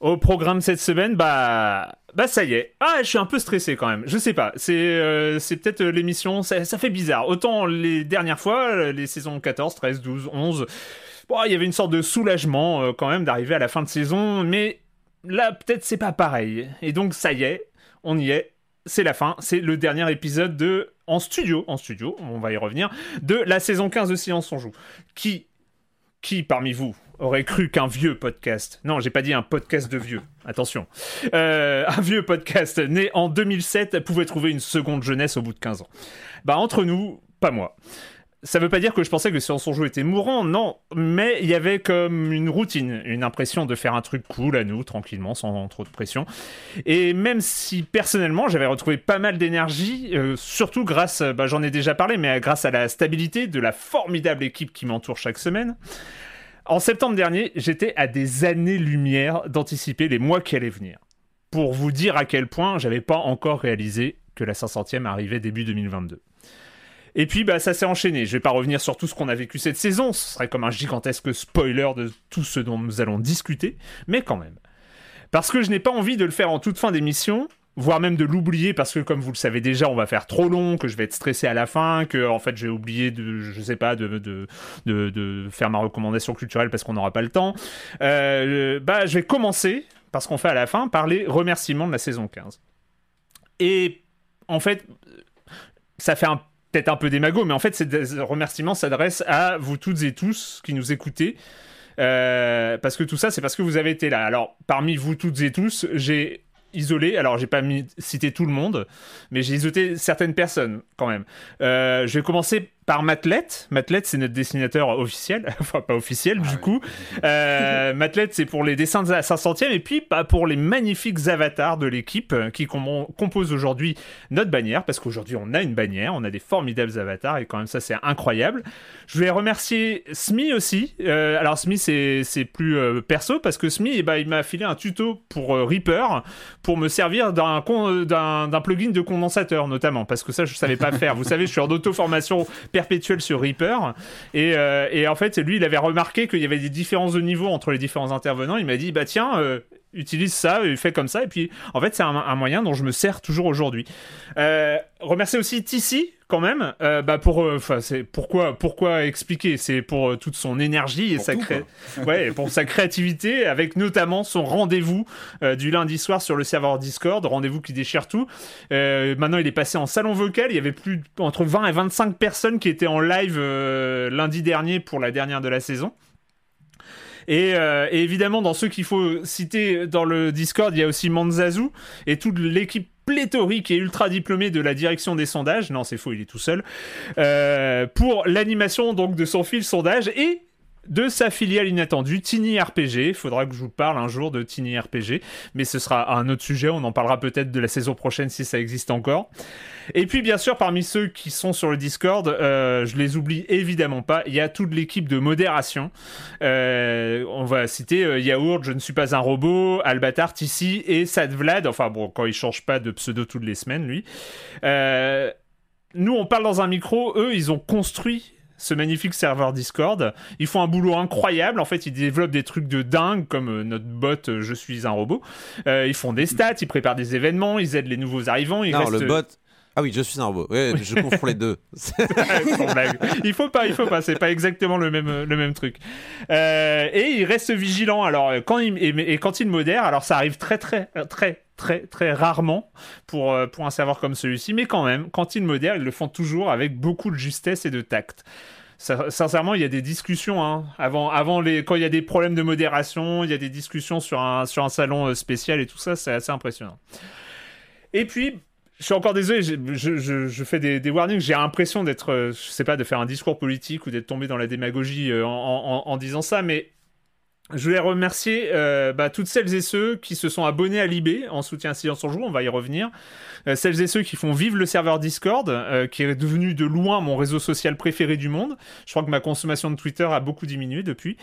Au programme cette semaine, bah, bah ça y est. Ah, je suis un peu stressé quand même. Je sais pas. C'est, euh, peut-être euh, l'émission. Ça, ça, fait bizarre. Autant les dernières fois, euh, les saisons 14, 13, 12, 11, bon, il y avait une sorte de soulagement quand même d'arriver à la fin de saison. Mais là, peut-être c'est pas pareil. Et donc ça y est, on y est. C'est la fin. C'est le dernier épisode de en studio, en studio. On va y revenir de la saison 15 de Silence on joue. Qui, qui parmi vous aurait cru qu'un vieux podcast, non, j'ai pas dit un podcast de vieux, attention, euh, un vieux podcast né en 2007 pouvait trouver une seconde jeunesse au bout de 15 ans. Bah, entre nous, pas moi. Ça veut pas dire que je pensais que son Jeu était mourant, non, mais il y avait comme une routine, une impression de faire un truc cool à nous, tranquillement, sans trop de pression. Et même si personnellement j'avais retrouvé pas mal d'énergie, euh, surtout grâce, bah, j'en ai déjà parlé, mais grâce à la stabilité de la formidable équipe qui m'entoure chaque semaine. En septembre dernier, j'étais à des années-lumière d'anticiper les mois qui allaient venir. Pour vous dire à quel point j'avais pas encore réalisé que la 500e arrivait début 2022. Et puis bah ça s'est enchaîné. Je vais pas revenir sur tout ce qu'on a vécu cette saison, ce serait comme un gigantesque spoiler de tout ce dont nous allons discuter, mais quand même. Parce que je n'ai pas envie de le faire en toute fin d'émission, voire même de l'oublier parce que comme vous le savez déjà on va faire trop long que je vais être stressé à la fin que en fait j'ai oublié de je sais pas de, de, de, faire ma recommandation culturelle parce qu'on n'aura pas le temps. Euh, bah je vais commencer parce qu'on fait à la fin par les remerciements de la saison 15 et en fait ça fait peut-être un peu démago mais en fait ces remerciements s'adressent à vous toutes et tous qui nous écoutez. Euh, parce que tout ça, c'est parce que vous avez été là. Alors, parmi vous toutes et tous, j'ai isolé. Alors, j'ai pas mis, cité tout le monde, mais j'ai isolé certaines personnes quand même. Euh, je vais commencer par Matlet. Matlet, c'est notre dessinateur officiel, enfin pas officiel du ah coup. Euh, Matlet, c'est pour les dessins de la 500e et puis pas pour les magnifiques avatars de l'équipe qui composent aujourd'hui notre bannière, parce qu'aujourd'hui on a une bannière, on a des formidables avatars et quand même ça c'est incroyable. Je vais remercier Smi aussi. Euh, alors Smi c'est plus euh, perso parce que Smi, eh ben, il m'a filé un tuto pour euh, Reaper pour me servir d'un plugin de condensateur notamment, parce que ça je savais pas faire. Vous savez, je suis en auto-formation perpétuel sur Reaper. Et, euh, et, en fait, lui, il avait remarqué qu'il y avait des différences de niveau entre les différents intervenants. Il m'a dit, bah tiens, euh, utilise ça, et fais comme ça. Et puis, en fait, c'est un, moyen dont je me sers toujours aujourd'hui. Euh, remercier aussi Tissi, quand même, euh, bah pour, euh, enfin c'est pourquoi, pourquoi expliquer? C'est pour euh, toute son énergie et sa ouais, pour sa créativité, avec notamment son rendez-vous du lundi soir sur le serveur Discord, rendez-vous qui déchire tout. maintenant, il est passé en salon vocal. Il y avait plus entre 20 et 25 personnes qui étaient en live lundi dernier pour la dernière de la saison. Et, euh, et évidemment, dans ceux qu'il faut citer dans le Discord, il y a aussi Manzazu et toute l'équipe pléthorique et ultra diplômé de la direction des sondages. Non, c'est faux, il est tout seul. Euh, pour l'animation donc de son fil sondage et de sa filiale inattendue, Tiny RPG. Il faudra que je vous parle un jour de Tiny RPG, mais ce sera un autre sujet. On en parlera peut-être de la saison prochaine si ça existe encore. Et puis, bien sûr, parmi ceux qui sont sur le Discord, euh, je les oublie évidemment pas. Il y a toute l'équipe de modération. Euh, on va citer euh, Yaourt, Je ne suis pas un robot, Albatar, ici et Sadvlad. Enfin, bon, quand il change pas de pseudo toutes les semaines, lui. nous, on parle dans un micro. Eux, ils ont construit ce magnifique serveur Discord. Ils font un boulot incroyable. En fait, ils développent des trucs de dingue, comme euh, notre bot euh, Je suis un robot. Euh, ils font des stats, ils préparent des événements, ils aident les nouveaux arrivants. Ils non, le bot. Ah oui, je suis un robot. je confonds les deux. il faut pas, il faut pas. C'est pas exactement le même, le même truc. et ils restent vigilants. Alors quand et, quand ils modèrent, alors ça arrive très très très très très rarement pour, pour un serveur comme celui-ci, mais quand même, quand ils modèrent, ils le font toujours avec beaucoup de justesse et de tact. sincèrement, il y a des discussions hein. avant, avant les, quand il y a des problèmes de modération, il y a des discussions sur un, sur un salon spécial et tout ça, c'est assez impressionnant. Et puis, je suis encore désolé, je, fais des, warnings. J'ai l'impression d'être, euh, je sais pas, de faire un discours politique ou d'être tombé dans la démagogie euh, en, disant ça, mais je voulais remercier euh, bah, toutes celles et ceux qui se sont abonnés à l'IB en soutien à Silence en Joue, on va y revenir. Euh, celles et ceux qui font vivre le serveur Discord, euh, qui est devenu de loin mon réseau social préféré du monde. Je crois que ma consommation de Twitter a beaucoup diminué depuis.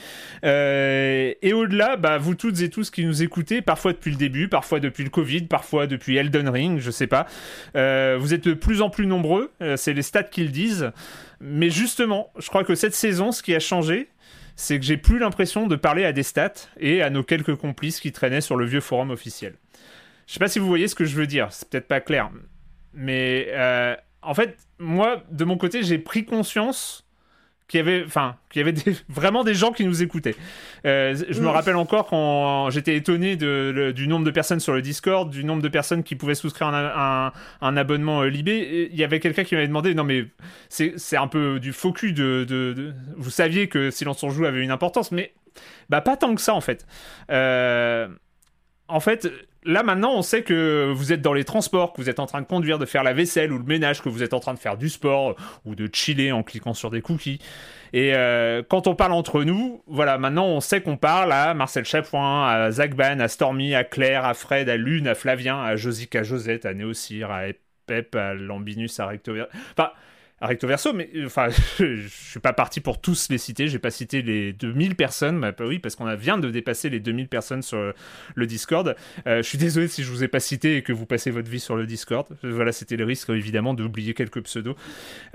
et au-delà, bah, vous toutes et tous qui nous écoutez, parfois depuis le début, parfois depuis le Covid, parfois depuis Elden Ring, je sais pas. vous êtes de plus en plus nombreux, c'est les stats qui le disent. Mais justement, je crois que cette saison, ce qui a changé, c'est que j'ai plus l'impression de parler à des stats et à nos quelques complices qui traînaient sur le vieux forum officiel. Je sais pas si vous voyez ce que je veux dire, c'est peut-être pas clair, mais euh, en fait, moi, de mon côté, j'ai pris conscience qu'il y avait, enfin, qu'il y avait vraiment des gens qui nous écoutaient. Euh, je me rappelle encore quand j'étais étonné de, du nombre de personnes sur le Discord, du nombre de personnes qui pouvaient souscrire un, un, abonnement euh, Libé. Il y avait quelqu'un qui m'avait demandé, non mais c'est un peu du faux cul de, de, Vous saviez que Silence on joue avait une importance, mais bah pas tant que ça en fait. Euh, en fait, là maintenant, on sait que vous êtes dans les transports, que vous êtes en train de conduire, de faire la vaisselle ou le ménage, que vous êtes en train de faire du sport ou de chiller en cliquant sur des cookies. Et euh, quand on parle entre nous, voilà, maintenant on sait qu'on parle à Marcel Chapoin, à Zach Ban, à Stormy, à Claire, à Fred, à Lune, à Flavien, à Josica à Josette, à Néocire, à Pep, à Lambinus, à Recto. Enfin, recto verso, mais euh, enfin, je, suis pas parti pour tous les citer. J'ai pas cité les 2000 personnes, bah, oui, parce qu'on vient de dépasser les 2000 personnes sur le Discord. Euh, je suis désolé si je vous ai pas cité et que vous passez votre vie sur le Discord. Voilà, c'était le risque évidemment d'oublier quelques pseudos.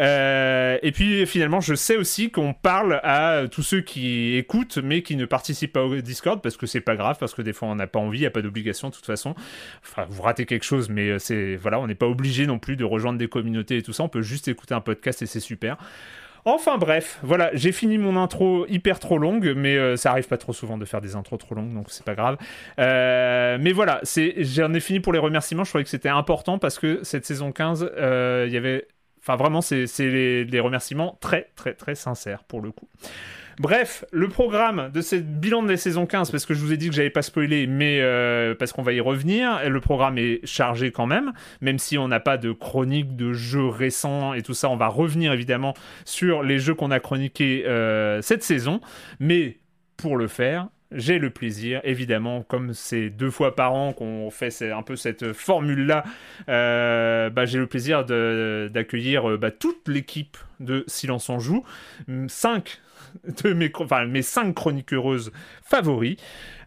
Euh, et puis finalement, je sais aussi qu'on parle à tous ceux qui écoutent mais qui ne participent pas au Discord parce que c'est pas grave, parce que des fois on n'a pas envie, il n'y a pas d'obligation de toute façon. Enfin, vous ratez quelque chose, mais c'est voilà, on n'est pas obligé non plus de rejoindre des communautés et tout ça. On peut juste écouter un podcast et c'est super. Enfin bref, voilà, j'ai fini mon intro hyper trop longue, mais euh, ça arrive pas trop souvent de faire des intros trop longues, donc c'est pas grave. Euh, mais voilà, j'en ai fini pour les remerciements. Je trouvais que c'était important parce que cette saison 15, euh, il y avait, enfin vraiment, c'est, les remerciements très très très sincères pour le coup. Bref, le programme de cette bilan de la saison 15, parce que je vous ai dit que j'avais pas spoilé, mais euh, parce qu'on va y revenir, le programme est chargé quand même, même si on n'a pas de chronique de jeux récents et tout ça, on va revenir évidemment sur les jeux qu'on a chroniqués euh, cette saison, mais pour le faire, j'ai le plaisir, évidemment, comme c'est deux fois par an qu'on fait un peu cette formule-là, euh, bah, j'ai le plaisir d'accueillir bah, toute l'équipe de Silence en Joue. Cinq de mes, enfin, mes cinq chroniques heureuses favoris.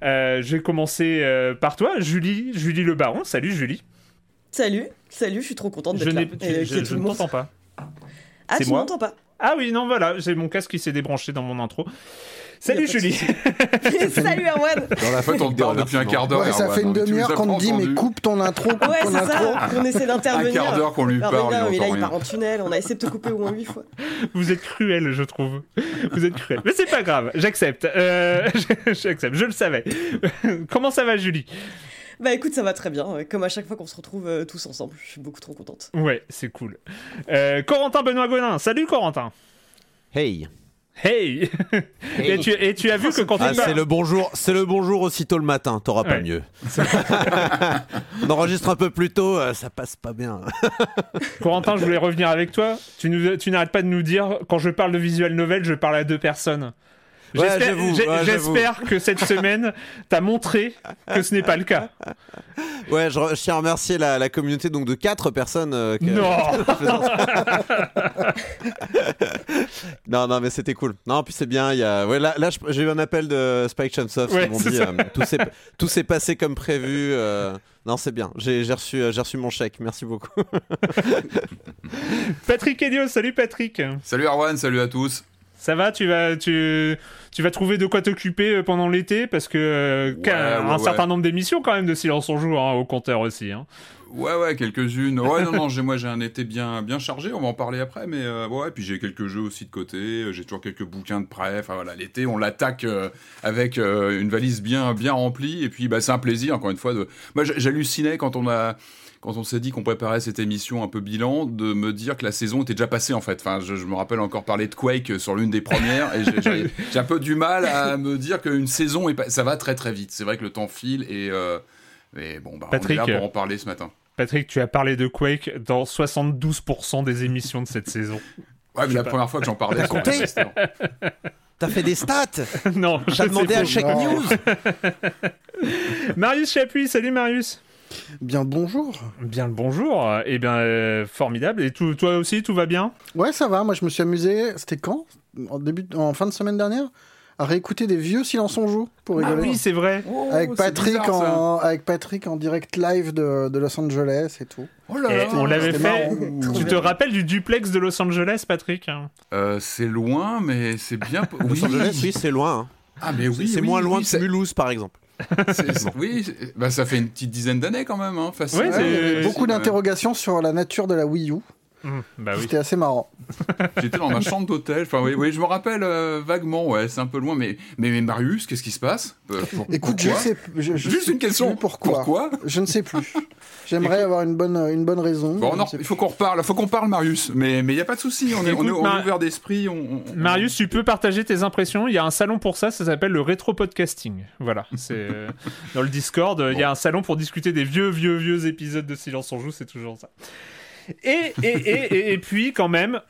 Euh, je vais commencer euh, par toi, Julie, Julie Le Baron. Salut Julie. Salut, salut, je suis trop contente d'être là. je, je ne t'entends pas. Ah, tu m'entends pas Ah oui, non, voilà, j'ai mon casque qui s'est débranché dans mon intro. Salut Julie Salut Erwan Dans la faute, on te parle depuis un quart d'heure. ça fait une demi-heure qu'on te dit, mais coupe ton intro, coupe ouais, ton intro. Ça, on essaie d'intervenir. Un quart d'heure qu'on lui parle. mais là, il part en tunnel, on a essayé de te couper au moins huit fois. Vous êtes cruel, je trouve. Vous êtes cruel. Mais c'est pas grave, j'accepte. Euh, j'accepte, je le savais. Comment ça va, Julie? Bah écoute, ça va très bien. Comme à chaque fois qu'on se retrouve euh, tous ensemble, je suis beaucoup trop contente. Ouais, c'est cool. Euh, Corentin Benoît Gonin. Salut Corentin. Hey. Hey, Et, tu, et, tu, as vu que quand ah, c'est le bonjour, c'est le bonjour aussitôt le matin. T'auras pas mieux. On enregistre un peu plus tôt, euh, ça passe pas bien. Corentin, je voulais revenir avec toi. Tu, tu n'arrêtes pas de nous dire quand je parle de visual novel, je parle à deux personnes. J'espère que cette semaine t'a montré que ce n'est pas le cas. Ouais, je, tiens à remercier la, communauté donc de quatre personnes. Euh, non. non, non, mais c'était cool. Non, puis c'est bien. Il y a... ouais, là, là j'ai eu un appel de Spike Chunsoft qui m'ont dit euh, tout s'est passé comme prévu. Euh, non, c'est bien. J'ai reçu, j'ai reçu mon chèque. Merci beaucoup. Patrick Elios, salut Patrick. Salut Arwan, salut à tous. Ça va, tu vas, tu, tu vas trouver de quoi t'occuper euh, pendant l'été parce que euh, un certain nombre d'émissions quand même de Silence on joue hein, au compteur aussi. Hein. Ouais, ouais, quelques-unes. Ouais, non, non, moi j'ai un été bien, bien chargé, on va en parler après, mais euh, ouais, puis j'ai quelques jeux aussi de côté, j'ai toujours quelques bouquins de prêt. Enfin voilà, l'été on l'attaque avec une valise bien, bien remplie, et puis bah, c'est un plaisir, encore une fois. De... Moi j'hallucinais quand on a quand on s'est dit qu'on préparait cette émission un peu bilan, de me dire que la saison était déjà passée en fait. Enfin, je, me rappelle encore parler de Quake sur l'une des premières et j'ai un peu du mal à me dire qu'une saison, est ça va très très vite. C'est vrai que le temps file et, euh, bon, bah, Patrick, on est là pour en parler ce matin. Patrick, tu as parlé de Quake dans 72% des émissions de cette saison. Ouais, mais la première fois que j'en parlais, T'as fait des stats? Non, j'ai demandé à chaque news. Marius Chapuis, salut Marius. Bien bonjour. Bien le bonjour. Eh bien, euh, formidable. Et toi aussi, tout va bien? Ouais, ça va. Moi, je me suis amusé. C'était quand? En, début, en fin de semaine dernière? À réécouter des vieux Silence on joue pour ah rigoler. Ah oui, c'est vrai. Oh, avec, Patrick en, avec Patrick en direct live de, de Los Angeles et tout. Oh là on l'avait fait. Tu te rappelles du duplex de Los Angeles, Patrick? Euh, C'est loin, mais c'est bien. Los Angeles, oui, c'est loin. Hein. Ah, mais oui. C'est moins loin que Mulhouse, par exemple oui, bah, ça fait une petite dizaine d'années quand même. Hein, beaucoup d'interrogations sur la nature de la Wii U. Mmh, bah C'était assez marrant. J'étais dans ma chambre d'hôtel. Enfin, oui, oui, je me rappelle euh, vaguement. Ouais, c'est un peu loin, mais mais, Marius, qu'est-ce qui se passe? Euh, Écoute, je sais, juste une question. Pourquoi, pourquoi? Je ne sais plus. J'aimerais avoir une bonne une bonne raison. Bon, il faut qu'on reparle. Il faut qu'on parle, Marius. Mais mais il y a pas de souci. On, est, on, est, ouvert d'esprit. On, Marius, tu peux partager tes impressions. Il y a un salon pour ça. Ça s'appelle le rétro podcasting. Voilà. C'est euh, dans le Discord. Il y a un salon pour discuter des vieux vieux vieux épisodes de Silence on joue. C'est toujours ça. Et, et, et, et, puis, quand même,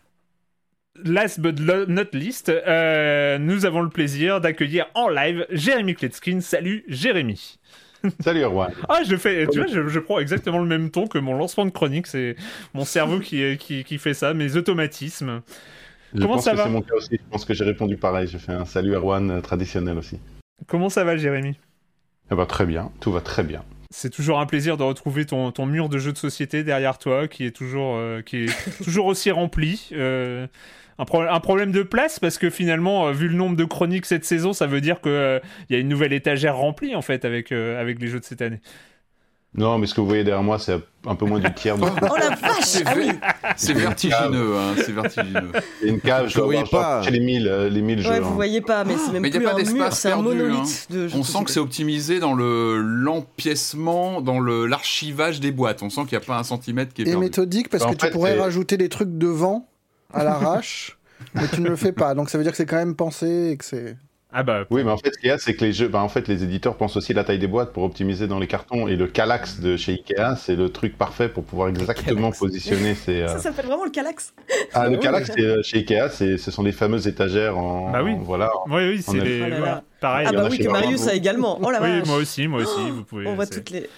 last but not least, euh, nous avons le plaisir d'accueillir en live Jérémy Kletskin. Salut Jérémy. Salut Erwan. Ah, je fais, tu vois, je, prends exactement le même ton que mon lancement de chronique. C'est mon cerveau qui, qui, qui, fait ça, mes automatismes. Je Comment pense ça que va C'est mon cas aussi. Je pense que j'ai répondu pareil. Je fais un salut Erwan euh, traditionnel aussi. Comment ça va, Jérémy? Eh ben, Très bien. Tout va très bien c'est toujours un plaisir de retrouver ton, ton, mur de jeux de société derrière toi, qui est toujours, euh, qui est toujours aussi rempli. Euh, un, un, problème de place, parce que finalement, euh, vu le nombre de chroniques cette saison, ça veut dire qu'il il y a une nouvelle étagère remplie, en fait, avec, avec les jeux de cette année. Non, mais ce que vous voyez derrière moi, c'est un peu moins du tiers. De... oh la vache ah C'est vertigineux, hein, c'est vertigineux. C'est une cave, je dois pas les 1000, euh, les 1000 jeux. Ouais, vous hein. voyez pas, mais c'est même mais plus a pas un mur, c'est un monolithe hein. de On sent que c'est optimisé dans le l'empiècement, dans le l'archivage des boîtes. On sent qu'il n'y a pas un centimètre qui est Et méthodique, parce que tu pourrais rajouter des trucs devant, à l'arrache, mais tu ne le fais pas. Donc ça veut dire que c'est quand même pensé et que c'est... Ah bah, oui, mais en fait, ce qu'il y a, c'est que les jeux, bah, en fait, les éditeurs pensent aussi à la taille des boîtes pour optimiser dans les cartons. Et le Calax de chez Ikea, c'est le truc parfait pour pouvoir exactement positionner ces. Ça s'appelle vraiment le Calax. Ah, le Calax, euh, chez Ikea, ce sont des fameuses étagères en. Bah oui. voilà. Oui, oui, c'est les... Oh pareil. Ah bah oui, que Marius a également. Oh la Oui, moi aussi, moi aussi. Vous pouvez. On voit toutes les.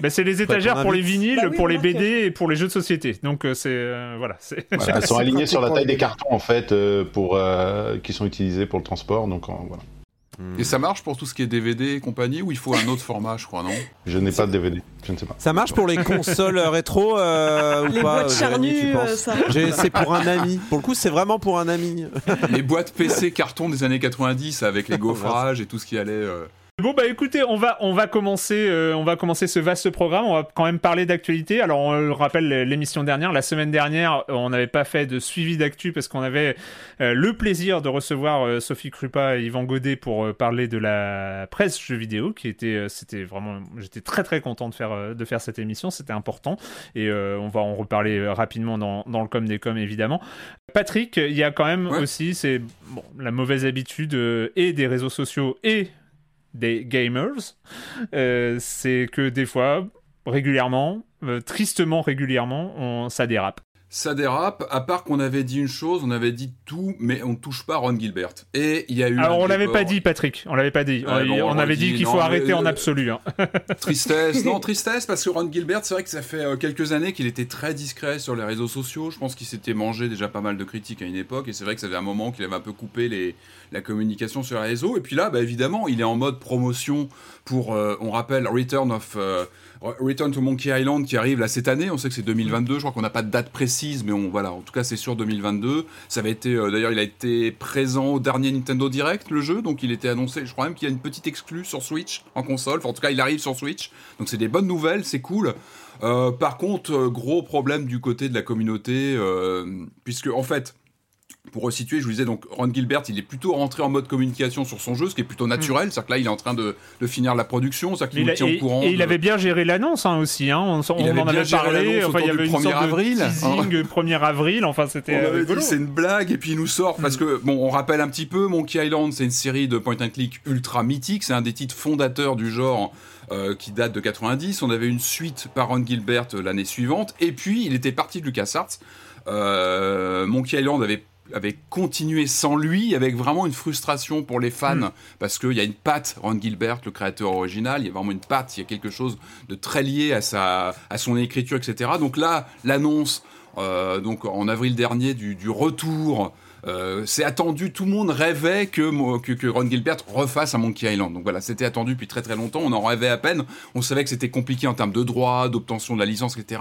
Bah, c'est les étagères pour les vinyles, bah pour les BD et pour les jeux de société. Donc euh, c'est euh, voilà. voilà. Elles sont alignées sur la taille des cartons en fait, pour qui sont utilisés pour le transport. Donc voilà. Et ça marche pour tout ce qui est DVD et compagnie ou il faut un autre format, je crois, non? Je n'ai pas de DVD, je ne sais pas. Ça marche pour les consoles rétro euh, ou les pas boîtes charnues, euh, ça. C'est pour un ami. Pour le coup, c'est vraiment pour un ami. les boîtes PC carton des années 90 avec les gaufrages et tout ce qui allait. Euh, Bon bah écoutez, on va on va commencer euh, on va commencer ce vaste programme. On va quand même parler d'actualité. Alors on le rappelle l'émission dernière, la semaine dernière, on n'avait pas fait de suivi d'actu parce qu'on avait euh, le plaisir de recevoir euh, Sophie Krupa et Yvan Godet pour parler de la presse jeux vidéo, qui était c'était vraiment j'étais très très content de faire de faire cette émission. C'était important et on va en reparler rapidement dans dans le com des com évidemment. Patrick, il y a quand même aussi c'est bon, la mauvaise habitude et des réseaux sociaux et des gamers, euh, c'est que des fois, régulièrement, euh, tristement régulièrement, on, ça dérape ça dérape, à part qu'on avait dit une chose, on avait dit tout, mais on ne touche pas Ron Gilbert. Et il y a eu. Alors on l'avait pas dit, Patrick. On l'avait pas dit. on, avait dit, qu'il faut arrêter en absolu. Hein. Tristesse, non tristesse, parce que Ron Gilbert, c'est vrai que ça fait euh, quelques années qu'il était très discret sur les réseaux sociaux. Je pense qu'il s'était mangé déjà pas mal de critiques à une époque, et c'est vrai que ça fait un moment qu'il avait un peu coupé les, la communication sur les réseaux. Et puis là, bah, évidemment, il est en mode promotion pour, euh, on rappelle, Return of. Return to Monkey Island qui arrive là cette année, on sait que c'est 2022, je crois qu'on n'a pas de date précise, mais on, voilà, en tout cas c'est sûr 2022. Ça avait été, euh, d'ailleurs il a été présent au dernier Nintendo Direct, le jeu, donc il était annoncé, je crois même qu'il y a une petite exclue sur Switch en console, en tout cas il arrive sur Switch, donc c'est des bonnes nouvelles, c'est cool. Euh, par contre, euh, gros problème du côté de la communauté, puisque en fait, pour resituer, je vous disais donc Ron Gilbert, il est plutôt rentré en mode communication sur son jeu, ce qui est plutôt naturel. Mm. C'est-à-dire que là, il est en train de, finir la production, c'est-à-dire qu'il nous tient au courant. Et il avait bien géré l'annonce hein, aussi. Hein. On, on en avait parlé. Enfin, il y avait une 1er avril. De teasing, 1er avril. Enfin, c'était. c'est une blague et puis il nous sort parce mm. que bon, on rappelle un petit peu, Monkey Island, c'est une série de point and click ultra mythique. C'est un des titres fondateurs du genre. Euh, qui date de 90. On avait une suite par Ron Gilbert euh, l'année suivante. Et puis, il était parti de LucasArts. Euh, Monkey Island avait avait continué sans lui, avec vraiment une frustration pour les fans, mm. parce qu'il y a une patte, Ron Gilbert, le créateur original, il y a vraiment une patte, il y a quelque chose de très lié à, sa, à son écriture, etc. Donc là, l'annonce, euh, donc en avril dernier, du, retour, euh, c'est attendu, tout le monde rêvait que, que, que, Ron Gilbert refasse un Monkey Island. Donc voilà, c'était attendu depuis très très longtemps, on en rêvait à peine, on savait que c'était compliqué en termes de droits, d'obtention de la licence, etc.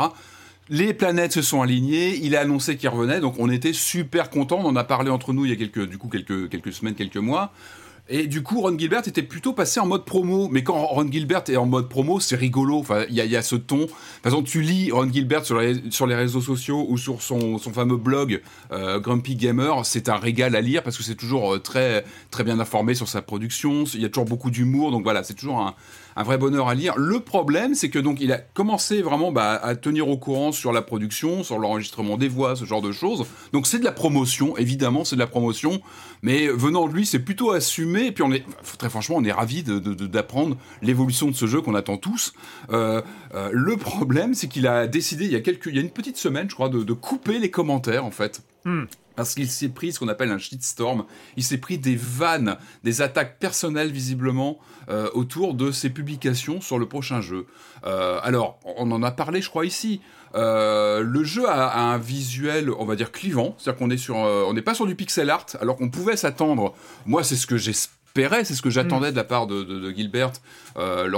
Les planètes se sont alignées, il a annoncé qu'il revenait, donc on était super contents. On en a parlé entre nous il y a quelques, du coup, quelques, quelques semaines, quelques mois. Et du coup, Ron Gilbert était plutôt passé en mode promo. Mais quand Ron Gilbert est en mode promo, c'est rigolo. Enfin, il y, a ce ton. Par exemple, tu lis Ron Gilbert sur les, sur les réseaux sociaux ou sur son, son fameux blog euh, Grumpy Gamer, c'est un régal à lire parce que c'est toujours euh, très, très bien informé sur sa production. Il y a toujours beaucoup d'humour. Donc voilà, c'est toujours un, un vrai bonheur à lire. Le problème, c'est que donc il a commencé vraiment bah, à tenir au courant sur la production, sur l'enregistrement des voix, ce genre de choses. Donc c'est de la promotion, évidemment, c'est de la promotion, mais venant de lui, c'est plutôt assumé. Et puis on est, très franchement, on est ravi d'apprendre l'évolution de ce jeu qu'on attend tous. Euh, euh, le problème, c'est qu'il a décidé il y a quelques, il y a une petite semaine, je crois, de, couper les commentaires en fait. Hmm parce qu'il s'est pris ce qu'on appelle un shitstorm. Il s'est pris des vannes, des attaques personnelles visiblement euh, autour de ses publications sur le prochain jeu. Euh, alors, on en a parlé, je crois ici. Euh, le jeu a, un visuel, on va dire clivant, c'est-à-dire qu'on est on n'est pas sur du pixel art, alors qu'on pouvait s'attendre. Moi, c'est ce que j'espère c'est ce que j'attendais de la part de, Gilbert, euh,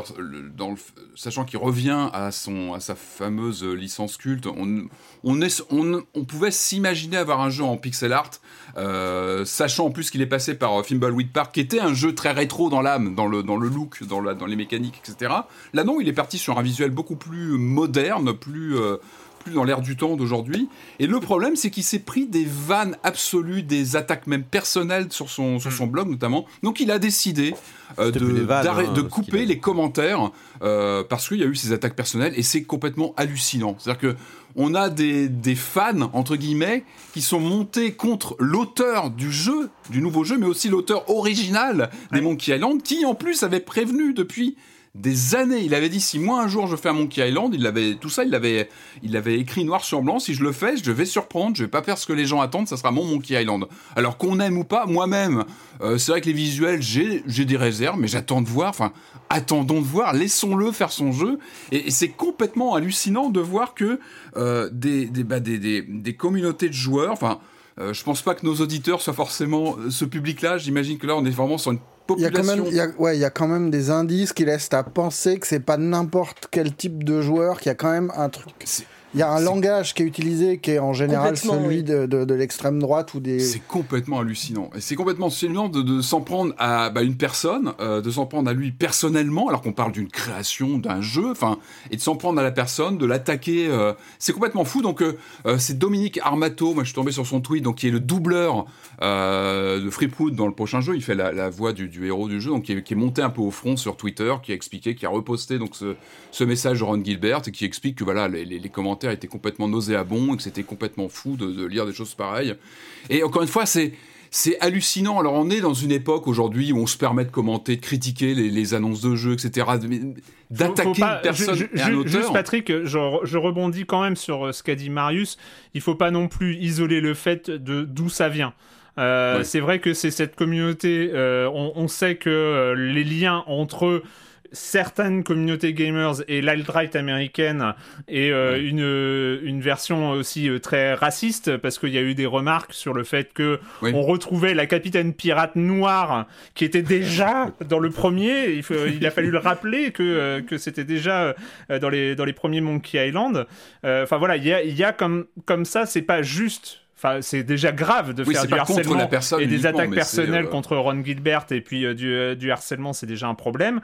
dans sachant qu'il revient à, son, à sa fameuse licence culte. On, on, est, on, on pouvait s'imaginer avoir un jeu en pixel art, euh, sachant en plus qu'il est passé par Thimbleweed Park, qui était un jeu très rétro dans l'âme, dans le, dans le look, dans, la, dans les mécaniques, etc. Là non, il est parti sur un visuel beaucoup plus moderne, plus... Euh, plus dans l'air du temps d'aujourd'hui. Et le problème, c'est qu'il s'est pris des vannes absolues, des attaques même personnelles sur son, sur son blog notamment. Donc il a décidé euh, de, hein, de couper les commentaires euh, parce qu'il y a eu ces attaques personnelles et c'est complètement hallucinant. C'est-à-dire que on a des, des, fans, entre guillemets, qui sont montés contre l'auteur du jeu, du nouveau jeu, mais aussi l'auteur original des Monkey Island, qui en plus avait prévenu depuis des années. Il avait dit si moi un jour je fais un Monkey Island, il avait tout ça, il l'avait, il écrit noir sur blanc. Si je le fais, je vais surprendre, je vais pas faire ce que les gens attendent, ça sera mon Monkey Island. Alors qu'on aime ou pas, moi-même, euh, c'est vrai que les visuels, j'ai, des réserves, mais j'attends de voir. Enfin, attendons de voir, laissons-le faire son jeu. Et, c'est complètement hallucinant de voir que euh, bah, des, des, communautés de joueurs, enfin. Euh, je pense pas que nos auditeurs soient forcément ce public-là. J'imagine que là, on est vraiment sur une il y, a quand même, il, y a, ouais, il y a quand même des indices qui laissent à penser que c'est pas n'importe quel type de joueur, qu'il y a quand même un truc. Il y a un langage qui est utilisé qui est en général celui de, de, l'extrême droite ou des. C'est complètement hallucinant. Et c'est complètement hallucinant de, de s'en prendre à bah, une personne, euh, de s'en prendre à lui personnellement, alors qu'on parle d'une création, d'un jeu, enfin, et de s'en prendre à la personne, de l'attaquer. Euh, c'est complètement fou. Donc, euh, c'est Dominique Armato, moi je suis tombé sur son tweet, donc qui est le doubleur de Freepood dans le prochain jeu. Il fait la, voix du, héros du jeu, donc qui est, qui est, monté un peu au front sur Twitter, qui a expliqué, qui a reposté donc ce, ce message de Ron Gilbert et qui explique que voilà, les, les, les commentaires était complètement nauséabond et que c'était complètement fou de, lire des choses pareilles. Et encore une fois, c'est c'est hallucinant. Alors on est dans une époque aujourd'hui où on se permet de commenter, de critiquer les, annonces de jeux, etc. D'attaquer une personne et un auteur. Juste Patrick, je, je, rebondis quand même sur euh, ce qu'a dit Marius. Il faut pas non plus isoler le fait de d'où ça vient. Euh, c'est vrai que c'est cette communauté. Euh, on, on, sait que les liens entre certaines communautés gamers et l'alt-right américaine et euh, une, euh, une version aussi euh, très raciste parce qu'il y a eu des remarques sur le fait que on retrouvait la capitaine pirate noire qui était déjà dans le premier. Il, il a fallu le rappeler que, que c'était déjà dans les, dans les premiers Monkey Island. Enfin voilà il y a, y a comme, comme ça c'est pas juste Enfin, c'est déjà grave de faire du harcèlement et des attaques personnelles euh, contre Ron Gilbert et puis euh, du, euh, du, harcèlement, c'est déjà un problème.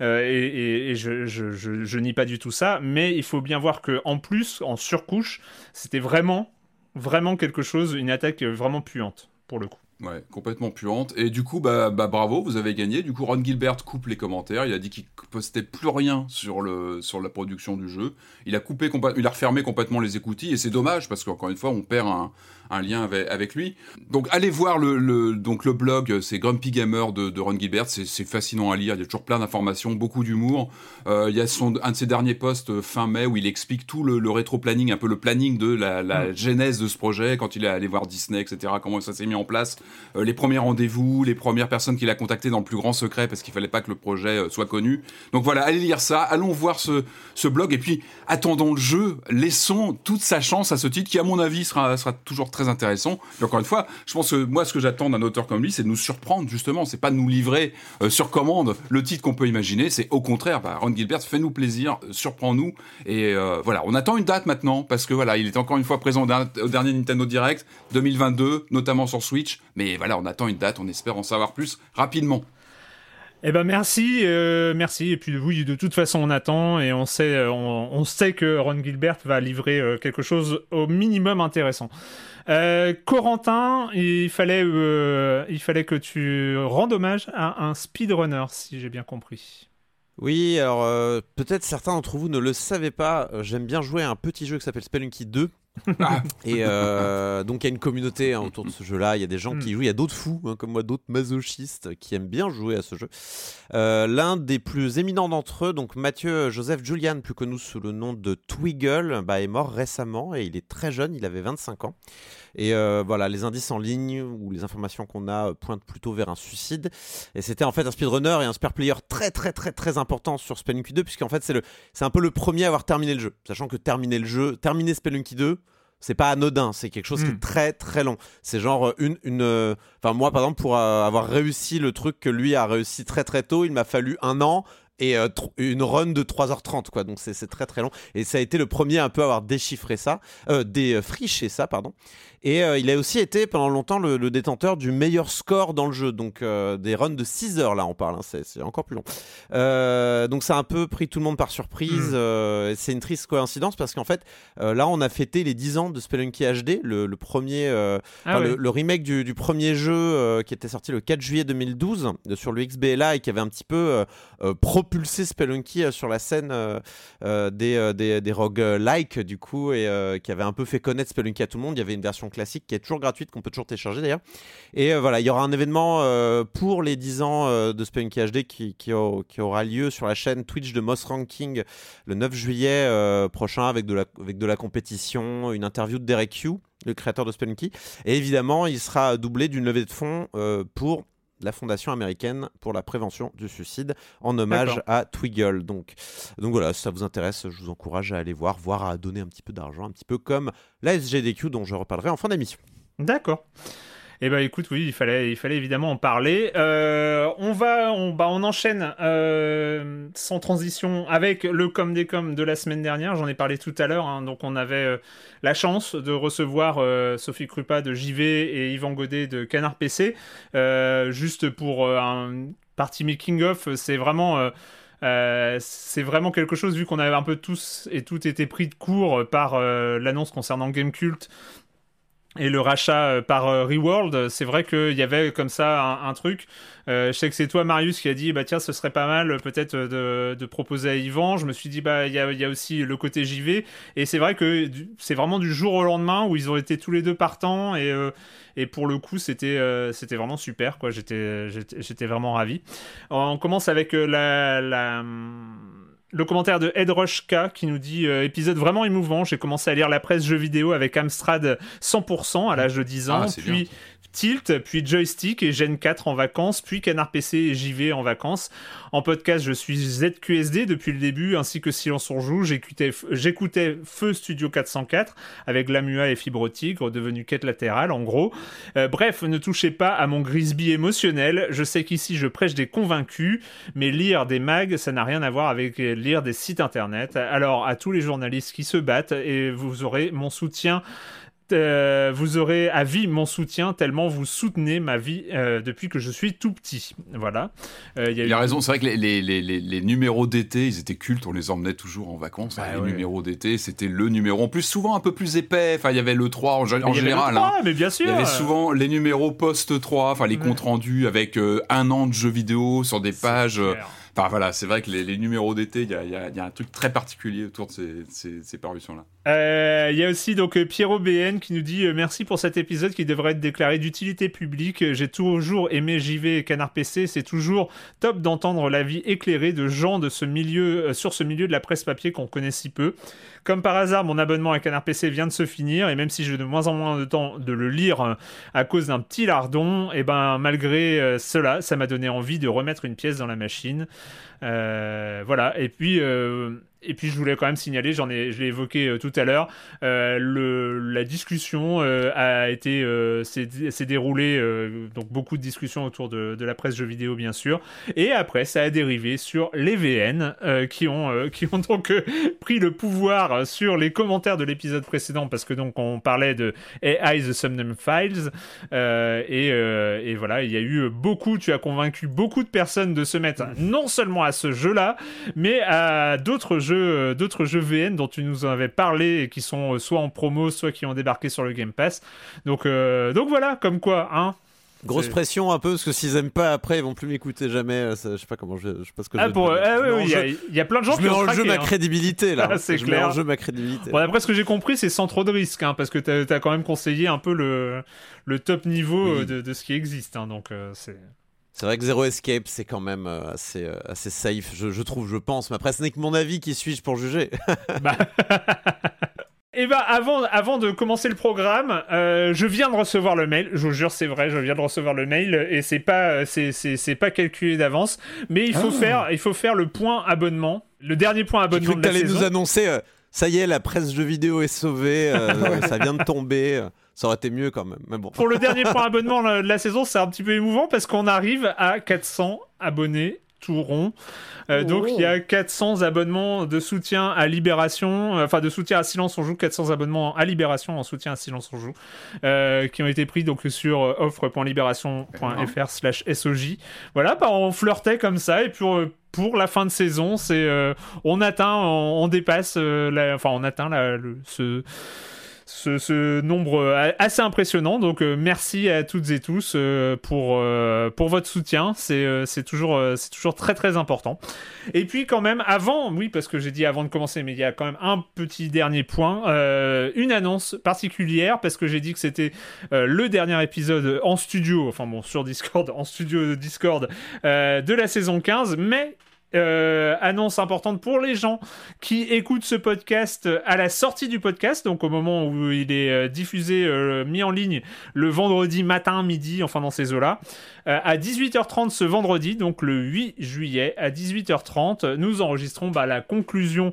et, et, je, je, je, je, nie pas du tout ça, mais il faut bien voir que en plus, en surcouche, c'était vraiment, vraiment quelque chose, une attaque vraiment puante pour le coup. Ouais, complètement puante. Et du coup, bah, bah, bravo, vous avez gagné. Du coup, Ron Gilbert coupe les commentaires. Il a dit qu'il postait plus rien sur, le, sur la production du jeu. Il a coupé, il a refermé complètement les écoutilles. Et c'est dommage parce qu'encore une fois, on perd un, un lien avec, avec, lui. Donc allez voir le, le, donc le blog, c'est Grumpy Gamer de, de Ron Gilbert, c'est fascinant à lire, il y a toujours plein d'informations, beaucoup d'humour. Euh, il y a son, un de ses derniers posts euh, fin mai où il explique tout le, le rétro-planning, un peu le planning de la, la mm. genèse de ce projet, quand il est allé voir Disney, etc., comment ça s'est mis en place, euh, les premiers rendez-vous, les premières personnes qu'il a contactées dans le plus grand secret parce qu'il fallait pas que le projet euh, soit connu. Donc voilà, allez lire ça, allons voir ce, ce blog et puis attendons le jeu, laissons toute sa chance à ce titre qui à mon avis sera, sera toujours très intéressant. Et encore une fois, je pense que moi, ce que j'attends d'un auteur comme lui, c'est de nous surprendre, justement. C'est pas de nous livrer euh, sur commande le titre qu'on peut imaginer. C'est au contraire, bah, Ron Gilbert, fais-nous plaisir, euh, surprends-nous. Et euh, voilà, on attend une date maintenant, parce que voilà, il est encore une fois présent au dernier Nintendo Direct 2022, notamment sur Switch. Mais voilà, on attend une date, on espère en savoir plus rapidement. Eh ben merci, merci. Et puis oui, de toute façon, on attend et on sait, on, sait que Ron Gilbert va livrer quelque chose au minimum intéressant. Corentin, il fallait, il fallait que tu rendes hommage à un speedrunner, si j'ai bien compris. Oui, alors peut-être certains d'entre vous ne le savaient pas. J'aime bien jouer à un petit jeu qui s'appelle Spelunky 2 et euh, donc il y a une communauté hein, autour de ce jeu-là. Il y a des gens qui mm. jouent, il y a d'autres fous hein, comme moi, d'autres masochistes qui aiment bien jouer à ce jeu. Euh, l'un des plus éminents d'entre eux, donc Mathieu Joseph Julian, plus connu sous le nom de Twiggle, bah, est mort récemment et il est très jeune, il avait 25 ans. Et euh, voilà, les indices en ligne ou les informations qu'on a pointent plutôt vers un suicide. Et c'était en fait un speedrunner et un spare player très très très très important sur Spelunky 2, puisqu'en fait c'est le, c'est un peu le premier à avoir terminé le jeu. Sachant que terminer le jeu, terminer Spelunky 2, c'est pas anodin, c'est quelque chose qui est hmm. très très long. C'est genre euh, une euh, enfin moi par exemple pour avoir réussi le truc que lui a réussi très très tôt, il m'a fallu un an et une run de 3h30 quoi donc c'est très très long et ça a été le premier un peu à avoir déchiffré ça euh, défriché ça pardon et euh, il a aussi été pendant longtemps le, détenteur du meilleur score dans le jeu. Donc euh, des runs de 6 heures là on parle, hein, c'est encore plus long. Euh, donc ça a un peu pris tout le monde par surprise. Hmm. c'est une triste coïncidence parce qu'en fait là on a fêté les 10 ans de Spelunky HD, le, premier, ah le, remake du, premier jeu qui était sorti le 4 juillet 2012 sur le XBLA et qui avait un petit peu propulsé Spelunky sur la scène des, des, des roguelikes du coup et qui avait un peu fait connaître Spelunky à tout le monde. Il y avait une version classique qui est toujours gratuite, qu'on peut toujours télécharger d'ailleurs. Et euh, voilà, il y aura un événement euh, pour les 10 ans euh, de Spelunky HD qui, qui, aura lieu sur la chaîne Twitch de Moss Ranking le 9 juillet prochain avec de, la, avec de la compétition, une interview de Derek Yu, le créateur de Spelunky. Et évidemment, il sera doublé d'une levée de fonds pour la Fondation américaine pour la prévention du suicide en hommage à Twiggle. Donc, donc voilà, si ça vous intéresse, je vous encourage à aller voir, voire à donner un petit peu d'argent, un petit peu comme la SGDQ dont je reparlerai en fin d'émission. D'accord. Eh ben écoute, oui, il fallait, il évidemment en parler. Euh, on va, on, bah, on enchaîne euh, sans transition avec le com des com de la semaine dernière. J'en ai parlé tout à l'heure. Hein. donc on avait euh, la chance de recevoir Sophie Krupa de JV et Yvan Godet de Canard PC. juste pour un party making of, c'est vraiment. c'est vraiment quelque chose, vu qu'on avait un peu tous et toutes été pris de court par l'annonce concernant Game Cult et le rachat euh, par euh, Reworld, c'est vrai qu'il y avait comme ça un, truc. Euh, je sais que c'est toi, Marius, qui a dit bah tiens, ce serait pas mal peut-être de, de, proposer à Yvan. Je me suis dit bah il y a, y a, aussi le côté JV. Et c'est vrai que c'est vraiment du jour au lendemain où ils ont été tous les deux partants et, et pour le coup c'était c'était vraiment super quoi. J'étais j'étais vraiment ravi. On commence avec la, la le commentaire de Ed K qui nous dit euh, épisode vraiment émouvant. J'ai commencé à lire la presse jeux vidéo avec Amstrad 100% à l'âge de 10 ans, ah, puis Tilt, puis Joystick et Gen 4 en vacances, puis Canard PC et JV en vacances. En podcast, je suis ZQSD depuis le début, ainsi que Silence on joue. J'écoutais Feu Studio 404 avec Lamua et Fibre Tigre, devenu quête latérale en gros. Euh, bref, ne touchez pas à mon Grisby émotionnel. Je sais qu'ici je prêche des convaincus, mais lire des mags, ça n'a rien à voir avec lire des sites internet. Alors à tous les journalistes qui se battent, et vous aurez mon soutien euh, vous aurez à vie mon soutien tellement vous soutenez ma vie euh, depuis que je suis tout petit. Voilà. Euh, il a raison, c'est vrai que les, les, les, numéros d'été, ils étaient cultes, on les emmenait toujours en vacances. Bah les numéros d'été, c'était le numéro. En plus, souvent un peu plus épais. Enfin, il y avait le 3 en, général. Hein. mais bien sûr. Il y avait souvent les numéros post-3, enfin les comptes rendus avec un an de jeux vidéo sur des pages. Enfin voilà, c'est vrai que les, numéros d'été, il y, a, un truc très particulier autour de ces parutions-là. Euh, il y a aussi donc euh, Pierrot BN qui nous dit euh, merci pour cet épisode qui devrait être déclaré d'utilité publique. J'ai toujours aimé JV et Canard PC. C'est toujours top d'entendre l'avis éclairé de gens de ce milieu, sur ce milieu de la presse papier qu'on connaît si peu. Comme par hasard, mon abonnement à Canard PC vient de se finir et même si j'ai de moins en moins de temps de le lire à cause d'un petit lardon, et eh ben malgré cela, ça m'a donné envie de remettre une pièce dans la machine. voilà. Et puis et puis je voulais quand même signaler, j'en ai, je l'ai évoqué euh, tout à l'heure, euh, la discussion euh, a été, s'est déroulée, donc beaucoup de discussions autour de, la presse jeux vidéo bien sûr, et après ça a dérivé sur les VN qui ont, qui ont donc pris le pouvoir sur les commentaires de l'épisode précédent parce que donc on parlait de AI the Somnum Files et voilà il y a eu beaucoup, tu as convaincu beaucoup de personnes de se mettre non seulement à ce jeu-là, mais à d'autres jeux euh, d'autres jeux VN dont tu nous en avais parlé et qui sont euh, soit en promo, soit qui ont débarqué sur le Game Pass. Donc, euh, donc voilà, comme quoi, hein. Grosse pression un peu parce que s'ils aiment pas après ils vont plus m'écouter jamais. je sais pas comment je, je sais pas ce que ah, pour, ah, oui, il y, a plein de gens je qui mets en jeu ma hein. crédibilité là. c'est je clair. mets en jeu ma crédibilité. Bon, d'après ce que j'ai compris c'est sans trop de risques hein, parce que tu as, quand même conseillé un peu le, le top niveau de, de, ce qui existe hein, donc c'est. C'est vrai que Zero Escape, c'est quand même euh, assez, euh, assez safe, je, trouve, je pense. Mais après, ce n'est que mon avis, qui suis-je pour juger? Bah... Et eh bah ben, avant, avant de commencer le programme, euh, je viens de recevoir le mail. Je vous jure, c'est vrai, je viens de recevoir le mail et c'est pas, c'est, c'est, pas calculé d'avance. Mais il faut ah. faire, il faut faire le point abonnement, le dernier point abonnement de la saison. nous annoncer, ça y est, la presse jeux vidéo est sauvée, ça vient de tomber. Ça aurait été mieux quand même. Mais bon. Pour le dernier point abonnement de la saison, c'est un petit peu émouvant parce qu'on arrive à 400 abonnés tout rond. Euh, donc il y a 400 abonnements de soutien à Libération, euh, enfin de soutien à Silence on joue, 400 abonnements à Libération en soutien à Silence on joue, euh, qui ont été pris donc sur offre.libération.fr/soj. Voilà, bah, on flirtait comme ça et puis pour la fin de saison, c'est on atteint, on, dépasse, enfin on atteint le, ce ce, nombre euh, assez impressionnant. Donc euh, merci à toutes et tous euh, pour, pour votre soutien. C'est toujours, c'est toujours très très important. Et puis quand même, avant, oui, parce que j'ai dit avant de commencer, mais il y a quand même un petit dernier point, une annonce particulière, parce que j'ai dit que c'était le dernier épisode en studio, enfin bon, sur Discord, en studio de Discord de la saison 15, mais Euh, annonce importante pour les gens qui écoutent ce podcast à la sortie du podcast, donc au moment où il est euh, diffusé, euh, mis en ligne le vendredi matin, midi, enfin dans ces eaux-là. À 18h30 ce vendredi, donc le 8 juillet, à 18h30, nous enregistrons bah, la conclusion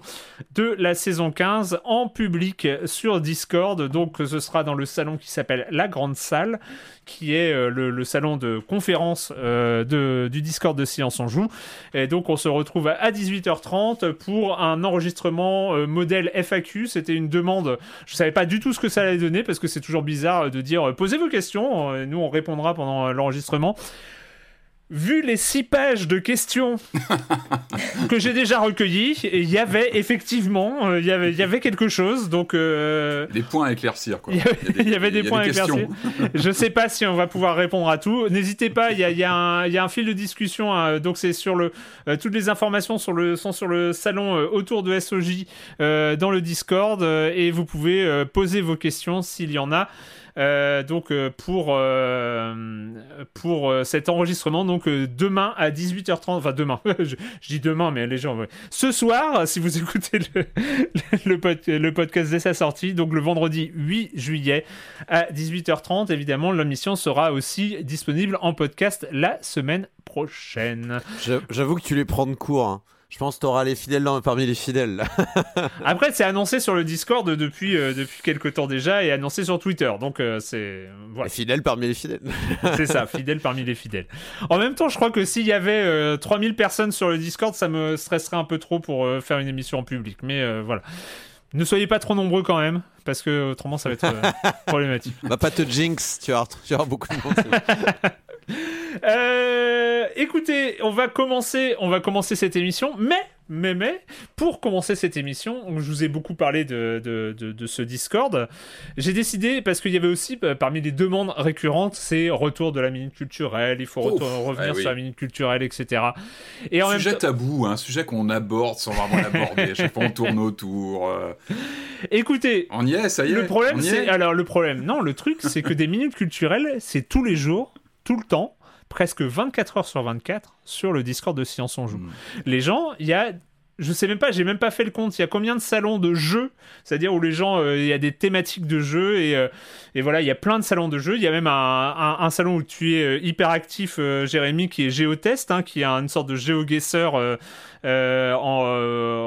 de la saison 15 en public sur Discord. Donc ce sera dans le salon qui s'appelle La Grande Salle, qui est le, salon de conférence de, du Discord de Science en Joue. Et donc on se retrouve à 18h30 pour un enregistrement euh, modèle FAQ. C'était une demande. Je savais pas du tout ce que ça allait donner parce que c'est toujours bizarre de dire euh, posez vos questions. Euh, nous on répondra pendant l'enregistrement vu les six pages de questions que j'ai déjà recueillies, il y avait effectivement, euh, il y avait, il y avait quelque chose. Donc, euh, des points à éclaircir. Quoi. Il y avait des, points à éclaircir. Je sais pas si on va pouvoir répondre à tout. N'hésitez pas, il y a, il y, a un, fil de discussion. Hein. donc c'est sur le, euh, toutes les informations sur le, sont sur le salon autour de SOJ dans le Discord et vous pouvez poser vos questions s'il y en a. Euh, donc euh, pour euh, pour cet enregistrement donc demain à 18h30 enfin demain. Je, dis demain mais les gens ce soir si vous écoutez le, le, le, podcast dès sa sortie donc le vendredi 8 juillet à 18h30 évidemment l'émission sera aussi disponible en podcast la semaine prochaine. J'avoue que tu les prends de court hein. Je pense que tu auras les fidèles parmi les fidèles. Après, c'est annoncé sur le Discord depuis, euh, depuis quelques temps déjà et annoncé sur Twitter. Donc, euh, c'est. Voilà. Les fidèles parmi les fidèles. c'est ça, fidèles parmi les fidèles. En même temps, je crois que s'il y avait 3000 euh, personnes sur le Discord, ça me stresserait un peu trop pour faire une émission en public. Mais voilà. Ne soyez pas trop nombreux quand même, parce que autrement ça va être problématique. Bah, pas te jinx, tu as, tu as beaucoup de monde. Euh, écoutez, on va commencer, on va commencer cette émission, mais, mais, mais, pour commencer cette émission, je vous ai beaucoup parlé de, de, de, ce Discord. J'ai décidé, parce qu'il y avait aussi, euh, parmi les demandes récurrentes, c'est retour de la minute culturelle, il faut revenir eh sur la minute culturelle, etc. Et en sujet tabou, un sujet qu'on aborde sans vraiment l'aborder. chaque fois, on tourne autour. Euh. Écoutez, on y est, ça y est. Le problème, c'est alors le problème, non, le truc, c'est que des minutes culturelles, c'est tous les jours, tout le temps presque 24 heures sur 24 sur le Discord de Science on Joue. Hmm. Les gens, il y a je sais même pas, j'ai même pas fait le compte. Il y a combien de salons de jeux? C'est-à-dire où les gens, euh, il y a des thématiques de jeux et, euh, et, voilà, il y a plein de salons de jeux. Il y a même un, un, salon où tu es euh, hyper actif, Jérémy, qui est Géotest, hein, qui est une sorte de géoguesseur en,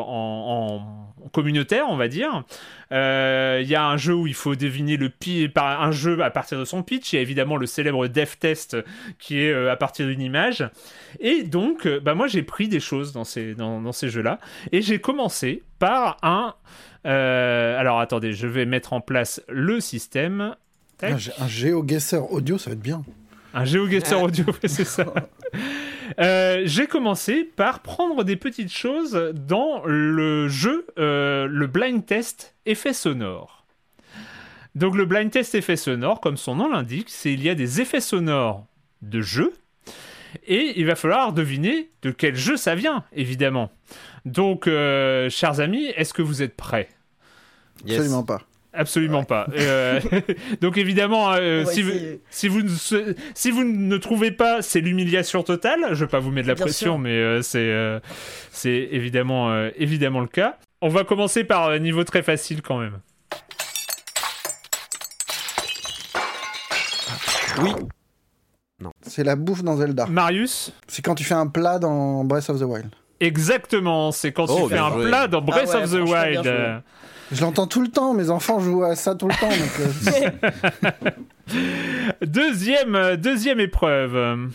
en, communautaire, on va dire. Euh, il y a un jeu où il faut deviner le par un jeu à partir de son pitch. Il y a évidemment le célèbre dev test qui est euh, à partir d'une image. Et donc, euh, bah moi j'ai pris des choses dans ces, dans, ces jeux-là. Et j'ai commencé par un... alors attendez, je vais mettre en place le système. Un, un GeoGuessr audio, ça va être bien. Un GeoGuessr audio, c'est ça. Euh, j'ai commencé par prendre des petites choses dans le jeu, euh, le blind test effet sonore. Donc le blind test effet sonore, comme son nom l'indique, c'est il y a des effets sonores de jeu et il va falloir deviner de quel jeu ça vient, évidemment. Donc, euh, chers amis, est-ce que vous êtes prêts? Absolument pas. Absolument pas. Euh, donc évidemment, euh, si, vous, si, vous, si vous ne trouvez pas, c'est l'humiliation totale. Je ne vais pas vous mettre de la pression, mais euh, c'est c'est évidemment, évidemment le cas. On va commencer par un niveau très facile quand même. Oui. Non. C'est la bouffe dans Zelda. Marius C'est quand tu fais un plat dans Breath of the Wild. Exactement, c'est quand tu oh, fais un plat dans Breath ah of the Wild. Je l'entends tout le temps, mes enfants jouent à ça tout le temps. Euh. deuxième, deuxième épreuve.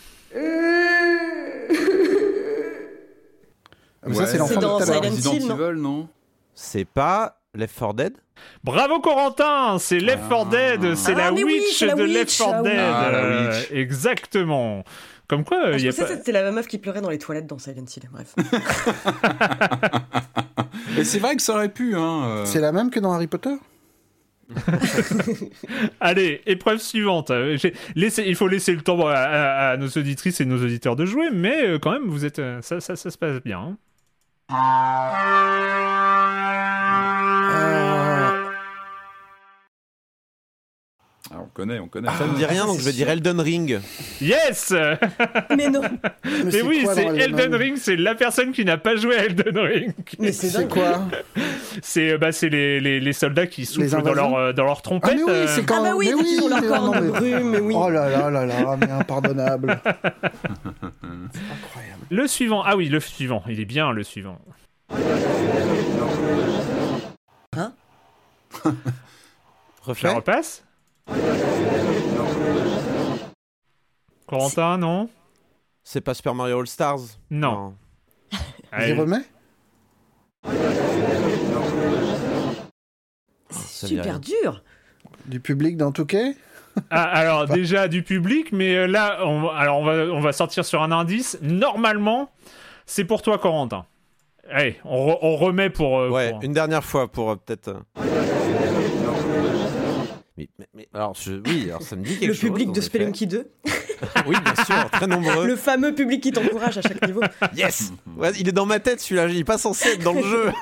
Ah, ça, c'est l'enfant de Silent Hill, non, C'est pas Left 4 Dead Bravo Corentin, c'est Left 4 Dead, c'est la, witch de Left 4 Dead. Ah, exactement. Comme quoi, ah, il y a pas... c'était la meuf qui pleurait dans les toilettes dans Silent Hill. Bref. Mais c'est vrai que ça aurait pu. Hein, euh. C'est la même que dans Harry Potter? Allez, épreuve suivante. Euh, il faut laisser le temps à, nos auditrices et nos auditeurs de jouer, mais euh, quand même, vous êtes, ça, ça, se passe bien. Alors, connaît, on connaît. Ça me dit rien, donc je vais dire Elden Ring. Yes Mais non. Mais oui, c'est Elden Ring, c'est la personne qui n'a pas joué à Elden Ring. Mais c'est quoi C'est euh, bah, c'est les, les, les soldats qui soufflent dans leur, euh, dans leur Ah trompette. mais oui, euh, c'est quand Ah bah oui, mais ils ont leur mais brume, oui. Oh là là là là, mais impardonnable. Le suivant, ah oui, le suivant, il est bien le suivant. Je la Reflet repasse? Corentin, non? C'est pas Super Mario All Stars Non. J'y remets me dit Super dur. Du public dans Touquet Ah, alors déjà du public, mais euh, là, on, va- alors on va, on va sortir sur un indice. Normalement, c'est pour toi, Corentin. Allez, on, re- on remet pour. euh, Ouais, pour- une dernière fois pour euh, peut-être. euh. Mais, mais- mais- alors, je, oui, alors ça me dit quelque Le chose. public de. Spelunky 2. Oui, bien sûr, très nombreux. Le fameux public qui t'encourage à chaque niveau. Yes Ouais, Il est dans ma tête celui-là, il est pas censé être dans le jeu.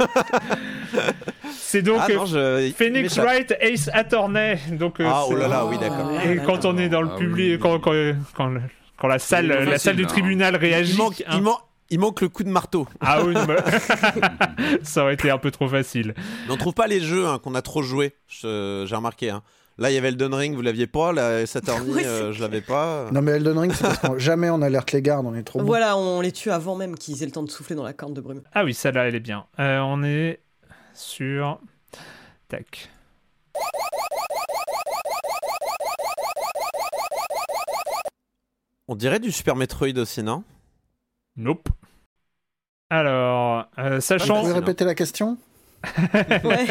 C'est donc ah non, je... il Phoenix. Wright Ace Attorney. Donc, euh, Ah, oh là là, oui, d'accord. Ah, Et là, quand on est dans le Ah public, oui. quand, quand, quand, la salle, la facile, salle de là. tribunal réagit. Il manque, hein. il, man- il manque le coup de marteau. Ah oui, mais- ça aurait été un peu trop facile. Mais on trouve pas les jeux hein, qu'on a trop joué, j'ai remarqué. hein. Là, il y avait Elden Ring, vous l'aviez pas. Là, Saturny, Oui, c'est euh, je l'avais pas. Non mais Elden Ring, c'est parce qu'on jamais on alerte les gardes, on est trop bon. Voilà, on les tue avant même qu'ils aient le temps de souffler dans la corne de brume. Ah oui, celle-là, elle est bien. Euh, on est sur. Tac. On dirait du Super Metroid aussi, non? Nope. Alors, euh, Vous sachant. pouvez répéter la question? Ouais.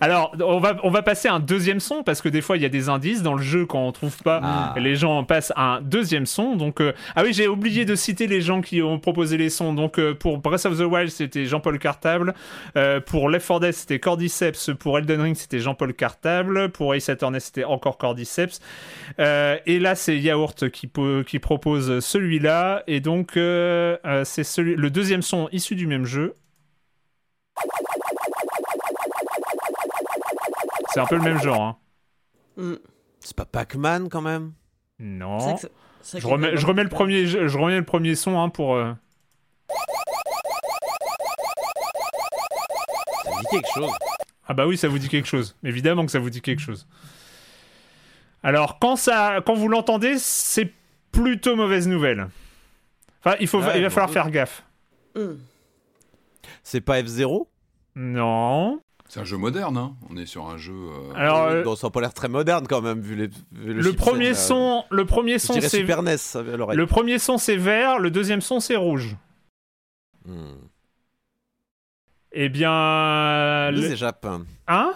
Alors, on va, on va passer à un deuxième son parce que des fois il y a des indices dans le jeu quand on trouve pas. Ah. Les gens passent à un deuxième son. Donc, euh, ah oui, j'ai oublié de citer les gens qui ont proposé les sons. Donc, euh, pour Breath of the Wild, c'était Jean-Paul Cartable. Euh, pour Left 4 Dead, c'était Cordyceps. Pour Elden Ring, c'était Jean-Paul Cartable. Pour Ace Attorney, c'était encore Cordyceps. Et là, c'est Yaourt qui, po- qui propose celui-là. Et donc, c'est celui, le deuxième son issu du même jeu. C'est un peu le même genre. Hein. Mm. C'est pas Pac-Man quand même? Non. que Je remets, des- je remets le premier, je, je remets le premier son hein, pour. euh, Ça dit quelque chose? Ah bah oui, ça vous dit quelque chose. Évidemment que ça vous dit quelque chose. Alors quand ça, quand vous l'entendez, c'est plutôt mauvaise nouvelle. Enfin, il faut, Ouais, il va bon. falloir faire gaffe. Mm. C'est pas F0 Non. C'est un jeu moderne, hein. On est sur un jeu. euh, Alors euh, bon, ça a pas l'air très moderne quand même, vu, les, vu le premier son, le premier son c'est Super NES le premier son c'est vert, le deuxième son c'est rouge. Hmm. Eh bien, Il nous le- échappe. hein?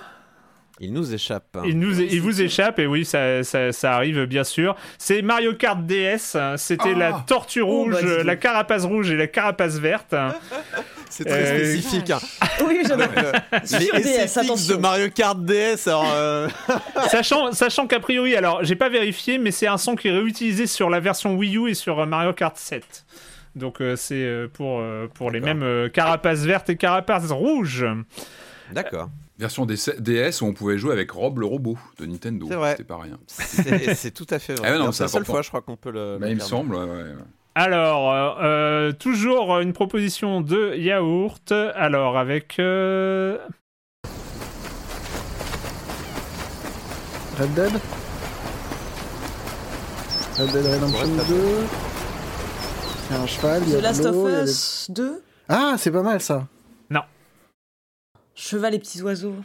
Il nous échappe. Il, nous, il vous échappe, et oui, ça, ça, ça arrive bien sûr. C'est Mario Kart DS, hein. c'était Ah. la tortue Oh, rouge, bah, la carapace rouge et la carapace verte. C'est très Euh, spécifique. hein. Oui, j'adore. Les Sur DS, SFX de attention. Mario Kart DS. Alors, euh, sachant sachant qu'a priori, alors j'ai pas vérifié, mais c'est un son qui est réutilisé sur la version Wii U et sur euh, Mario Kart 7. Donc euh, c'est pour, euh, pour les D'accord. mêmes euh, carapaces vertes et carapaces rouges. D'accord. Version DS où on pouvait jouer avec Rob le robot de Nintendo. C'est vrai. C'était pas rien. C'est c'est tout à fait vrai. Ah non, c'est c'est la seule fois, je crois qu'on peut le. Bah, le il me semble, ouais, ouais, ouais. Alors, euh, euh, toujours une proposition de yaourt. Alors, avec. euh, Red Dead Red Dead Redemption Ouais, ça 2 Il y a un cheval, il y a The Last of des- Us 2. Ah, c'est pas mal ça. Cheval et petits oiseaux.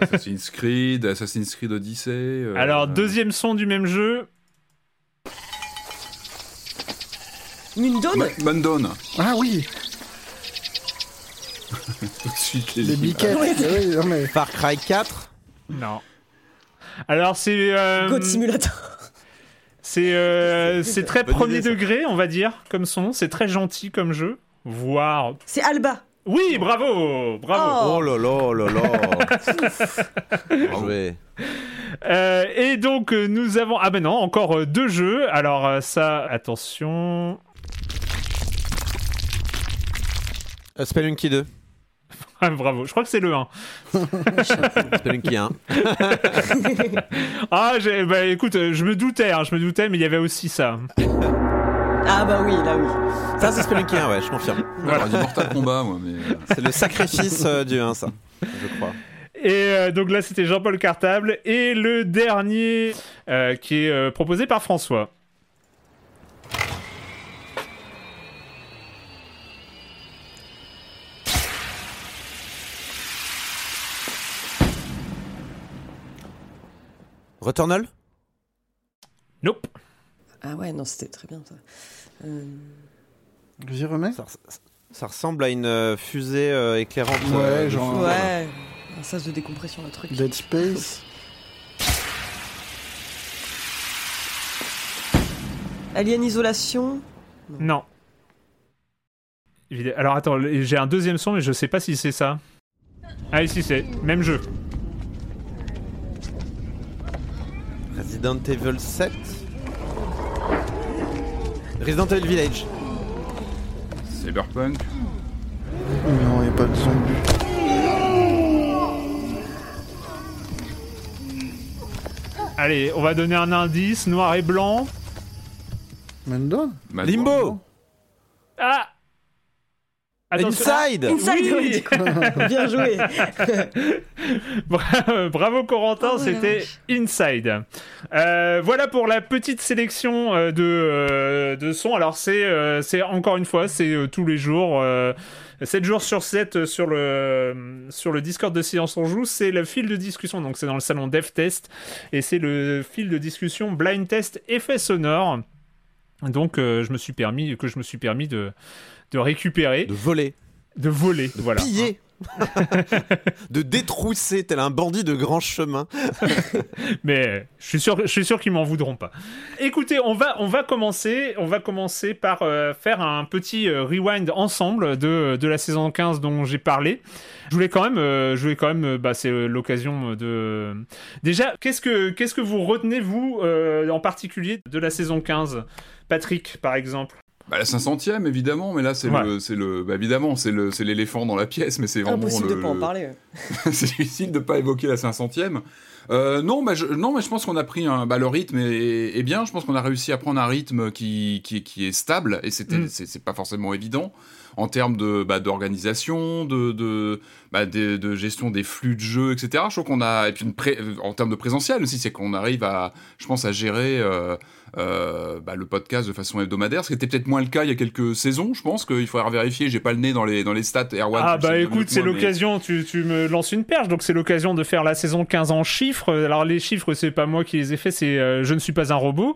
Assassin's Creed, Assassin's Creed Odyssey. euh, Alors, deuxième son du même jeu. Mundawn Ma- Mundawn. Ah oui, Tout de suite, les les lignes. biquettes. Oui. oui, non, mais... Far Cry 4. Non. Alors, c'est. euh, God Simulator. C'est euh, c'est très Bonne premier idée, ça. degré, on va dire, comme son. C'est très gentil comme jeu. Voire. C'est Alba. Oui, bravo Bravo Oh. Oh là là là là. Bien joué. Euh, Et donc, euh, nous avons. Ah ben non, encore euh, deux jeux. Alors, euh, ça, attention. Spelunky 2. Bravo, je crois que c'est le 1. Spelunky 1. ah, bah, écoute, je me doutais, hein, je me doutais, mais il y avait aussi ça. Ah bah oui, là oui. Ça, c'est Spelunky 1, ouais, je confirme. Voilà. du Mortal Kombat, moi, mais... euh, C'est le sacrifice euh, du 1, ça, je crois. Et euh, donc là, c'était Jean-Paul Cartable. Et le dernier, euh, qui est euh, proposé par François. Returnal? Nope. Ah ouais, non, c'était très bien ça. Euh, J'y remets ça, ça- ça ressemble à une euh, fusée euh, éclairante. Ouais, euh, genre-. Ouais, un sas de décompression, le truc. Dead Space. Alien Isolation? Non. Alors attends, j'ai un deuxième son, mais je sais pas si c'est ça. Ah, si, c'est. Même jeu. Resident Evil 7 Resident Evil Village. Cyberpunk. Non, il a pas de zombie. Allez, on va donner un indice noir et blanc. Mendon Mad Limbo Ah. Inside Inside, Oui. Bien joué. Bra- Bravo Corentin, Oh c'était. Inside. Euh, voilà pour la petite sélection euh, de, euh, de sons. Alors c'est euh, c'est encore une fois, c'est euh, tous les jours. euh, 7 jours sur 7 euh, sur le, sur le Discord de Silence on Joue, c'est le fil de discussion. Donc c'est dans le salon Dev Test et c'est le fil de discussion Blind Test effet sonore. Donc euh, je me suis permis que je me suis permis de, de récupérer, De voler. de voler, De voilà. piller. de détrousser tel un bandit de grand chemin. Mais je suis sûr, je suis sûr qu'ils m'en voudront pas. Écoutez, on va, on va commencer, on va commencer par euh, faire un petit euh, rewind ensemble de, de la saison 15 dont j'ai parlé. Je voulais quand même, euh, je voulais quand même, bah, c'est l'occasion de. Déjà, qu'est-ce que, qu'est-ce que vous retenez vous en particulier de la saison 15 Patrick, par exemple. Bah, la 500ème, évidemment, mais là, c'est Ouais. le, c'est le, bah, évidemment, c'est le, c'est l'éléphant dans la pièce, mais c'est vraiment Impossible le, de pas en le- parler. c'est difficile de pas évoquer la 500ème. Euh, non, bah, je, non, mais je pense qu'on a pris un, bah, le rythme est, est bien. Je pense qu'on a réussi à prendre un rythme qui, qui, qui est stable et c'était, Mm. c'est, c'est pas forcément évident en termes de, bah, d'organisation, de, de, bah, de, de gestion des flux de jeu, etc. Je trouve qu'on a, et puis une pré- en termes de présentiel aussi, c'est qu'on arrive à, je pense, à gérer. euh, euh, bah, le podcast de façon hebdomadaire, ce qui était peut-être moins le cas il y a quelques saisons, je pense qu'il faudra vérifier, j'ai pas le nez dans les, dans les stats Erwan. Ah bah écoute, c'est mais- l'occasion, tu, tu me lances une perche, donc c'est l'occasion de faire la saison 15 en chiffres. Alors les chiffres, c'est pas moi qui les ai faits, c'est euh, Je ne suis pas un robot,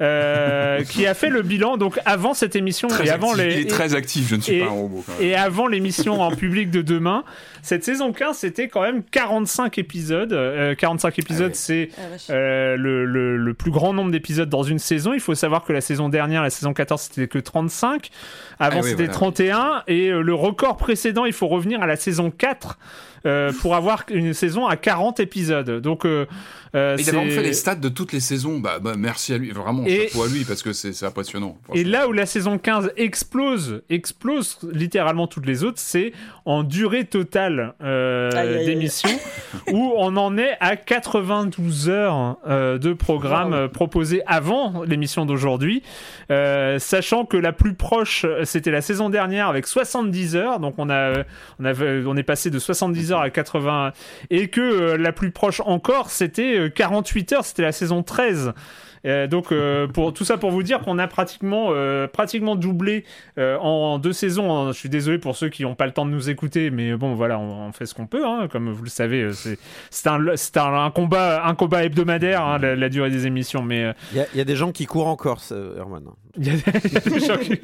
euh, qui a fait le bilan donc avant cette émission Très et avant actif. les... Très actif, je ne suis et- pas un robot. quand même. Et avant l'émission en public de demain, cette saison 15, c'était quand même 45 épisodes. Euh, 45 épisodes, ouais. c'est Ah, euh, le, le- le plus grand nombre d'épisodes dans une saison. Il faut savoir que la saison dernière, la saison 14, c'était que 35. Avant, Ah oui, c'était voilà. 31. Et euh, le record précédent, il faut revenir à la saison 4 euh, pour avoir une saison à 40 épisodes. Donc, euh, euh, Et d'avoir c'est- fait les stats de toutes les saisons, bah, bah, merci à lui, vraiment, Et- chapeau à lui, parce que c'est impressionnant. Et là où la saison 15 explose, explose littéralement toutes les autres, c'est en durée totale euh, d'émission, où on en est à 92 heures euh, de programme Wow. euh, proposé avant l'émission d'aujourd'hui, Euh, sachant que la plus proche, c'était la saison dernière avec 70 heures, donc on, a, on, avait, on est passé de 70 heures à 80, et que euh, la plus proche encore, c'était euh, 48 heures, c'était la saison 13. Euh, donc euh, pour tout ça pour vous dire qu'on a pratiquement euh, pratiquement doublé euh, en deux saisons. Je suis désolé pour ceux qui n'ont pas le temps de nous écouter, mais bon voilà, on, fait ce qu'on peut. hein. Comme vous le savez, euh, c'est un, un, un combat un combat hebdomadaire hein, la, durée des émissions. Mais euh, Il y, a- des gens qui courent encore, Herman. il y a des gens qui-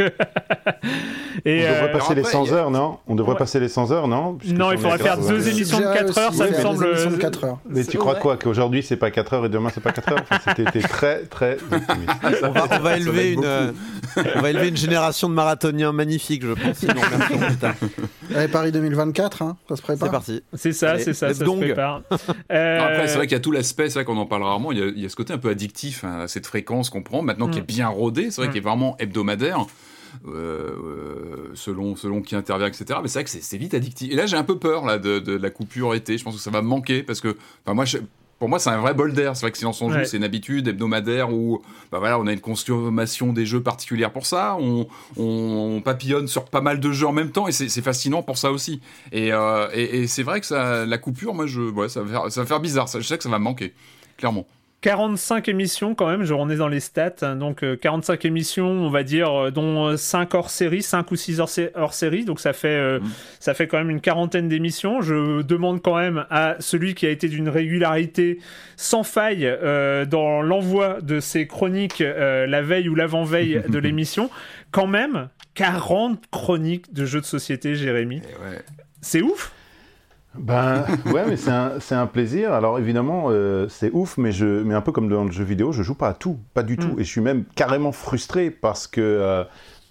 Et, On devrait euh, passer les après, 100 il y a- heures, non On devrait Ouais. passer les 100 heures, non Puisque Non, il faudrait faire grave, deux émissions de J'ai 4 heures, ça me semble. émissions de 4 heures. Mais tu crois quoi Qu'aujourd'hui c'est pas 4 heures et demain c'est pas 4 heures enfin, C'était très très optimiste. On va, on va élever une, euh, on va élever une génération de marathoniens magnifiques, je pense. Sinon. Allez, Paris 2024, hein, ça se prépare. C'est parti. C'est ça, c'est ça, let's ça se prépare. Euh, Après, c'est vrai qu'il y a tout l'aspect, c'est vrai qu'on en parle rarement, il y, a, il y a ce côté un peu addictif hein, à cette fréquence qu'on prend, maintenant qui est Mm. bien rodée, c'est vrai Mm. qu'il vraiment hebdomadaire. selon, selon qui intervient, etc. Mais c'est vrai que c'est vite addictif. Et là, j'ai un peu peur là, de, de, la coupure été. Je pense que ça va me manquer parce que moi, je, pour moi, c'est un vrai bol d'air. C'est vrai que Silence on joue, c'est une habitude hebdomadaire où bah voilà, on a une consommation des jeux particulière pour ça. On, papillonne sur pas mal de jeux en même temps et c'est fascinant pour ça aussi. Euh, et, et, c'est vrai que ça, la coupure, moi, je, ouais, ça, va faire, ça va faire bizarre. je sais que ça va me manquer, clairement. 45 émissions quand même, je on est dans les stats, hein. donc 45 euh, émissions, on va dire, euh, dont 5 hors série, 5 ou 6 hors, série, donc ça fait, euh, mm. ça fait quand même une quarantaine d'émissions. Je demande quand même à celui qui a été d'une régularité sans faille dans l'envoi de ses chroniques la veille ou l'avant-veille de l'émission, quand même 40 chroniques de jeux de société, Jérémy. Eh C'est ouf ben ouais, mais c'est un, un, plaisir. Alors évidemment, euh, c'est ouf, mais, je, mais un peu comme dans le jeu vidéo, je joue pas à tout, pas du tout. Mm. Et je suis même carrément frustré parce que euh,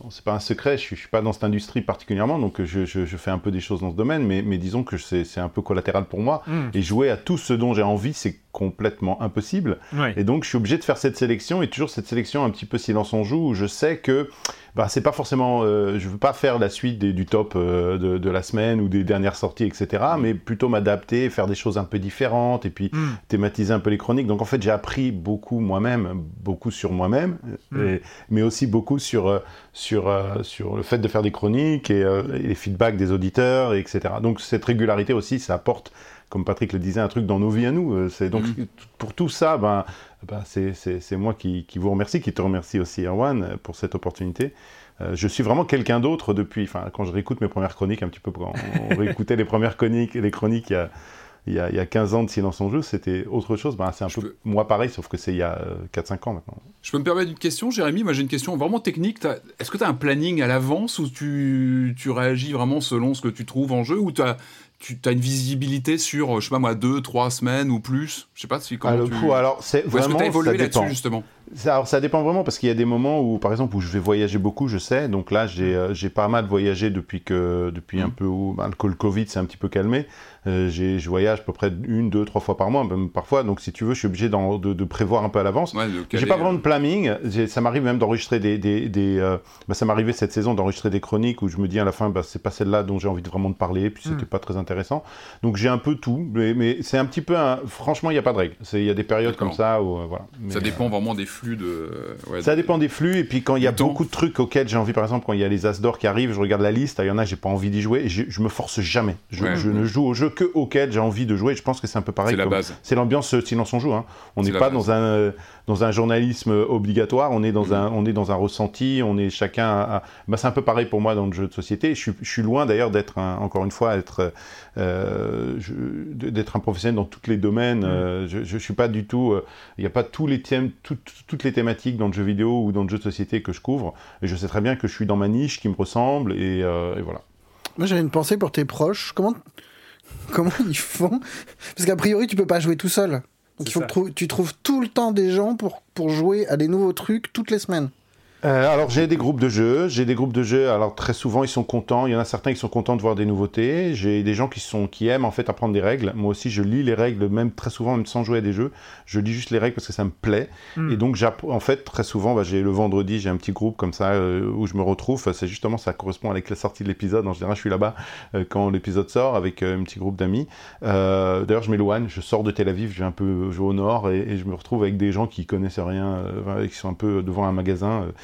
c'est pas un secret, je suis, suis pas dans cette industrie particulièrement, donc je, je, je, fais un peu des choses dans ce domaine, mais, mais disons que c'est un peu collatéral pour moi. Mm. Et jouer à tout ce dont j'ai envie, c'est complètement impossible. Et donc je suis obligé de faire cette sélection, et toujours cette sélection un petit peu silence joue, où je sais que bah, c'est pas forcément, euh, je veux pas faire la suite du top euh, de, la semaine ou des dernières sorties, etc. Mm. Mais plutôt m'adapter, faire des choses un peu différentes et puis mm. thématiser un peu les chroniques. Donc en fait, j'ai appris beaucoup moi-même, beaucoup sur moi-même, mm. mais aussi beaucoup sur euh, sur sur le fait de faire des chroniques et, les feedbacks des auditeurs, etc. Donc cette régularité aussi, ça apporte comme Patrick le disait, un truc dans nos vies à nous. C'est donc pour tout ça, ben, c'est moi qui, vous remercie, qui te remercie aussi, Erwan, pour cette opportunité. Euh, je suis vraiment quelqu'un d'autre depuis, enfin, quand je réécoute mes premières chroniques, un petit peu quand on réécoutait les premières chroniques, les chroniques il y a, il y, a, il y a 15 ans de Silence en Jeu, c'était autre chose. Ben, c'est un peu moi pareil, sauf que c'est il y a 4-5 ans maintenant. Je peux me permettre une question, Jérémy? Moi j'ai une question vraiment technique. Est-ce que tu as un planning à l'avance ou tu, tu réagis vraiment selon ce que tu trouves en jeu ou tu as tu as une visibilité sur, je sais pas moi, deux, trois semaines ou plus? Je sais pas si comment ah, coup, alors c'est vraiment. Est-ce que évolué là-dessus justement? Alors, ça dépend vraiment parce qu'il y a des moments où, par exemple, où je vais voyager beaucoup, je sais. Donc là, j'ai euh, j'ai pas mal voyagé depuis que depuis un mmh. peu où ben, le Covid s'est un petit peu calmé. Euh, je voyage à peu près une, deux, trois fois par mois, même parfois. Donc, si tu veux, je suis obligé de, de, prévoir un peu à l'avance. Ouais, j'ai pas vraiment de planning. Ça m'arrive même d'enregistrer des. des, des euh, bah, ça m'arrivait cette saison d'enregistrer des chroniques où je me dis à la fin, bah, c'est pas celle-là dont j'ai envie de vraiment de parler, puis c'était hmm. pas très intéressant. Donc, j'ai un peu tout, mais, mais c'est un petit peu. Un... Franchement, il n'y a pas de règle. Il y a des périodes comme ça où. Euh, ça dépend vraiment des flux de. ça dépend des flux, et puis quand il y a beaucoup de trucs auxquels j'ai envie, par exemple, quand il y a les As d'or qui arrivent, je regarde la liste, il y en a, j'ai pas envie d'y jouer, et je, me force jamais. Je, je ne joue au jeu que auquel j'ai envie de jouer. Je pense que c'est un peu pareil. C'est la base. C'est l'ambiance euh, silence on joue. Hein. On n'est pas dans un euh, dans un journalisme obligatoire. On est dans mm-hmm. un on est dans un ressenti. On est chacun. À... Bah, c'est un peu pareil pour moi dans le jeu de société. Je suis, je suis loin d'ailleurs d'être encore une fois être euh, d'être un professionnel dans tous les domaines. Mm. je, je suis pas du tout. Il n'y a pas tous les thèmes, toutes les thématiques dans le jeu vidéo ou dans le jeu de société que je couvre. Et je sais très bien que je suis dans ma niche qui me ressemble et, et voilà. Moi, j'avais une pensée pour tes proches. Comment Comment ils font? Parce qu'a priori, tu peux pas jouer tout seul. Donc il faut que tu trouves tout le temps des gens pour, pour jouer à des nouveaux trucs toutes les semaines. Euh, alors j'ai des groupes de jeux, j'ai des groupes de jeux. Alors très souvent ils sont contents. Il y en a certains qui sont contents de voir des nouveautés. J'ai des gens qui sont qui aiment en fait apprendre des règles. Moi aussi je lis les règles, même très souvent même sans jouer à des jeux. Je lis juste les règles parce que ça me plaît. Hmm. Et donc en fait très souvent bah, j'ai le vendredi j'ai un petit groupe comme ça euh, où je me retrouve. C'est justement ça correspond avec la sortie de l'épisode. En général je suis là-bas euh, quand l'épisode sort avec un petit groupe d'amis. D'ailleurs je m'éloigne, je sors de Tel Aviv, je vais un peu jouer au nord et, et, je me retrouve avec des gens qui connaissent rien, qui sont un peu devant un magasin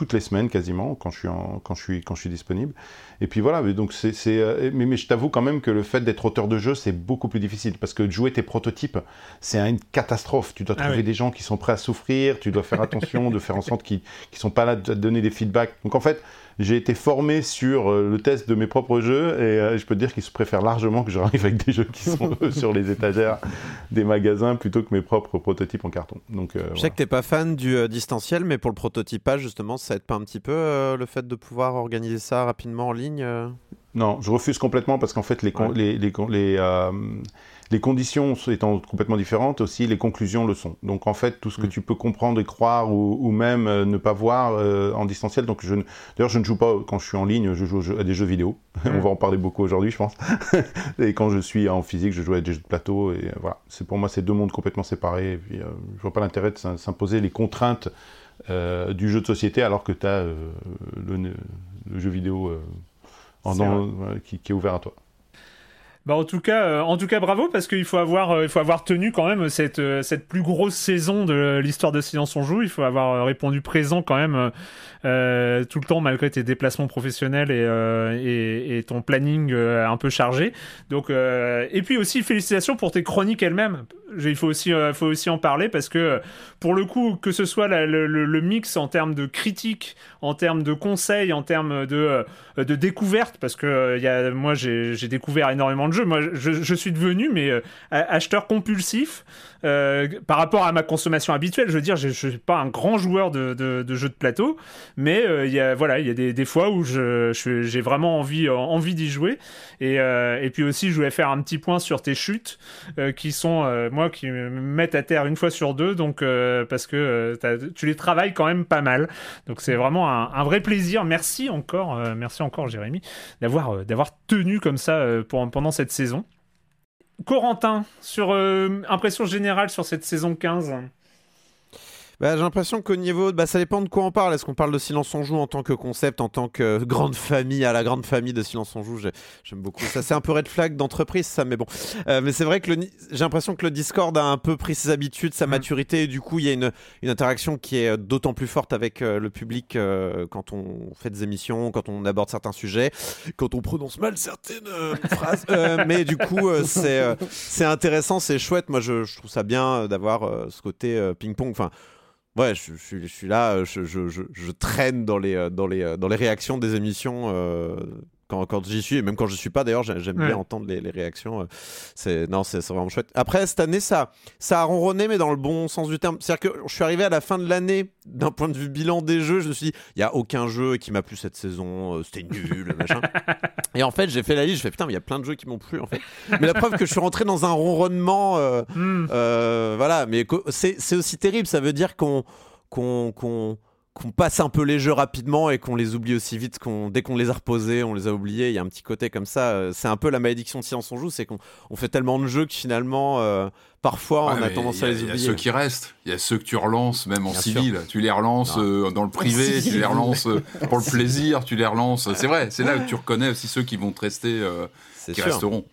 toutes les semaines quasiment quand je suis en, quand je suis quand je suis disponible. Et puis voilà, mais donc c'est euh, mais, mais, je t'avoue quand même que le fait d'être auteur de jeu c'est beaucoup plus difficile parce que jouer tes prototypes c'est une catastrophe. Tu dois ah trouver des gens qui sont prêts à souffrir, tu dois faire attention de faire en sorte qu'ils ne sont pas là de te donner des feedbacks. Donc en fait j'ai été formé sur euh, le test de mes propres jeux et euh, je peux te dire qu'ils se préfèrent largement que j'arrive avec des jeux qui sont sur les étagères des magasins plutôt que mes propres prototypes en carton. Donc, euh, je sais que tu n'es pas fan du distanciel, mais pour le prototypage, justement, ça aide pas un petit peu le fait de pouvoir organiser ça rapidement en ligne Non, je refuse complètement parce qu'en fait, les, les, les, les les conditions étant complètement différentes, aussi les conclusions le sont. Donc en fait, tout ce que mm. tu peux comprendre et croire ou, même euh, ne pas voir euh, en distanciel. Donc je, d'ailleurs, je ne joue pas quand je suis en ligne, je joue à des jeux vidéo. Mm. On va en parler beaucoup aujourd'hui, je pense. et quand je suis en physique, je joue à des jeux de plateau. Et voilà, c'est pour moi c'est deux mondes complètement séparés. Et puis, euh, je vois pas l'intérêt de s'imposer les contraintes du jeu de société alors que tu as le, jeu vidéo qui, qui, est ouvert à toi. Bah en tout cas, euh, en tout cas, bravo parce qu'il faut avoir, euh, il faut avoir tenu quand même cette euh, cette plus grosse saison de l'histoire de Silence on joue. Il faut avoir répondu présent quand même tout le temps malgré tes déplacements professionnels et et, et, ton planning un peu chargé. Donc et puis aussi félicitations pour tes chroniques elles-mêmes. Il faut aussi, faut aussi en parler parce que pour le coup, que ce soit le, le, mix en termes de critique, en termes de conseils, en termes de de découverte, parce que y a, moi j'ai découvert énormément de jeux moi, je, suis devenu mais euh, acheteur compulsif euh, par rapport à ma consommation habituelle. Je veux dire, je, ne suis pas un grand joueur de, jeux de plateau, mais euh, voilà, il y a des, fois où j'ai vraiment envie envie d'y jouer. Et, puis aussi, je voulais faire un petit point sur tes chutes qui sont moi qui me mettent à terre une fois sur deux, donc parce que tu les travailles quand même pas mal. Donc c'est vraiment un, vrai plaisir. Merci encore, merci encore Jérémy d'avoir tenu comme ça pendant cette saison. Corentin, sur euh, impression générale sur cette saison 15 bah, j'ai l'impression qu'au niveau, bah, ça dépend de quoi on parle. Est-ce qu'on parle de Silence on joue en tant que concept, en tant que grande famille, à la grande famille de Silence on joue? J'aime beaucoup. Ça, c'est un peu red flag d'entreprise, ça, mais bon. Euh, mais c'est vrai que j'ai l'impression que le Discord a un peu pris ses habitudes, sa mm. maturité, et du coup, il y a une, une interaction qui est d'autant plus forte avec euh, le public euh, quand on fait des émissions, quand on aborde certains sujets, quand on prononce mal certaines phrases. mais du coup, c'est c'est intéressant, c'est chouette. Moi, je, je, trouve ça bien d'avoir ce côté ping-pong. Enfin, Ouais, je, je, je, suis là, je, je, traîne dans les, dans, les, dans les réactions des émissions euh, quand, quand j'y suis, et même quand je suis pas d'ailleurs, j'aime bien entendre les, les réactions. Euh, c'est non, c'est vraiment chouette. Après cette année, ça, ça a ronronné, mais dans le bon sens du terme. C'est-à-dire que je suis arrivé à la fin de l'année, d'un point de vue bilan des jeux, je me suis dit, il y a aucun jeu qui m'a plu cette saison, euh, c'était nul, machin. Et en fait, j'ai fait la liste, je fais putain, mais il y a plein de jeux qui m'ont plu en fait. Mais la preuve que je suis rentré dans un ronronnement, euh, hmm. voilà. Mais c'est aussi terrible, ça veut dire qu'on qu'on qu'on passe un peu les jeux rapidement et qu'on les oublie aussi vite qu'on dès qu'on les a reposés on les a oubliés. Il y a un petit côté comme ça. Euh, c'est un peu la malédiction de Silence on joue c'est qu'on fait tellement de jeux que finalement euh, parfois on a tendance à les oublier il y a ceux qui restent. Il y a ceux que tu relances même en civil. tu les relances euh, dans le privé tu les relances pour le plaisir tu les relances. C'est vrai c'est là que tu reconnais aussi ceux qui vont te rester qui resteront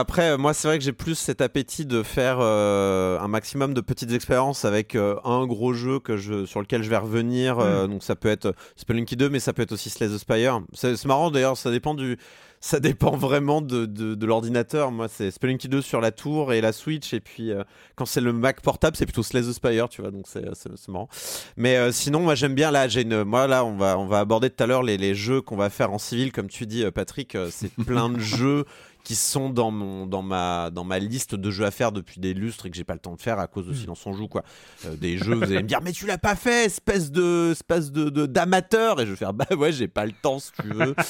après, euh, moi, c'est vrai que j'ai plus cet appétit de faire euh, un maximum de petites expériences avec euh, un gros jeu que je, sur lequel je vais revenir. Hmm. donc, ça peut être Spelunky 2, mais ça peut être aussi Slay the Spire. C'est marrant d'ailleurs, ça dépend du. Ça dépend vraiment de, de, l'ordinateur. Moi, c'est Spelunky 2 sur la tour et la Switch. Et puis, quand c'est le Mac portable, c'est plutôt Slay the Spire, tu vois. Donc, c'est marrant. Mais sinon, moi, j'aime bien. Là, j'ai une. Moi, là, on va, on va aborder tout à l'heure les, les, jeux qu'on va faire en civil, comme tu dis, Patrick. c'est plein de jeux qui sont dans mon dans ma dans ma liste de jeux à faire depuis des lustres et que j'ai pas le temps de faire à cause de hmm. Silence on joue quoi. Euh, des jeux vous allez me dire mais tu l'as pas fait espèce de espèce de d'amateur et je vais faire bah ouais j'ai pas le temps si tu veux.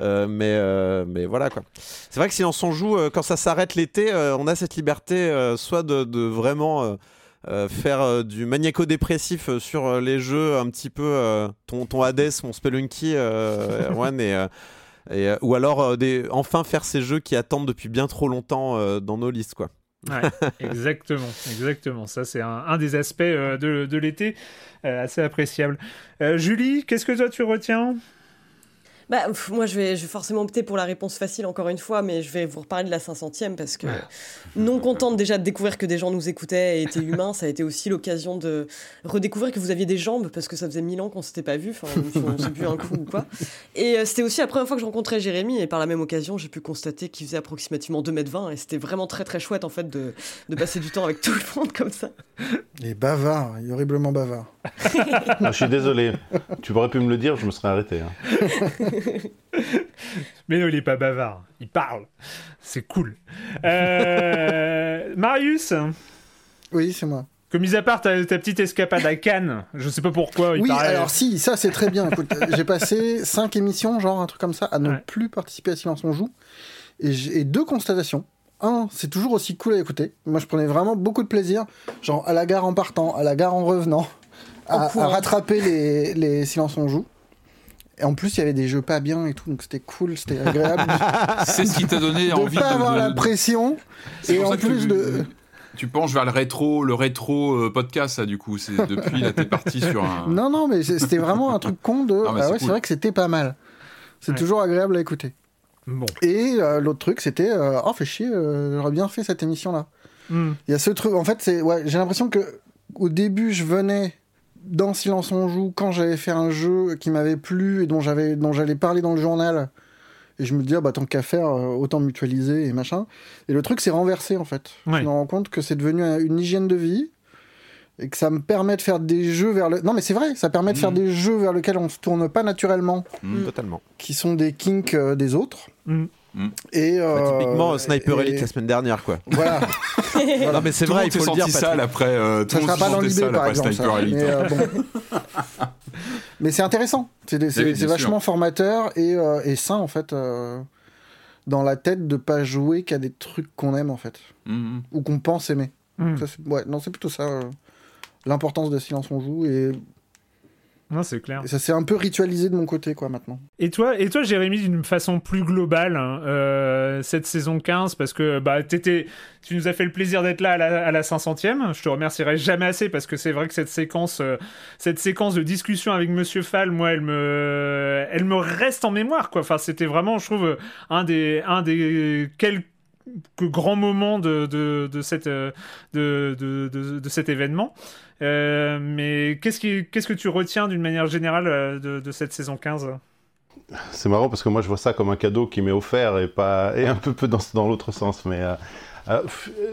Euh, mais euh, mais voilà quoi. C'est vrai que Silence on joue quand ça s'arrête l'été on a cette liberté soit de, de vraiment faire du maniaco-dépressif sur les jeux un petit peu ton, ton Hades, mon Spelunky, One et euh, ou alors euh, des, enfin faire ces jeux qui attendent depuis bien trop longtemps euh, dans nos listes, quoi. exactement, exactement. Ça, c'est un, des aspects de, de l'été assez appréciable. Julie, qu'est-ce que toi tu retiens? Bah, moi, je vais, je vais forcément opter pour la réponse facile, encore une fois, mais je vais vous reparler de la 500e parce que, non contente déjà de découvrir que des gens nous écoutaient et étaient humains, ça a été aussi l'occasion de redécouvrir que vous aviez des jambes parce que ça faisait mille ans qu'on s'était pas vu, enfin, on s'est vu un coup ou quoi. Et euh, c'était aussi la première fois que je rencontrais Jérémy et par la même occasion, j'ai pu constater qu'il faisait approximativement 2m20 et c'était vraiment très très chouette en fait de, de passer du temps avec tout le monde comme ça. Et bavard, il est horriblement bavard. Je suis désolé, tu aurais pu me le dire, je me serais arrêté. Hein. Mais non, il est pas bavard. Il parle. C'est cool. Euh, Marius Oui, c'est moi. Que mis à part ta, petite escapade à Cannes, je sais pas pourquoi. oui, alors si, ça c'est très bien. j'ai passé cinq émissions, genre un truc comme ça, à ne plus participer à Silence on joue. Et j'ai deux constatations. Un, c'est toujours aussi cool à écouter. Moi, je prenais vraiment beaucoup de plaisir, genre à la gare en partant, à la gare en revenant, à, rattraper les, les Silence on joue. Et en plus, il y avait des jeux pas bien et tout, donc c'était cool, c'était agréable. c'est ce qui t'a donné de envie pas de. avoir la pression. Et en plus de. tu penches vers le rétro, le rétro podcast, ça, du coup. C'est depuis là, t'es parti sur un. Non, non, mais c'était vraiment un truc con de. Ah, ouais, c'est vrai que c'était pas mal. C'est toujours agréable à écouter. Bon. Et l'autre truc, c'était oh, fait chier, j'aurais bien fait cette émission-là. Hmm. Il y a ce truc. En fait, c'est ouais, j'ai l'impression que au début, je venais dans Silence on joue quand j'avais fait un jeu qui m'avait plu et dont j'avais dont j'allais parler dans le journal. Et je me dis ah, bah tant qu'à faire euh, autant mutualiser et machin. Et le truc s'est renversé en fait. Je me rends compte que c'est devenu une hygiène de vie et que ça me permet de faire des jeux vers le non mais c'est vrai ça permet de faire mm. des jeux vers lesquels on se tourne pas naturellement. Mm. totalement. Qui sont des kinks euh, des autres mm. Et euh, bah, typiquement Sniper Elite la semaine dernière quoi. Voilà. Non mais c'est vrai, il faut le dire. Sale après. Euh, ça sera pas dans l'idée par exemple. Ça. Mais, euh, bon. mais c'est intéressant. C'est vachement formateur et, euh, et, sain en fait euh, dans la tête de pas jouer qu'à des trucs qu'on aime en fait mm-hmm. ou qu'on pense aimer. Mm. ouais, non c'est plutôt ça l'importance de Silence on joue et non, c'est clair. ça s'est un peu ritualisé de mon côté, quoi, maintenant. Et toi, et toi Jérémy, d'une façon plus globale, hein, euh, cette saison 15, parce que bah, étais, tu nous as fait le plaisir d'être là à la, 500e. Je te remercierai jamais assez, parce que c'est vrai que cette séquence, euh, cette séquence de discussion avec Monsieur Fall, moi, elle me, elle me reste en mémoire, quoi. Enfin, c'était vraiment, je trouve, un des, un des quelques grands moments de, de, de cette, de, de, de, cet événement. Euh, mais qu'est-ce, qui, qu'est-ce que tu retiens d'une manière générale euh, de, cette saison 15 C'est marrant parce que moi je vois ça comme un cadeau qui m'est offert et, pas, et un peu, peu dans, dans l'autre sens. Mais euh,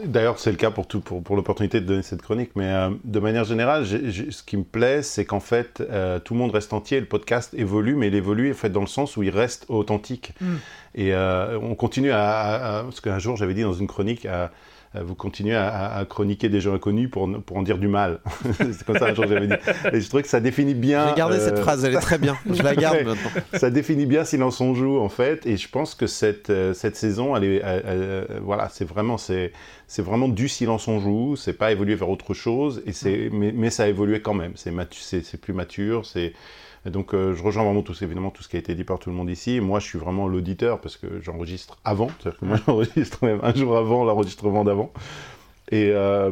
d'ailleurs, c'est le cas pour, tout, pour, pour l'opportunité de donner cette chronique. Mais de manière générale, ce qui me plaît, c'est qu'en fait, tout le monde reste entier. Le podcast évolue, mais il évolue en fait, dans le sens où il reste authentique. Mm. Et on continue à, à parce qu'un jour, j'avais dit dans une chronique à vous continuez à, chroniquer des gens inconnus pour, pour en dire du mal. c'est comme ça un jour j'avais dit. Et je trouve que ça définit bien. J'ai gardé euh, cette phrase, elle est très bien. Je la garde maintenant. ça définit bien Silence on joue en fait. Et je pense que cette, euh, cette saison, elle est, voilà, c'est vraiment, c'est, c'est vraiment du Silence on joue. C'est pas évolué vers autre chose. Et c'est, mais, mais ça a évolué quand même. C'est, c'est, c'est plus mature. C'est donc euh, je rejoins vraiment tout, évidemment tout ce qui a été dit par tout le monde ici. Moi, je suis vraiment l'auditeur parce que j'enregistre avant. C'est-à-dire que moi, j'enregistre même un jour avant l'enregistrement d'avant. Et euh,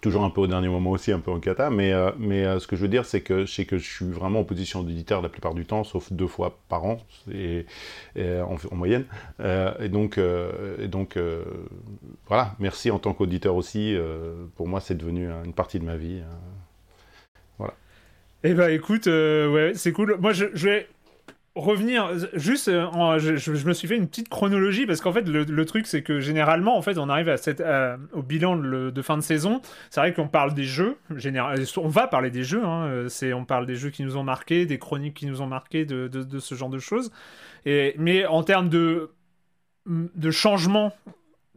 toujours un peu au dernier moment aussi, un peu en cata. Mais, euh, ce que je veux dire, c'est que je que je suis vraiment en position d'auditeur la plupart du temps, sauf deux fois par an, et, en, moyenne. et donc, et donc voilà, merci en tant qu'auditeur aussi. pour moi, c'est devenu une partie de ma vie. Eh ben écoute, euh, ouais, c'est cool. Moi, je, vais revenir juste euh, je, me suis fait une petite chronologie parce qu'en fait le, truc c'est que généralement en fait on arrive à cette, au bilan de, fin de saison c'est vrai qu'on parle des jeux on va parler des jeux hein, c'est on parle des jeux qui nous ont marqué des chroniques qui nous ont marqué de, ce genre de choses mais en termes de de changement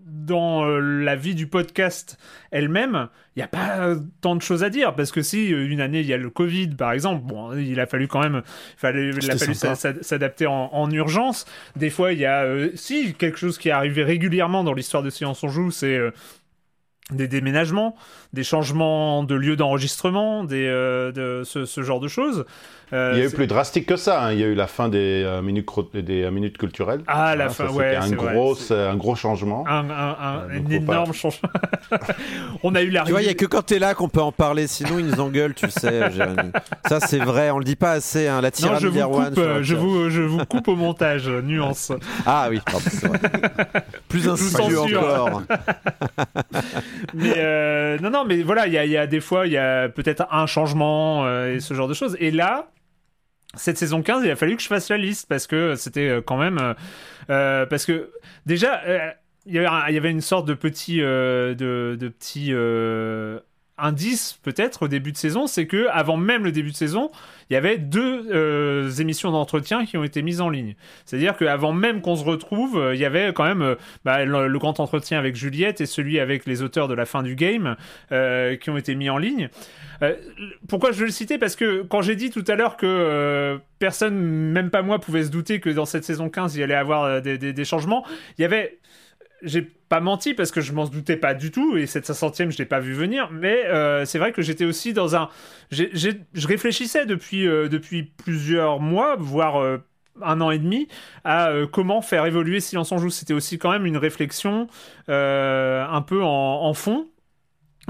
dans euh, la vie du podcast elle-même, il n'y a pas tant de choses à dire. Parce que si euh, une année il y a le Covid par exemple, bon, il a fallu quand même, fallait, il a fallu s'adapter en, urgence. Des fois, il y a euh, si quelque chose qui est arrivé régulièrement dans l'histoire de Silence on joue, c'est des déménagements, des changements de lieu d'enregistrement, des, de ce, genre de choses. Euh, il y a eu plus drastique que ça. Hein. Il y a eu la fin des euh, minutes, des euh, minutes culturelles. Ah, la fin, ouais. un, gros, un gros changement. Un, un, un énorme changement. on a eu la. Tu vois, il n'y a que quand tu es là qu'on peut en parler. Sinon, ils nous engueulent, tu sais, Jérémy. Ça, c'est vrai. On le dit pas assez. Hein, la non, je vous coupe, je vous, je vous coupe au montage. Nuance. Ah oui, vrai. Plus insidieux encore. mais non, non, mais voilà, il y, a des fois, il y a peut-être un changement et ce genre de choses. Et là, cette saison 15, il a fallu que je fasse la liste parce que c'était euh, quand même. Euh, euh, parce que déjà, il y, avait une sorte de petit. de petit indice peut-être au début de saison, c'est que avant même le début de saison, il y avait deux euh, émissions d'entretien qui ont été mises en ligne. C'est-à-dire qu'avant même qu'on se retrouve, euh, il y avait quand même euh, bah, le, grand entretien avec Juliette et celui avec les auteurs de la fin du game qui ont été mis en ligne. pourquoi je veux le citer? Parce que quand j'ai dit tout à l'heure que personne, même pas moi, pouvait se douter que dans cette saison 15, il y allait avoir des, des changements, il y avait j'ai pas menti parce que je m'en doutais pas du tout et cette 500e je l'ai pas vu venir mais euh, c'est vrai que j'étais aussi dans un je réfléchissais depuis euh, depuis plusieurs mois voire euh, un an et demi à comment faire évoluer Silence en Joue. C'était aussi quand même une réflexion un peu en fond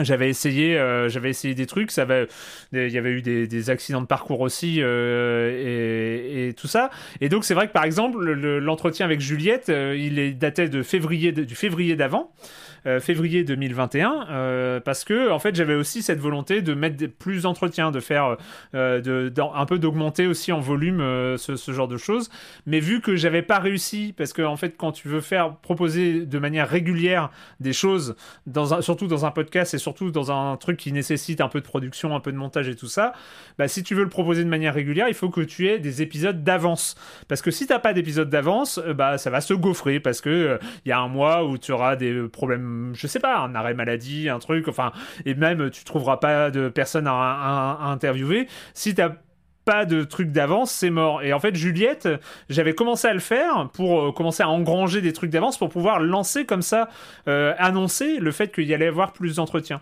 j'avais essayé, euh, j'avais essayé des trucs. Il y avait eu des, des accidents de parcours aussi euh, et, et, tout ça. Et donc c'est vrai que par exemple l'entretien avec Juliette, euh, il est daté de février du février d'avant. Euh, février 2021 euh, parce que en fait j'avais aussi cette volonté de mettre plus d'entretien, de faire euh, un peu d'augmenter aussi en volume ce, genre de choses. Mais vu que j'avais pas réussi, parce que en fait quand tu veux faire proposer de manière régulière des choses, dans un, surtout dans un podcast et surtout dans un truc qui nécessite un peu de production, un peu de montage et tout ça, bah, si tu veux le proposer de manière régulière, il faut que tu aies des épisodes d'avance. Parce que si t'as pas d'épisodes d'avance, bah ça va se gaufrer parce que il y a un mois où tu auras des problèmes je sais pas, un arrêt maladie, un truc, enfin, et même tu trouveras pas de personne à, interviewer. Si t'as pas de trucs d'avance, c'est mort. Et en fait, Juliette, j'avais commencé à le faire pour euh, commencer à engranger des trucs d'avance pour pouvoir lancer comme ça, euh, annoncer le fait qu'il y allait avoir plus d'entretiens.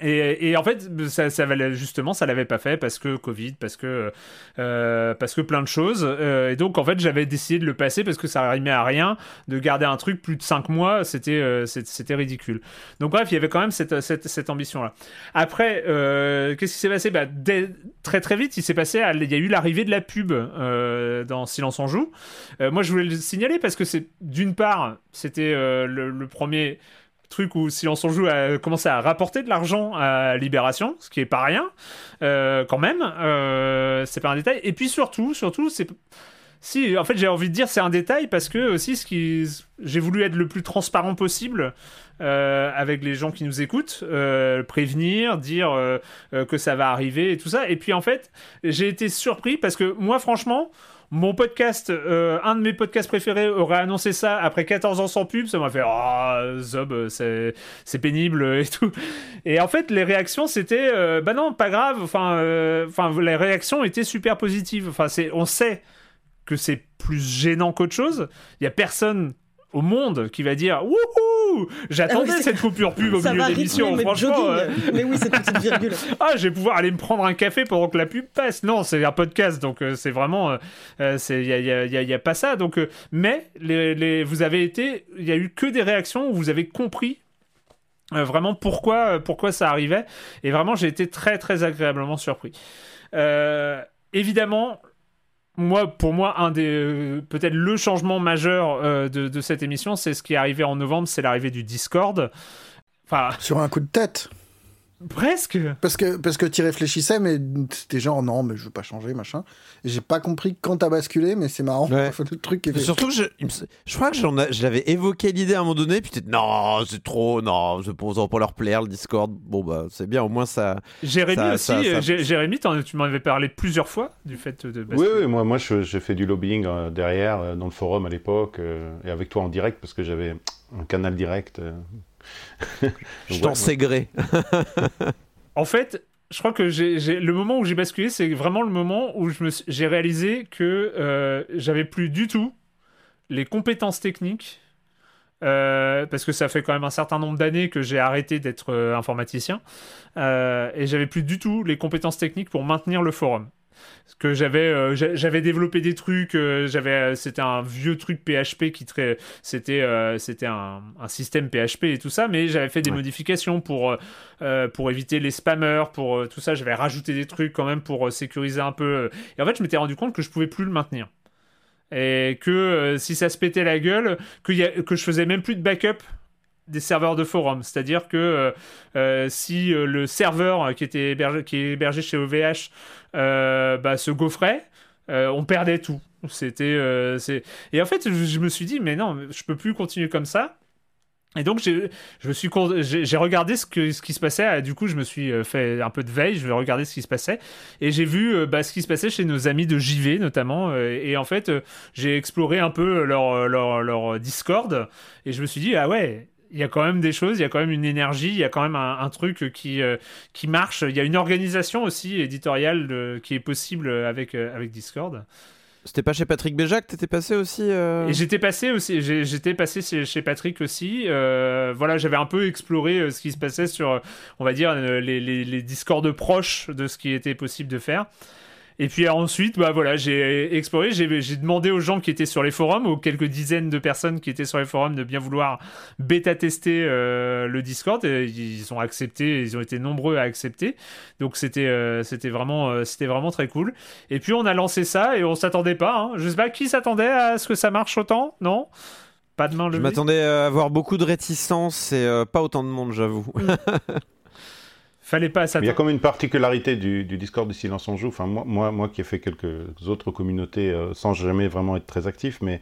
Et, en fait, ça, ça justement, ça l'avait pas fait parce que Covid, parce que euh, parce que plein de choses. Euh, et donc, en fait, j'avais décidé de le passer parce que ça n'arrivait à rien de garder un truc plus de 5 mois. C'était euh, c'était ridicule. Donc bref, il y avait quand même cette, cette, cette ambition là. Après, qu'est-ce qui s'est passé? Bah, Très très vite, il s'est passé. Il y a eu l'arrivée de la pub dans Silence en joue. moi, je voulais le signaler parce que d'une part, c'était le premier truc où Silence on joue a commencé à rapporter de l'argent à Libération, ce qui est pas rien, euh, quand même. Euh, c'est pas un détail. Et puis surtout, surtout, c'est si, en fait, j'ai envie de dire c'est un détail parce que aussi, ce qui, j'ai voulu être le plus transparent possible euh, avec les gens qui nous écoutent, prévenir, dire que ça va arriver et tout ça. Et puis en fait, j'ai été surpris parce que moi, franchement, mon podcast, euh, un de mes podcasts préférés aurait annoncé ça après 14 ans sans pub, ça m'a fait oh, Zob, c'est pénible et tout. Et en fait, les réactions c'était euh, bah non, pas grave. Enfin, euh, enfin, les réactions étaient super positives. Enfin, on sait que c'est plus gênant qu'autre chose. Il y a personne au monde qui va dire wouhou j'attendais ah cette coupure pub au milieu de l'émission franchement euh. mais oui cette petite virgule. Ah je vais pouvoir aller me prendre un café pendant que la pub passe. Non c'est un podcast donc euh, c'est vraiment euh, il y a, y, a, y a, pas ça. Donc mais les, les, vous avez été il y a eu que des réactions où vous avez compris vraiment pourquoi pourquoi ça arrivait. Et vraiment j'ai été très très agréablement surpris. Évidemment moi, pour moi, un des euh, peut-être le changement majeur euh, de, de, cette émission, c'est ce qui est arrivé en novembre, c'est l'arrivée du Discord. Enfin, sur un coup de tête. Presque. Parce que, parce que tu réfléchissais, mais c'était genre non, mais je veux pas changer, machin. Et j'ai pas compris quand t'as basculé, mais c'est marrant. Ouais. Le truc est Surtout que je, je crois que je l'avais évoqué l'idée à un moment donné, puis peut-être non, c'est trop, non, je pense pour leur plaire le Discord. Bon, bah, c'est bien, au moins ça. Jérémy aussi, ça, Jérémy, tu m'en avais parlé plusieurs fois du fait de basculer. Oui, oui, moi, moi j'ai fait du lobbying euh, derrière, euh, dans le forum à l'époque, euh, et avec toi en direct, parce que j'avais un canal direct. je t'en sais gré. en fait, je crois que le moment où j'ai basculé, c'est vraiment le moment où j'ai réalisé que euh, j'avais plus du tout les compétences techniques. Euh, parce que ça fait quand même un certain nombre d'années que j'ai arrêté d'être euh, informaticien et j'avais plus du tout les compétences techniques pour maintenir le forum que j'avais euh, j'avais développé des trucs euh, j'avais euh, c'était un vieux truc PHP qui c'était c'était un, un, système PHP et tout ça mais j'avais fait des modifications pour pour éviter les spammers pour tout ça. J'avais rajouté des trucs quand même pour sécuriser un peu et en fait je m'étais rendu compte que je pouvais plus le maintenir. Et que si ça se pétait la gueule que, y a, que je faisais même plus de backup des serveurs de forum. C'est-à-dire que euh, euh, si euh, le serveur qui, était hébergé, chez OVH bah, se gaufrait, on perdait tout. C'était. Et en fait, je, me suis dit, mais non, je peux plus continuer comme ça. Et donc, j'ai, regardé ce, que, ce qui se passait. Du coup, je me suis fait un peu de veille. Je vais regarder ce qui se passait. Et j'ai vu bah, ce qui se passait chez nos amis de JV, notamment. Et en fait, j'ai exploré un peu leur, leur, leur Discord. Et je me suis dit, ah ouais, il y a quand même des choses, il y a quand même une énergie, il y a quand même un, truc qui, euh, qui marche. Il y a une organisation aussi éditoriale qui est possible avec, euh, avec Discord. C'était pas chez Patrick Béjac, t'étais passé aussi euh j'étais passé aussi, j'étais passé chez Patrick aussi. voilà, j'avais un peu exploré ce qui se passait sur, on va dire, les, les, les Discords proches de ce qui était possible de faire. Et puis ensuite, bah voilà, j'ai exploré, j'ai demandé aux gens qui étaient sur les forums, aux quelques dizaines de personnes qui étaient sur les forums, de bien vouloir bêta-tester euh, le Discord. Et ils ont accepté, ils ont été nombreux à accepter. Donc c'était euh, c'était vraiment, euh, c'était vraiment très cool. Et puis on a lancé ça et on s'attendait pas. Hein. Je sais pas qui s'attendait à ce que ça marche autant, non? Pas de main levée. Je m'attendais à avoir beaucoup de réticence et pas autant de monde, j'avoue. Fallait pas Il y a comme une particularité du, Discord du Silence en Joue. Enfin, moi, moi, moi qui ai fait quelques autres communautés euh, sans jamais vraiment être très actif, mais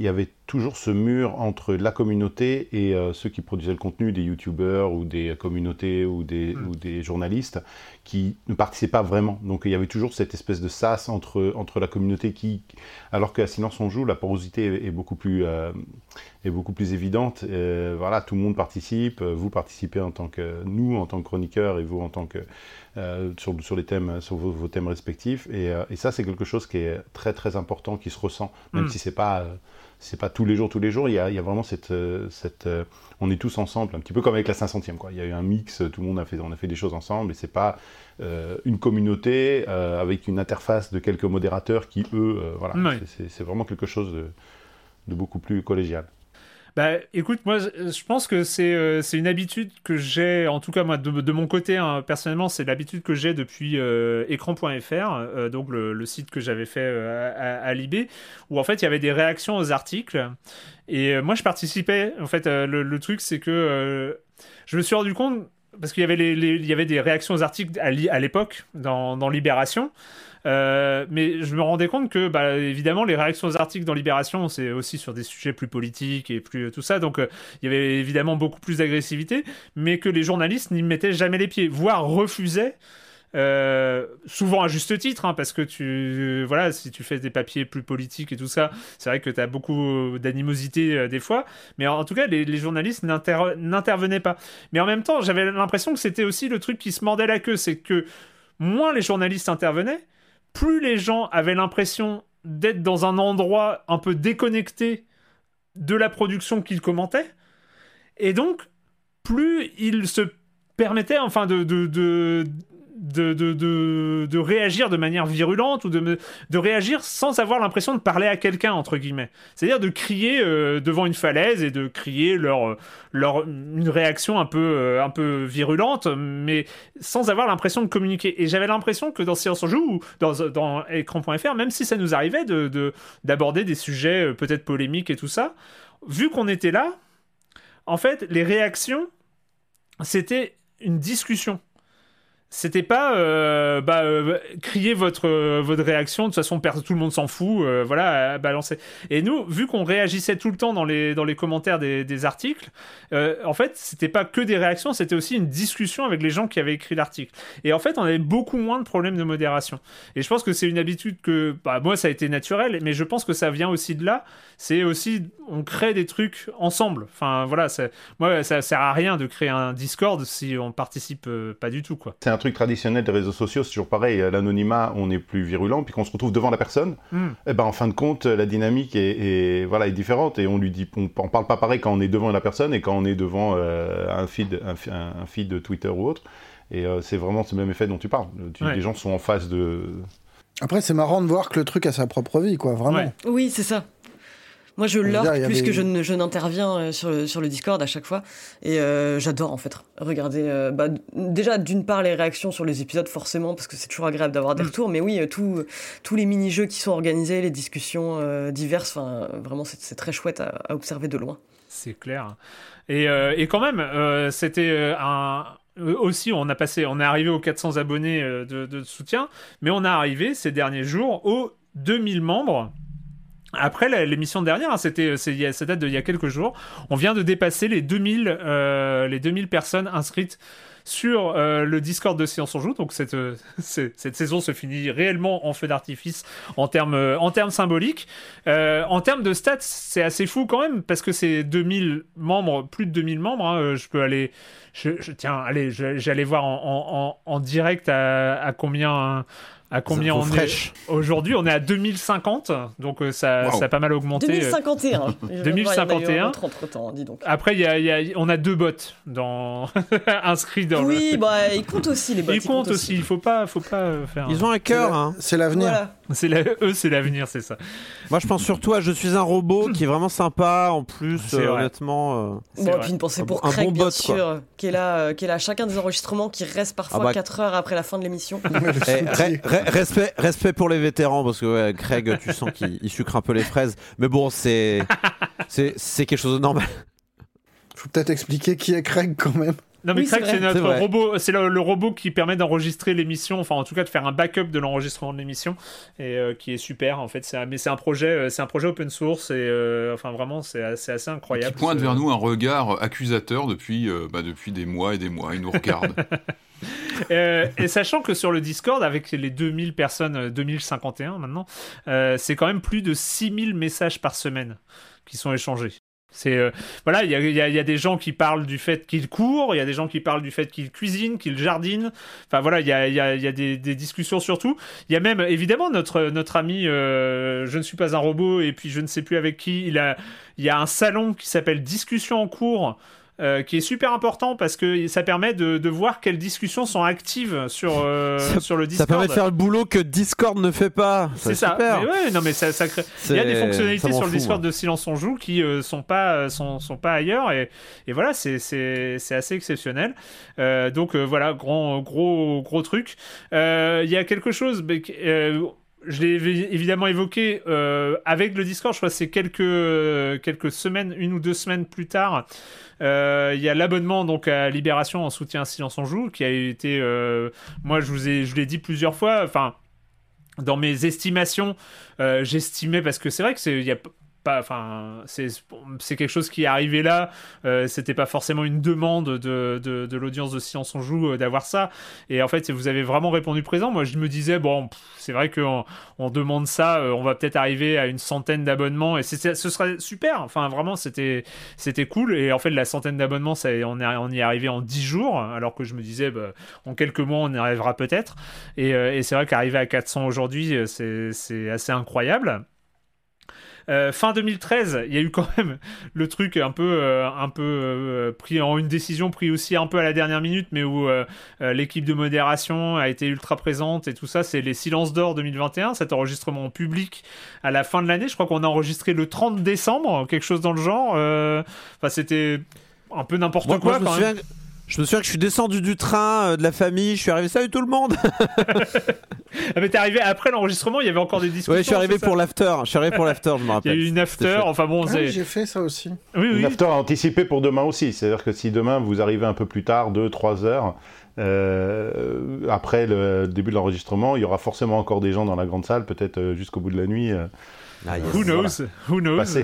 il y avait toujours ce mur entre la communauté et euh, ceux qui produisaient le contenu, des youtubeurs ou des communautés ou des, hmm. ou des journalistes qui ne participaient pas vraiment. Donc il y avait toujours cette espèce de sas entre, entre la communauté qui, alors qu'à Silence on joue, la porosité est, beaucoup plus, euh, est beaucoup plus évidente. Euh, voilà, tout le monde participe, vous participez en tant que nous, en tant que chroniqueurs et vous en tant que sur, sur, les thèmes, sur vos, thèmes respectifs. Et, et ça, c'est quelque chose qui est très très important, qui se ressent, même hmm. si c'est pas c'est pas tous les jours, tous les jours. Il y a, il y a vraiment cette, euh, cette euh, on est tous ensemble, un petit peu comme avec la 500e. Quoi. Il y a eu un mix, tout le monde a fait, on a fait des choses ensemble, et c'est pas euh, une communauté avec une interface de quelques modérateurs qui, eux, voilà, c'est vraiment quelque chose de, de beaucoup plus collégial. Bah écoute, moi je pense que c'est euh, une habitude que j'ai, en tout cas moi de, mon côté, hein, personnellement, c'est l'habitude que j'ai depuis euh, écran.fr, euh, donc le, site que j'avais fait à, à, Libé, où en fait il y avait des réactions aux articles. Et moi je participais, en fait le, truc c'est que je me suis rendu compte, parce qu'il y, avait les, y avait des réactions aux articles à l'époque dans, dans Libération. Euh, mais je me rendais compte que, bah, évidemment, les réactions aux articles dans Libération, c'est aussi sur des sujets plus politiques et plus tout ça. Donc, euh, il y avait évidemment beaucoup plus d'agressivité, mais que les journalistes n'y mettaient jamais les pieds, voire refusaient. Euh, souvent à juste titre, hein, parce que tu, voilà, si tu fais des papiers plus politiques et tout ça, c'est vrai que tu as beaucoup d'animosité des fois, mais en, tout cas, les, les journalistes n'intervenaient pas. Mais en même temps, j'avais l'impression que c'était aussi le truc qui se mordait la queue, c'est que moins les journalistes intervenaient, plus les gens avaient l'impression d'être dans un endroit un peu déconnecté de la production qu'ils commentaient. Et donc, plus ils se permettaient, enfin, de, de, de, de, de, réagir de manière virulente ou de, de réagir sans avoir l'impression de parler à quelqu'un, entre guillemets. C'est-à-dire de crier euh, devant une falaise et de crier leur, leur, une réaction un peu, euh, un peu virulente, mais sans avoir l'impression de communiquer. Et j'avais l'impression que dans Séance en Joue ou dans, dans écran.fr, même si ça nous arrivait d'aborder de, des sujets euh, peut-être polémiques et tout ça, vu qu'on était là, en fait, les réactions, c'était une discussion c'était pas euh, bah, euh, crier votre euh, votre réaction de toute façon tout le monde s'en fout voilà à balancer. Et nous vu qu'on réagissait tout le temps dans les dans les commentaires des, des articles en fait c'était pas que des réactions c'était aussi une discussion avec les gens qui avaient écrit l'article. Et en fait on avait beaucoup moins de problèmes de modération. Et je pense que c'est une habitude que bah, moi ça a été naturel mais je pense que ça vient aussi de là. C'est aussi on crée des trucs ensemble. Enfin voilà moi ça sert à rien de créer un Discord si on participe pas du tout quoi truc traditionnel des réseaux sociaux, c'est toujours pareil. L'anonymat, on est plus virulent, puis qu'on se retrouve devant la personne, hmm. et eh ben en fin de compte, la dynamique est, voilà est différente et on lui dit, on, parle pas pareil quand on est devant la personne et quand on est devant euh, un feed, un, feed de Twitter ou autre. Et euh, c'est vraiment ce même effet dont tu parles. Les gens sont en face de. Après, c'est marrant de voir que le truc a sa propre vie, quoi, vraiment. Oui, c'est ça. Moi, je lurk plus que je, n'interviens euh, sur le, sur le Discord à chaque fois. Et euh, j'adore, en fait, regarder. Euh, bah, déjà, d'une part, les réactions sur les épisodes, forcément, parce que c'est toujours agréable d'avoir des mm. retours. Mais oui, tous les mini-jeux qui sont organisés, les discussions diverses, vraiment, c'est très chouette à, observer de loin. C'est clair. Et, et, quand même, c'était un aussi, on a passé, on est arrivé aux 400 abonnés de, de, soutien, mais on a arrivé ces derniers jours aux 2000 membres après l'émission dernière, hein, c'était ça date d'il y a quelques jours, on vient de dépasser les 2000, euh, les 2000 personnes inscrites sur euh, le Discord de Séance en Joue. Donc cette, euh, cette saison se finit réellement en feu d'artifice en termes en termes symboliques. en termes de stats, c'est assez fou quand même parce que c'est 2000 membres, plus de 2000 membres. Hein, je peux aller, je, tiens, allez, j'allais voir en, en, en, direct à, à combien À combien on est Aujourd'hui, on est à 2050, donc euh, ça, ça, a pas mal augmenté. 2051. 2051. Entre temps, dis donc. Après, y a, y a, on a deux bots dans... inscrits dans oui, bah, ils comptent aussi les bots. Ils, comptent aussi. Il faut pas, faut pas faire. Ils ont un cœur. Hein. C'est l'avenir. C'est eux, c'est l'avenir, c'est ça. Moi, je pense surtout à Je suis un robot qui est vraiment sympa en plus, euh, honnêtement. Euh... Bon, et puis une pensée pour un, Craig, bon bot, bien sûr, qui est là, euh, qui est là à chacun des enregistrements, qui reste parfois ah bah... 4 heures après la fin de l'émission. Respect, respect pour les vétérans parce que ouais, Craig, tu sens qu'il sucre un peu les fraises, mais bon, c'est c'est quelque chose de normal. Faut peut-être expliquer qui est Craig quand même. Non mais Craig c'est notre robot, c'est le, robot qui permet d'enregistrer l'émission, enfin en tout cas de faire un backup de l'enregistrement de l'émission et euh, qui est super en fait. C'est mais c'est un projet, euh, c'est un projet open source et euh, enfin vraiment c'est assez, assez incroyable. Qui pointe vers nous un regard accusateur depuis bah, depuis des mois et des mois. Il nous regarde. et sachant que sur le Discord, avec les 2000 personnes, 2051 maintenant, c'est quand même plus de 6000 messages par semaine qui sont échangés. C'est euh, voilà, il y a, des gens qui parlent du fait qu'ils courent, il y a des gens qui parlent du fait qu'ils cuisinent, qu'ils jardinent. Enfin voilà, il y a, des, discussions surtout. Il y a même évidemment notre notre ami, euh, je ne suis pas un robot et puis je ne sais plus avec qui. Il a il y a un salon qui s'appelle Discussion en cours euh, qui est super important parce que ça permet de, de voir quelles discussions sont actives sur, euh, sur le Discord. Ça permet de faire le boulot que Discord ne fait pas. C'est ça. Mais ouais, non, mais ça, ça crée... Il y a des fonctionnalités sur le Discord de Silence on Joue qui euh, sont, pas, sont, sont pas ailleurs et, et voilà, c'est assez exceptionnel. donc voilà, grand, gros, gros truc. Il y a quelque chose je l'ai évidemment évoqué euh, avec le Discord, je crois que c'est quelques, quelques semaines, une ou deux semaines plus tard. Euh, il y a l'abonnement donc à Libération en soutien à Silence on Joue qui a été, euh, moi je vous ai, je l'ai dit plusieurs fois, enfin dans mes estimations, j'estimais parce que c'est vrai que c'est, pas enfin c'est quelque chose qui est arrivé là. Euh, c'était pas forcément une demande de, de, de l'audience de Silence on joue euh, d'avoir ça. Et en fait vous avez vraiment répondu présent. Moi je me disais bon c'est vrai qu'on on demande ça euh, on va peut-être arriver à une centaine d'abonnements. Et ce serait super. Enfin vraiment c'était c'était cool. Et en fait la centaine d'abonnements ça on, est, on y est arrivé en 10 jours. Alors que je me disais bah, en quelques mois on y arrivera peut-être. Et, et c'est vrai qu'arriver à 400 aujourd'hui c'est assez incroyable euh, fin 2013, il y a eu quand même le truc un peu, euh, un peu euh, pris en une décision pris aussi un peu à la dernière minute, mais où l'équipe de modération a été ultra présente et tout ça. C'est les Silences d'Or 2021, cet enregistrement public à la fin de l'année. Je crois qu'on a enregistré le 30 décembre, quelque chose dans le genre. Enfin, c'était un peu n'importe quoi. même. Je me souviens que je suis descendu du train euh, de la famille, je suis arrivé, salut tout le monde Ah mais t'es arrivé après l'enregistrement, il y avait encore des discussions. Ouais, je suis arrivé pour l'after, je suis arrivé pour l'after, je me rappelle. Il y a eu une after, enfin bon, ah, j'ai fait ça aussi. Oui, oui. Une after anticipée pour demain aussi, c'est-à-dire que si demain vous arrivez un peu plus tard, 2-3 heures, euh, après le début de l'enregistrement, il y aura forcément encore des gens dans la grande salle, peut-être euh, jusqu'au bout de la nuit. Ah, Who knows? Who knows?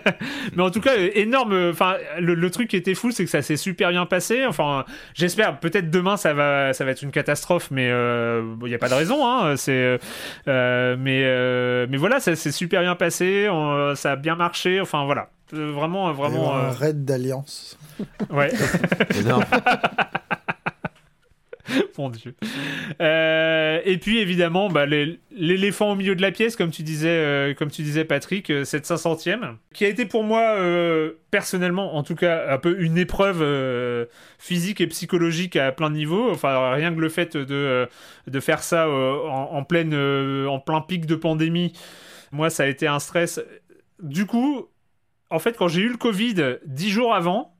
Mais en tout cas, énorme. Enfin, le, truc qui était fou, c'est que ça s'est super bien passé. Enfin, j'espère. Peut-être demain, ça va, ça va être une catastrophe, mais il euh, n'y a pas de raison. Hein, c'est, euh, mais, euh, mais voilà, ça s'est super bien passé. ça a bien marché. Enfin, voilà. Vraiment, vraiment. Un raid d'alliance. Ouais. Mon Dieu. Euh, et puis évidemment, bah, l'éléphant au milieu de la pièce, comme tu disais, euh, comme tu disais Patrick, euh, cette 500e, qui a été pour moi personnellement, en tout cas, un peu une épreuve physique et psychologique à plein de niveaux. Enfin, rien que le fait de, de faire ça en, en, plein pic de pandémie, moi, ça a été un stress. Du coup, en fait, quand j'ai eu le Covid dix jours avant,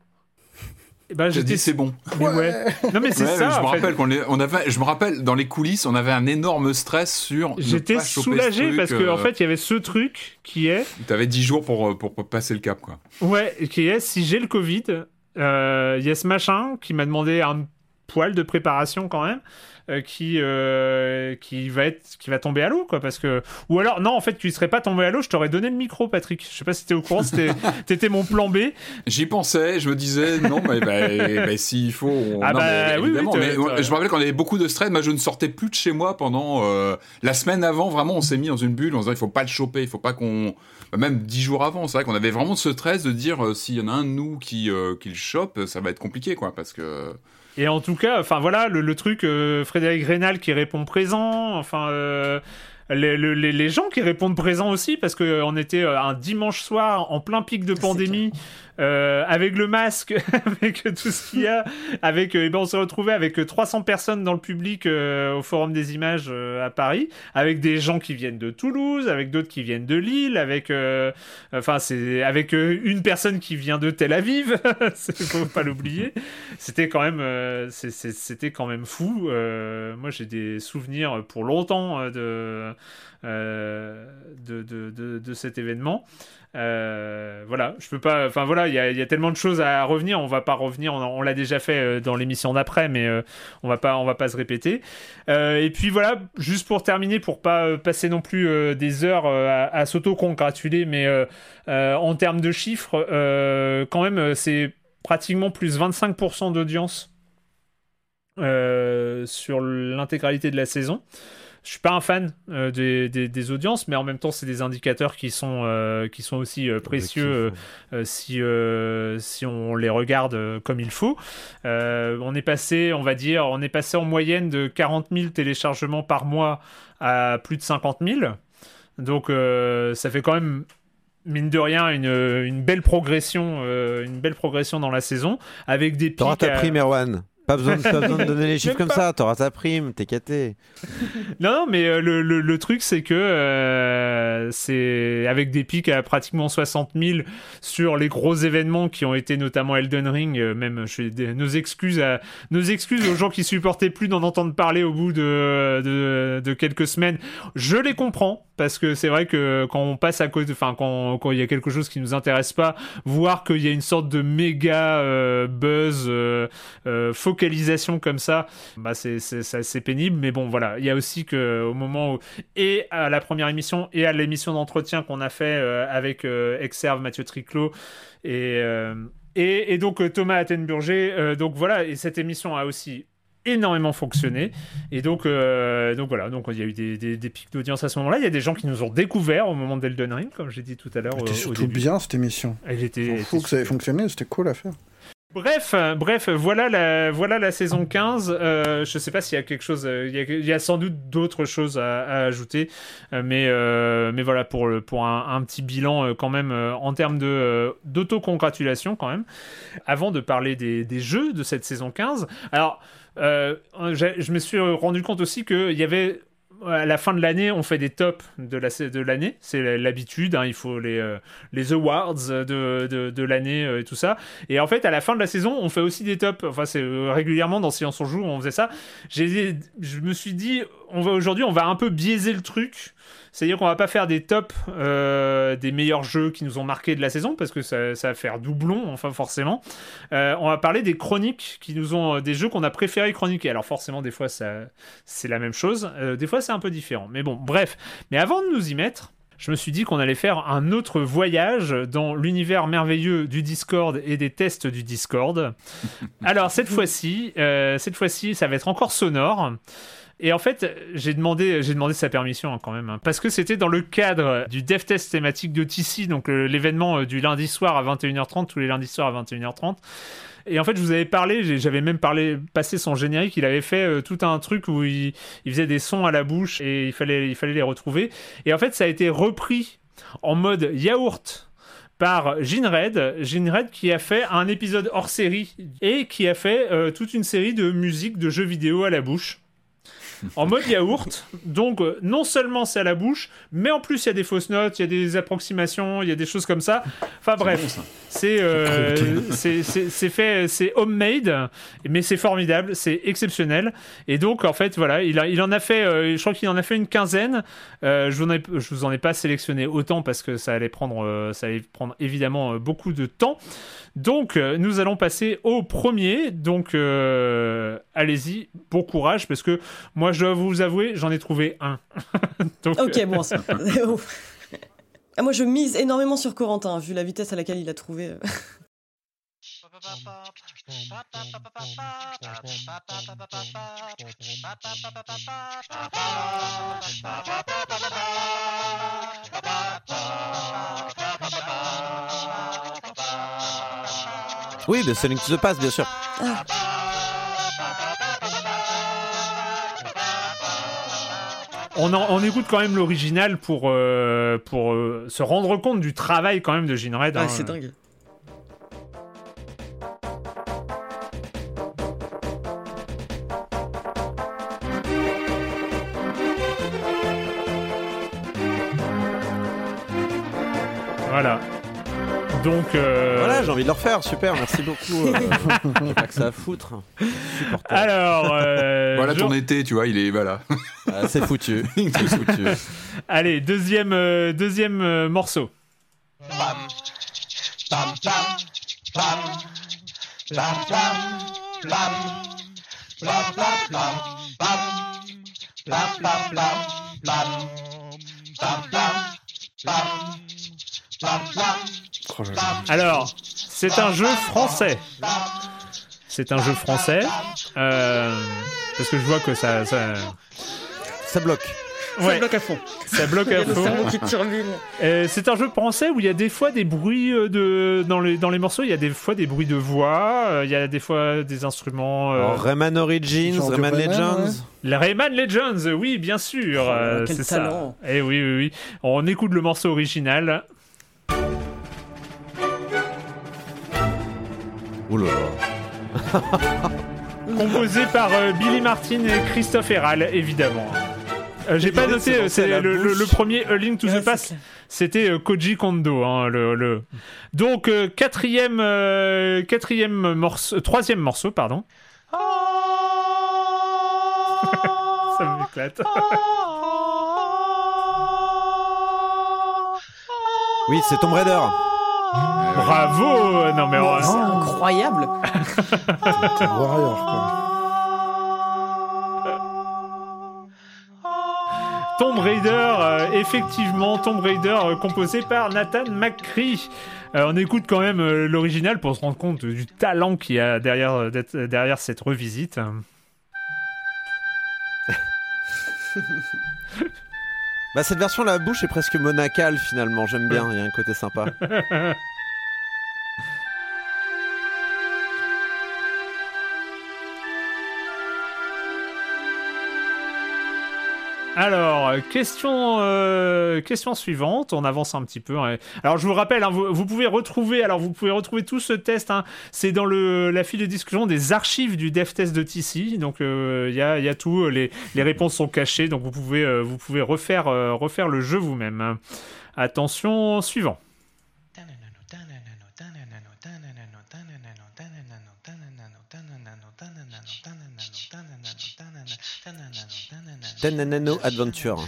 ben, j'ai dit c'est bon. ouais. Non mais c'est ça. Je me rappelle qu'on on avait, je me rappelle dans les coulisses, on avait un énorme stress sur. J'étais soulagé parce qu'en en fait il y avait ce truc qui est. Tu avais 10 jours pour, pour, passer le cap quoi. Ouais, qui est si j'ai le Covid, euh, il y a ce machin qui m'a demandé un poil de préparation quand même. Euh, qui euh, qui va être qui va tomber à l'eau quoi parce que ou alors non en fait tu serais pas tombé à l'eau je t'aurais donné le micro Patrick. Je sais pas si t'es au courant t'étais mon plan B. J'y pensais je me disais non mais bah, bah, s'il faut ah bah, oui, mais, je me rappelle qu'on avait beaucoup de stress moi je ne sortais plus de chez moi pendant euh, la semaine avant vraiment on s'est mis dans une bulle on se disait il faut pas le choper il faut pas qu'on même dix jours avant c'est vrai qu'on avait vraiment ce stress de dire s'il y en a un de nous qui qui le chope ça va être compliqué quoi parce que Et en tout cas, enfin voilà, le, truc, Frédéric Rénal qui répond présent, enfin les, les, gens qui répondent présent aussi, parce qu'on était un dimanche soir en plein pic de pandémie. Euh, avec le masque, avec tout ce qu'il y a, avec, euh, eh ben on se retrouvait avec 300 personnes dans le public euh, au Forum des Images à Paris, avec des gens qui viennent de Toulouse, avec d'autres qui viennent de Lille, avec, enfin c'est avec une personne qui vient de Tel Aviv, faut pas l'oublier. C'était quand même, quand même fou. moi j'ai des souvenirs pour longtemps de, de, de, de, cet événement. Euh, voilà, je peux pas. Enfin voilà, il y, a tellement de choses à revenir. On va pas revenir. On, l'a déjà fait euh, dans l'émission d'après, mais euh, on va pas, on va pas se répéter. et puis voilà, juste pour terminer, pour pas passer non plus des heures à, s'auto-congratuler, mais en termes de chiffres, quand même, c'est pratiquement plus 25% d'audience sur l'intégralité de la saison je suis pas un fan euh, des, des, audiences, mais en même temps, c'est des indicateurs qui sont, euh, qui sont aussi euh, précieux si, si on les regarde comme il faut. on est passé, on va dire, on est passé en moyenne de 40 000 téléchargements par mois à plus de 50 000. Donc, ça fait quand même mine de rien une, une belle progression, une belle progression dans la saison avec des pics. T'auras ta prime, Erwan. Pas besoin, de donner les chiffres comme ça, t'auras ta prime, t'es caté. non, mais euh, le, le, truc, c'est que euh, c'est avec des pics à pratiquement 60 000 sur les gros événements qui ont été notamment Elden Ring, euh, même je des, nos, excuses à, nos excuses aux gens qui supportaient plus d'en entendre parler au bout de, de, de, quelques semaines. Je les comprends, parce que c'est vrai que quand on passe à côté, enfin, quand, quand il y a quelque chose qui nous intéresse pas, voir qu'il y a une sorte de méga buzz localisation comme ça, bah c'est pénible. Mais bon, voilà. Il y a aussi que au moment où et à la première émission et à l'émission d'entretien qu'on a fait euh, avec euh, Exerve, Mathieu Triclot et euh, et, donc Thomas Attenburger. donc voilà. Et cette émission a aussi énormément fonctionné. Et donc, donc voilà, donc il y a eu des, des, pics d'audience à ce moment-là. Il y a des gens qui nous ont découvert au moment d'Elden Ring, comme j'ai dit tout à l'heure. C'était surtout bien cette émission. Elle était. Faut que ça ait fonctionné, c'était cool à faire. Bref, bref, voilà la, voilà la saison 15. Euh, je sais pas s'il y a quelque chose, euh, il y a, sans doute d'autres choses à, ajouter, euh, mais, euh, mais voilà pour, pour un, petit bilan quand même en termes de d'autocongratulation quand même. Avant de parler des, des, jeux de cette saison 15, alors je me suis rendu compte aussi qu'il y avait à la fin de l'année, on fait des tops de l'année. La, de c'est l'habitude, hein, il faut les, euh, les awards de, de, de l'année euh, et tout ça. Et en fait, à la fin de la saison, on fait aussi des tops. Enfin, c'est euh, régulièrement dans Silence on joue, on faisait ça. Je me suis dit, aujourd'hui, on va un peu biaiser le truc c'est-à-dire qu'on va pas faire des tops euh, des meilleurs jeux qui nous ont marqué de la saison, parce que ça, va faire doublon, enfin forcément. Euh, on va parler des chroniques qui nous ont, des jeux qu'on a préféré chroniquer. Alors forcément, des fois, ça, c'est la même chose. Euh, des fois, c'est un peu différent. Mais bon, bref. Mais avant de nous y mettre, je me suis dit qu'on allait faire un autre voyage dans l'univers merveilleux du Discord et des tests du Discord. Alors cette fois-ci, cette fois-ci, ça va être encore sonore. Et en fait, j'ai demandé, sa permission hein, quand même, hein, parce que c'était dans le cadre du dev test thématique de TC, donc l'événement euh, du lundi soir à 21h30, tous les lundis soirs à 21h30. Et en fait, je vous avais parlé, j'avais même parlé, passé son générique, il avait fait euh, tout un truc où il, faisait des sons à la bouche et il fallait, les retrouver. Et en fait, ça a été repris en mode yaourt par Ginred, Ginred qui a fait un épisode hors série et qui a fait euh, toute une série de musique de jeux vidéo à la bouche en mode yaourt. Donc, euh, non seulement c'est à la bouche, mais en plus, il y a des fausses notes, il y a des approximations, il y a des choses comme ça. Enfin, bref, c'est c'est fait, c'est homemade, mais c'est formidable, c'est exceptionnel. Et donc, en fait, voilà, il, a, il en a fait, euh, je crois qu'il en a fait une quinzaine. je, vous en ai, je vous en ai pas sélectionné autant parce que ça allait prendre, ça allait prendre évidemment beaucoup de temps. Donc, nous allons passer au premier. Donc, allez-y, bon courage parce que moi, je dois vous avouer, j'en ai trouvé un. ok, bon. ah, moi, je mise énormément sur Corentin, vu la vitesse à laquelle il a trouvé. Euh. Oui, de Sonic to the Pass, bien sûr. Ah. On, on écoute quand même l'original pour, pour se rendre compte du travail quand même de Gene Red. Ah, hein. c'est dingue. Voilà. Donc. euh, j'ai envie de le refaire, super, merci beaucoup. euh, j'ai pas que ça à foutre. Supportable. Alors. euh, Voilà ton été, tu vois, il est voilà. Ah, c'est foutu. C'est foutu. Allez, deuxième, euh, deuxième euh, morceau. Oh là là. Alors, c'est un jeu français. C'est un jeu français. euh, parce que je vois que ça. Ça, Ça bloque. Ça ouais, bloque à fond. ça bloque à fond. Euh, c'est un jeu français où il y a des fois des bruits euh, de dans les dans les morceaux. Il y a des fois des bruits de voix. euh, il y a des fois des instruments. euh, Rayman Origins, Rayman Legends. ouais. Rayman Legends, oui, bien sûr. Oh, quel c'est talent. ça. Et oui, oui, oui. On écoute le morceau original. Ouh là là. composé par euh, Billy Martin et Christophe Herral, évidemment. Euh, J'ai pas noté, euh, c'est le, le- bouche. le premier A Link to Ouais, the Past, c'était euh, Koji Kondo. hein, le, le- Donc euh, quatrième, euh, quatrième morceau, troisième morceau, pardon. Ça m'éclate. Oui, c'est Tomb Raider. Bravo Non mais oh, C'est incroyable. Warrior, quoi. Tomb Raider, euh, effectivement, Tomb Raider euh, composé par Nathan McCree. Euh, on écoute quand même euh, l'original pour se rendre compte du talent qu'il y a derrière, euh, derrière cette revisite. Bah, cette version, la bouche est presque monacale finalement. J'aime bien, il y a un côté sympa. Alors, euh, question, suivante. On avance un petit peu. hein. Alors, je vous rappelle, hein, vous, pouvez retrouver, tout ce test. hein. c'est dans la file de discussion des archives du dev test de TC. Donc, euh, il y, a, tout. Les, réponses sont cachées, donc vous pouvez, euh, refaire, refaire le jeu vous-même. Attention, suivant. Tenanano Adventure.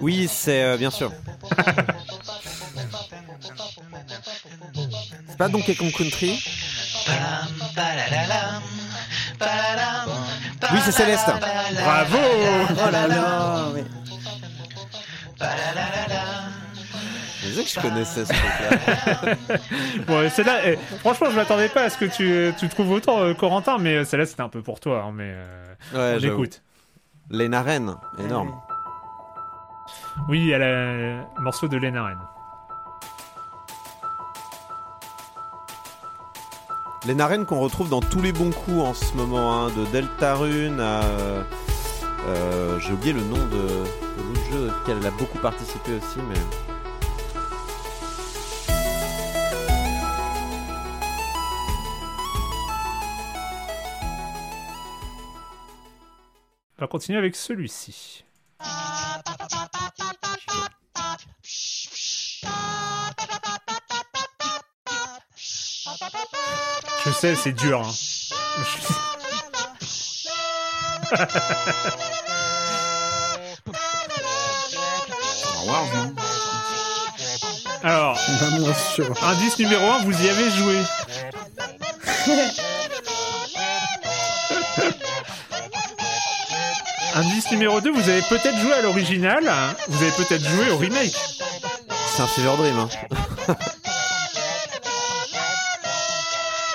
Oui, c'est euh, bien sûr. C'est pas Donkey Kong Country Oui, c'est Céleste. Bravo Oh là là. oui. Disais que je connaissais ce truc-là. Bon, celle-là, eh, franchement, je m'attendais pas à ce que tu, tu trouves autant, euh, Corentin, mais euh, celle-là, c'était un peu pour toi. hein, mais euh, Ouais, on j'avoue. écoute. Lena Ren, énorme. Oui, il y a le morceau de Lena Ren. Lena Ren qu'on retrouve dans tous les bons coups en ce moment, hein, de Deltarune à. euh, J'ai oublié le nom de, de l'autre jeu auquel elle a beaucoup participé aussi, mais. On va continuer avec celui-ci. Je sais, c'est dur. hein. Alors, indice numéro 1, vous y avez joué. Indice numéro 2, vous avez peut-être joué à l'original, hein. vous avez peut-être joué au remake. C'est un Fever Dream. Hein.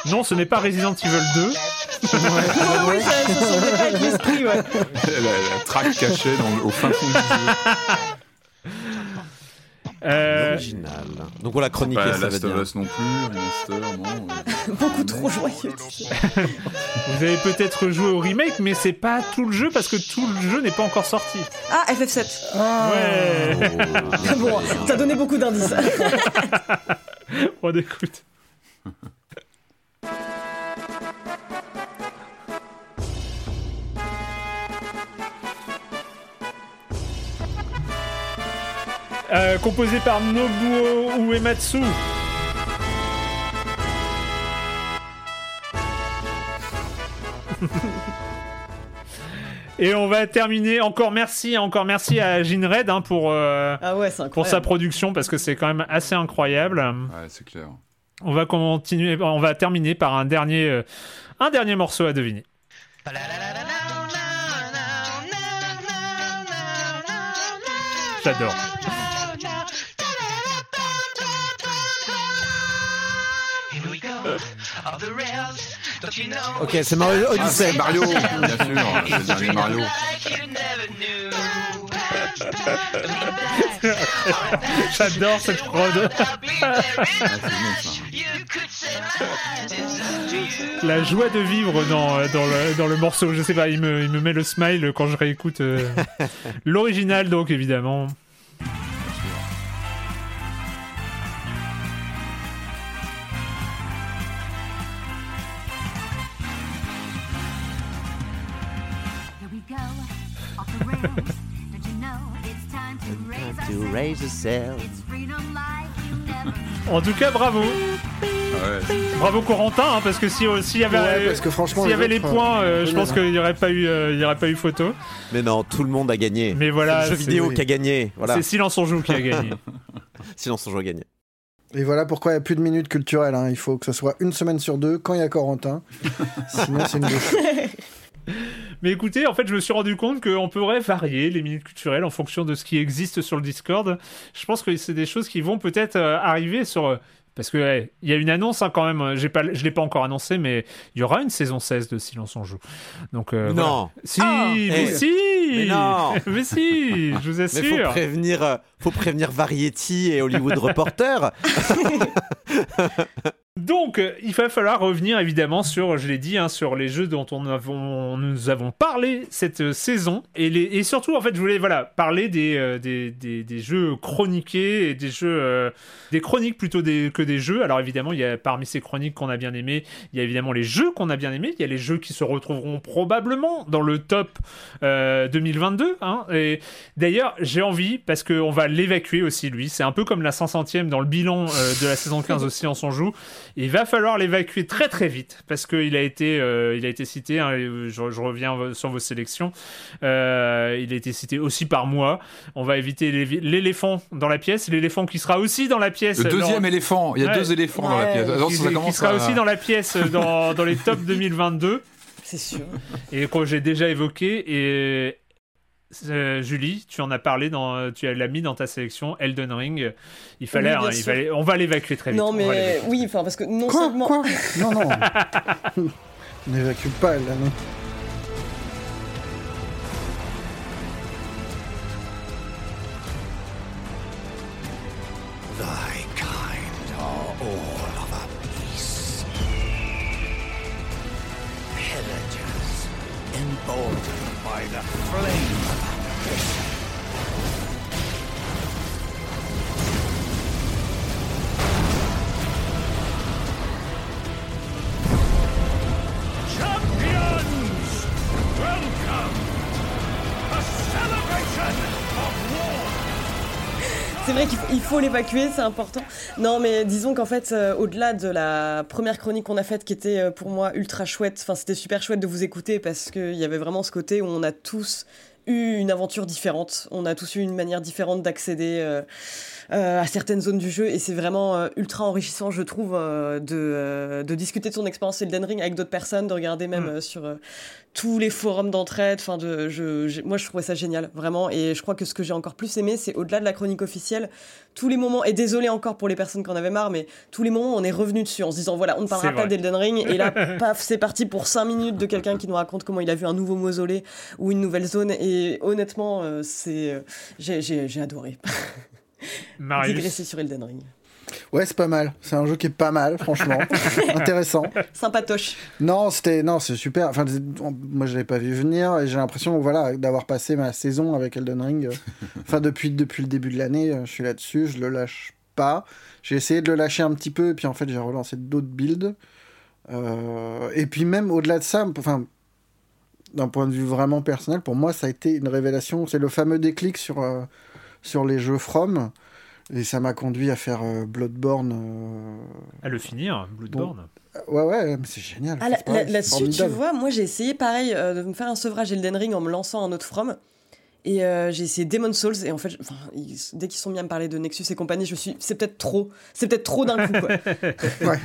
Non, ce n'est pas Resident Evil 2. Ah oui, ça, ça semblait pas être l'esprit, ouais. la, la traque cachée dans le- au fin fond du jeu. Original. Donc voilà, chroniquer, Pas ça va Last. Us non plus, remaster, non. euh. Beaucoup trop joyeux. Vous avez peut-être joué au remake, mais c'est pas tout le jeu parce que tout le jeu n'est pas encore sorti. Ah, FF7. Ouais. Oh, Bon, t'as donné beaucoup d'indices. On écoute. Euh, composé par Nobuo Uematsu. Et on va terminer. Encore merci, encore merci à Ginred hein, pour, euh, Ah ouais, pour sa production parce que c'est quand même assez incroyable. Ouais, c'est clair. On va continuer, on va terminer par un dernier, euh, un dernier morceau à deviner. J'adore. Ok, c'est Mario Odyssey. c'est Mario, bien sûr, c'est le dernier Mario. J'adore cette prod. La joie de vivre dans, euh, dans, le, dans le morceau. Je sais pas, il me, il me met le smile quand je réécoute euh, l'original, donc évidemment. En tout cas, bravo. Ouais. Bravo Corentin, hein, parce que si- s'il y avait, Ouais, parce que franchement, s'il y les avait les autres, points, euh, euh, je je pense qu'il n'y aurait, pas eu, euh, il y aurait pas eu photo. Mais non, tout le monde a gagné. Mais voilà, c'est le jeu vidéo oui. qui a gagné. Voilà. c'est Silence on joue qui a gagné. Silence on joue a gagné. Et voilà pourquoi il n'y a plus de minutes culturelles. hein. Il faut que ce soit une semaine sur deux quand il y a Corentin. Sinon, c'est une bouche. Mais écoutez, en fait, je me suis rendu compte qu'on pourrait varier les minutes culturelles en fonction de ce qui existe sur le Discord. Je pense que c'est des choses qui vont peut-être euh, arriver sur. euh, Parce que ouais, il y a une annonce hein, quand même. J'ai pas, je l'ai pas encore annoncé, mais il y aura une saison 16 de Silence on joue. Donc euh, voilà. Non. Si, Ah mais Eh. si, Mais non. mais si, je vous Mais faut assure. prévenir, euh, faut prévenir Variety et Hollywood Reporter. Donc, euh, il va falloir revenir évidemment sur, je l'ai dit, hein, sur les jeux dont nous avons parlé cette euh, saison. Et, surtout, en fait, je voulais voilà, parler des, euh, des, des, jeux chroniqués et des jeux. des chroniques plutôt que des jeux. Alors, évidemment, il y a parmi ces chroniques qu'on a bien aimées, il y a évidemment les jeux qu'on a bien aimés. Il y a les jeux qui se retrouveront probablement dans le top euh, 2022. Hein. Et d'ailleurs, j'ai envie, parce qu'on va l'évacuer aussi, lui. C'est un peu comme la 500e dans le bilan de la saison 15 aussi en son joue. Il va falloir l'évacuer très très vite parce qu'il a été, euh, il a été cité. hein, je, je reviens sur vos sélections. Euh, il a été cité aussi par moi. On va éviter l'éléphant dans la pièce, l'éléphant qui sera aussi dans la pièce. Le deuxième dans- éléphant, il y a Ouais. deux éléphants dans la pièce. Qui, ça qui commence sera à- aussi dans la pièce dans, dans les tops 2022 C'est sûr. et que j'ai déjà évoqué et euh, Julie, tu en as parlé dans, tu l'as mis dans ta sélection Elden Ring. Il fallait, Oui, hein, il sûr. fallait- on va l'évacuer très vite. Non, mais oui, enfin, parce que non Quoi seulement. Quoi Non, non. On n'évacue pas, là, non. Thy kind C'est vrai qu'il faut, l'évacuer, c'est important. Non, mais disons qu'en fait, euh, au-delà de la première chronique qu'on a faite, qui était euh, pour moi ultra chouette, enfin, c'était super chouette de vous écouter parce qu'il y avait vraiment ce côté où on a tous eu une aventure différente, on a tous eu une manière différente d'accéder euh, à certaines zones du jeu et c'est vraiment euh, ultra enrichissant, je trouve, euh, de, euh, de discuter de son expérience Elden Ring avec d'autres personnes, de regarder même Mm. euh, sur euh, tous les forums d'entraide. Enfin, de, je, moi, je trouvais ça génial, vraiment. Et je crois que ce que j'ai encore plus aimé, c'est au-delà de la chronique officielle, tous les moments. Et désolé encore pour les personnes qui en avaient marre, mais tous les moments, on est revenu dessus en se disant voilà, on ne parlera pas d'Elden Ring. Et là, paf, c'est parti pour 5 minutes de quelqu'un qui nous raconte comment il a vu un nouveau mausolée ou une nouvelle zone. Et honnêtement, euh, c'est, euh, j'ai, j'ai, j'ai adoré. Marius. digresser sur Elden Ring. Ouais, c'est pas mal. C'est un jeu qui est pas mal, franchement. Intéressant. Sympatoche. Non, c'était non, c'est super. Enfin, moi, je l'avais pas vu venir et j'ai l'impression, voilà, d'avoir passé ma saison avec Elden Ring. Enfin, depuis depuis le début de l'année, euh, je suis là-dessus. Je le lâche pas. J'ai essayé de le lâcher un petit peu et puis en fait, j'ai relancé d'autres builds. Euh, et puis même au-delà de ça, enfin, d'un point de vue vraiment personnel, pour moi, ça a été une révélation. C'est le fameux déclic sur euh, sur les jeux From. Et ça m'a conduit à faire euh, Bloodborne. euh, À le finir, Bloodborne. Ouais, ouais, mais c'est génial. Ah, Là-dessus, tu vois, moi j'ai essayé pareil euh, de me faire un sevrage Elden Ring en me lançant un autre From. Et euh, j'ai essayé Demon's Souls et en fait, je- enfin, ils- dès qu'ils sont mis à me parler de Nexus et compagnie, je me suis, c'est peut-être trop, c'est peut-être trop d'un coup. Quoi.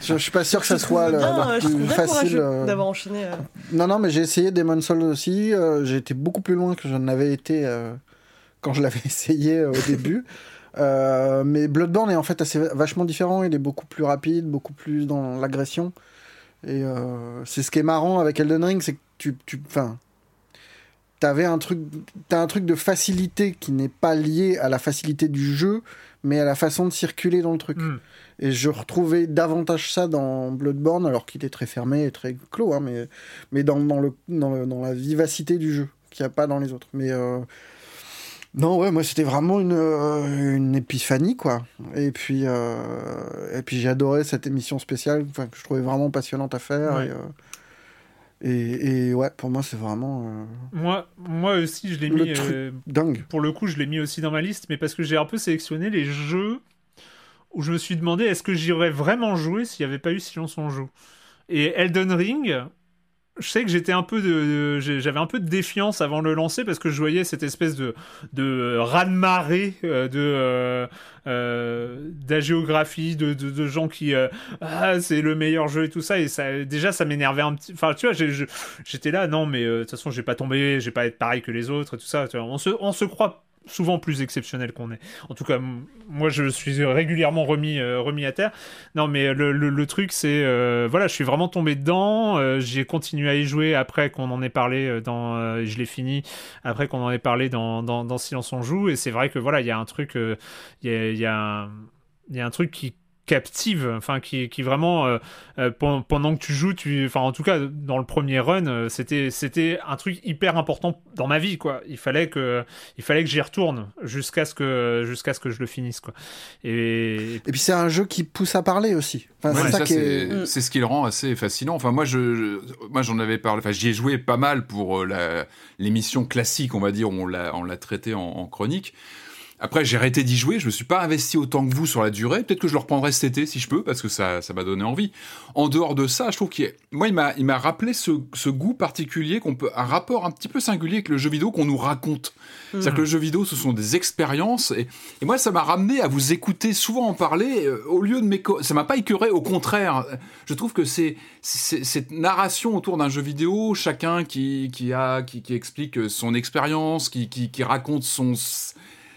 Je, je suis pas sûr que ça soit le, bien, le je trouve plus facile. euh. d'avoir enchaîné. euh. Non, non, mais j'ai essayé Demon's Souls aussi. euh, j'ai été beaucoup plus loin que je n'avais été euh, quand je l'avais essayé euh, au début. Euh, mais Bloodborne est en fait assez vachement différent. Il est beaucoup plus rapide, beaucoup plus dans l'agression. Et euh, c'est ce qui est marrant avec Elden Ring, c'est que tu, tu, enfin, t'avais un truc, t'as un truc de facilité qui n'est pas lié à la facilité du jeu, mais à la façon de circuler dans le truc. Mm. Et je retrouvais davantage ça dans Bloodborne, alors qu'il est très fermé et très clos, hein, mais, mais dans, dans, le, dans, le- dans la vivacité du jeu, qu'il n'y a pas dans les autres. Mais euh, non, ouais, moi c'était vraiment une, euh, une épiphanie, quoi. Et puis, euh, et puis j'ai adoré cette émission spéciale, que je trouvais vraiment passionnante à faire. Ouais. Et, euh, et, et ouais, pour moi c'est vraiment euh, Moi, moi aussi, je l'ai mis. dingue. pour le coup, je l'ai mis aussi dans ma liste, mais parce que j'ai un peu sélectionné les jeux où je me suis demandé est-ce que j'y aurais vraiment joué s'il n'y avait pas eu Silence on joue? Et Elden Ring, je sais que j'étais un peu de, de- j'avais un peu de défiance avant de le lancer parce que je voyais cette espèce de de raz-de-marée euh, de euh, euh, d'agéographie, de, de, de gens qui euh, ah c'est le meilleur jeu et tout ça et ça déjà ça m'énervait un petit. Enfin tu vois j'étais là non mais euh, de toute façon j'ai pas tombé, j'ai pas être pareil que les autres et tout ça. on se on se croit souvent plus exceptionnel qu'on est. En tout cas, moi, je suis régulièrement remis, euh, remis à terre. Non, mais le, le- truc, c'est... euh, voilà, je suis vraiment tombé dedans. euh, J'ai continué à y jouer après qu'on en ait parlé dans... je l'ai fini après qu'on en ait parlé dans, dans, Silence on joue. Et c'est vrai que, voilà, il y a un truc... Il y, a, y a un truc qui captive, enfin qui, qui vraiment euh, euh, pen- pendant que tu joues, tu, enfin en tout cas dans le premier run, euh, c'était c'était un truc hyper important dans ma vie quoi. Il fallait que il fallait que j'y retourne jusqu'à ce que jusqu'à ce que je le finisse quoi. Et Et puis c'est un jeu qui pousse à parler aussi. Enfin, Ouais, c'est ça, ça, qui est. c'est ce qui le rend assez fascinant. Enfin, moi, je, je- moi, j'en avais parlé. Enfin, j'y ai joué pas mal pour euh, la- l'émission classique, on va dire. où On l'a, on l'a traité en, en chronique. Après, j'ai arrêté d'y jouer. Je me suis pas investi autant que vous sur la durée. Peut-être que je le reprendrai cet été si je peux, parce que ça, ça m'a donné envie. En dehors de ça, je trouve qu'il, moi, il m'a, il m'a rappelé ce, ce goût particulier qu'on peut, un rapport un petit peu singulier avec le jeu vidéo qu'on nous raconte. C'est-à-dire que le jeu vidéo, ce sont des expériences. Et, et moi, ça m'a ramené à vous écouter souvent en parler euh, au lieu de m'éco... Ça m'a pas écœuré, au contraire. Je trouve que c'est, c'est- cette narration autour d'un jeu vidéo, chacun qui, qui, a, qui, qui explique son expérience, qui, qui, qui raconte son,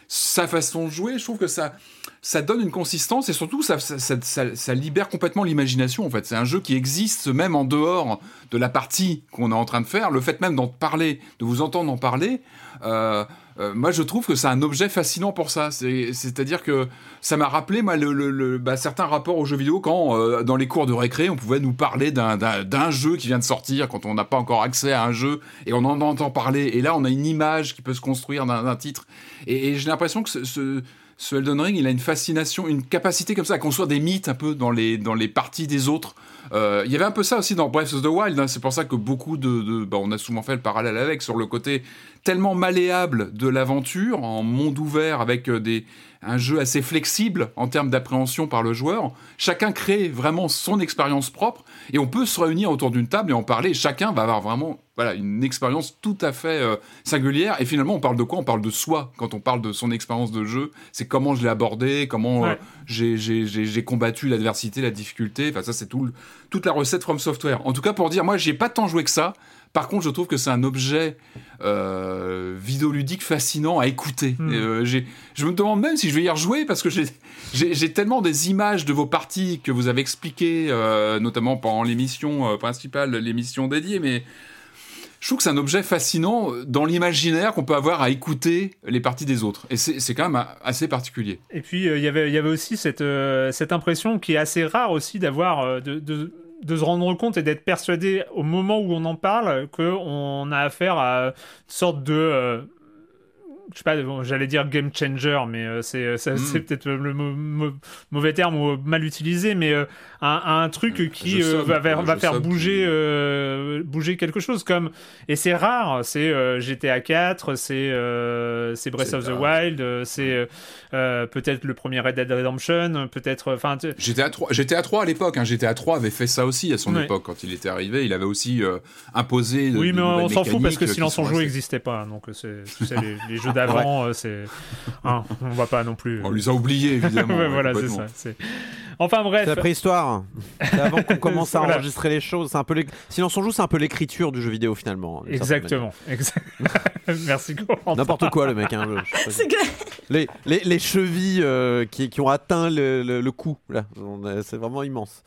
sa façon de jouer, je trouve que ça, ça donne une consistance et surtout ça, ça, libère complètement l'imagination en fait. C'est un jeu qui existe même en dehors de la partie qu'on est en train de faire. Le fait même d'en parler, de vous entendre en parler, euh, euh, moi je trouve que c'est un objet fascinant pour ça. C'est- C'est-à-dire que ça m'a rappelé bah, certains rapports aux jeux vidéo quand euh, dans les cours de récré on pouvait nous parler d'un- jeu qui vient de sortir quand on n'a pas encore accès à un jeu et on en entend parler. Et là on a une image qui peut se construire d'un titre. Et, j'ai l'impression que ce, ce, ce Elden Ring, il a une fascination, une capacité comme ça à construire des mythes un peu dans les, dans les parties des autres. Euh, Il y avait un peu ça aussi dans Breath of the Wild. hein. C'est pour ça que beaucoup de, de- bah, on a souvent fait le parallèle avec sur le côté tellement malléable de l'aventure en monde ouvert avec euh, des un jeu assez flexible en termes d'appréhension par le joueur. Chacun crée vraiment son expérience propre et on peut se réunir autour d'une table et en parler. Chacun va avoir vraiment voilà une expérience tout à fait euh, singulière. Et finalement, on parle de quoi? On parle de soi quand on parle de son expérience de jeu. C'est comment je l'ai abordé, comment euh, Ouais. j'ai- combattu l'adversité, la difficulté. Enfin, ça, c'est tout, toute la recette From Software. En tout cas, pour dire, moi, j'ai pas tant joué que ça. Par contre, je trouve que c'est un objet euh, vidéoludique fascinant à écouter. Hmm. Euh, je me demande même si je vais y rejouer parce que j'ai- tellement des images de vos parties que vous avez expliquées, euh, notamment pendant l'émission principale, l'émission dédiée, mais je trouve que c'est un objet fascinant dans l'imaginaire qu'on peut avoir à écouter les parties des autres. Et c'est quand même assez particulier. Et puis, euh, il y avait, il y avait aussi cette, euh, cette impression qui est assez rare aussi d'avoir, euh, de, de, de, se rendre compte et d'être persuadé au moment où on en parle qu'on a affaire à une sorte de je sais pas, j'allais dire game changer, mais euh, c'est euh, mm. c'est peut-être le mauvais terme ou mal utilisé, mais euh, un, un, truc qui va, va, faire bouger bouger quelque chose comme et c'est rare, c'est GTA 4, c'est c'est Breath of the Wild, c'est peut-être le premier Red Dead Redemption, peut-être enfin GTA 3 GTA 3 à l'époque, hein, GTA 3 avait fait ça aussi à son époque quand il était arrivé, il avait aussi imposé Oui, mais on s'en fout parce que Silence en Joue n'existait pas, donc c'est les, les jeux d'avant, euh, c'est. Hein, on va pas non plus. On les a oubliés, évidemment. voilà, c'est ça. Enfin bref. C'est la préhistoire. C'est avant qu'on commence à enregistrer les choses. C'est un peu les... Silence on joue, c'est un peu l'écriture du jeu vidéo finalement. Exactement. Merci. N'importe quoi le mec. Hein, c'est les, les, les, chevilles euh, qui, qui, ont atteint le, le, cou là, c'est vraiment immense.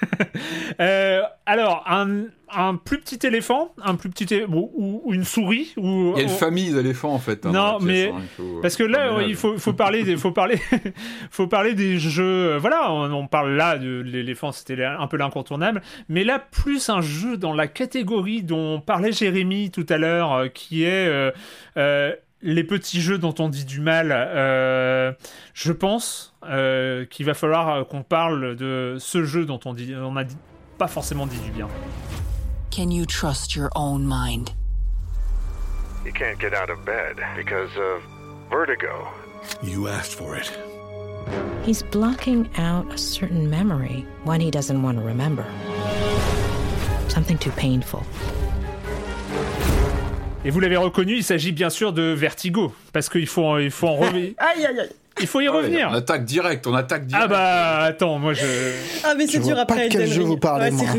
euh, alors un, un, plus petit éléphant, un plus petit ou, ou, une souris. Ou, il y a une famille d'éléphants en fait. Hein, non mais hein, parce que là il faut, faut parler des, faut parler faut parler des jeux. Euh, voilà on, parle là de l'éléphant, c'était un peu l'incontournable. Mais là, plus un jeu dans la catégorie dont parlait Jérémy tout à l'heure, euh, qui est euh, euh, les petits jeux dont on dit du mal. je pense qu'il va falloir qu'on parle de ce jeu dont on dit, on a pas forcément dit du bien. Can you trust your own mind? You can't get out of bed because of vertigo. You asked for it. He's blocking out a certain memory, one he doesn't want to remember. Something too painful. Et vous l'avez reconnu, il s'agit bien sûr de Vertigo, parce qu'il faut, il faut en revenir. aïe aïe aïe il faut y revenir. on attaque direct, on attaque direct. Ah bah attends, moi je. Ah mais c'est dur après. Pas quel jeu vous parlez moi.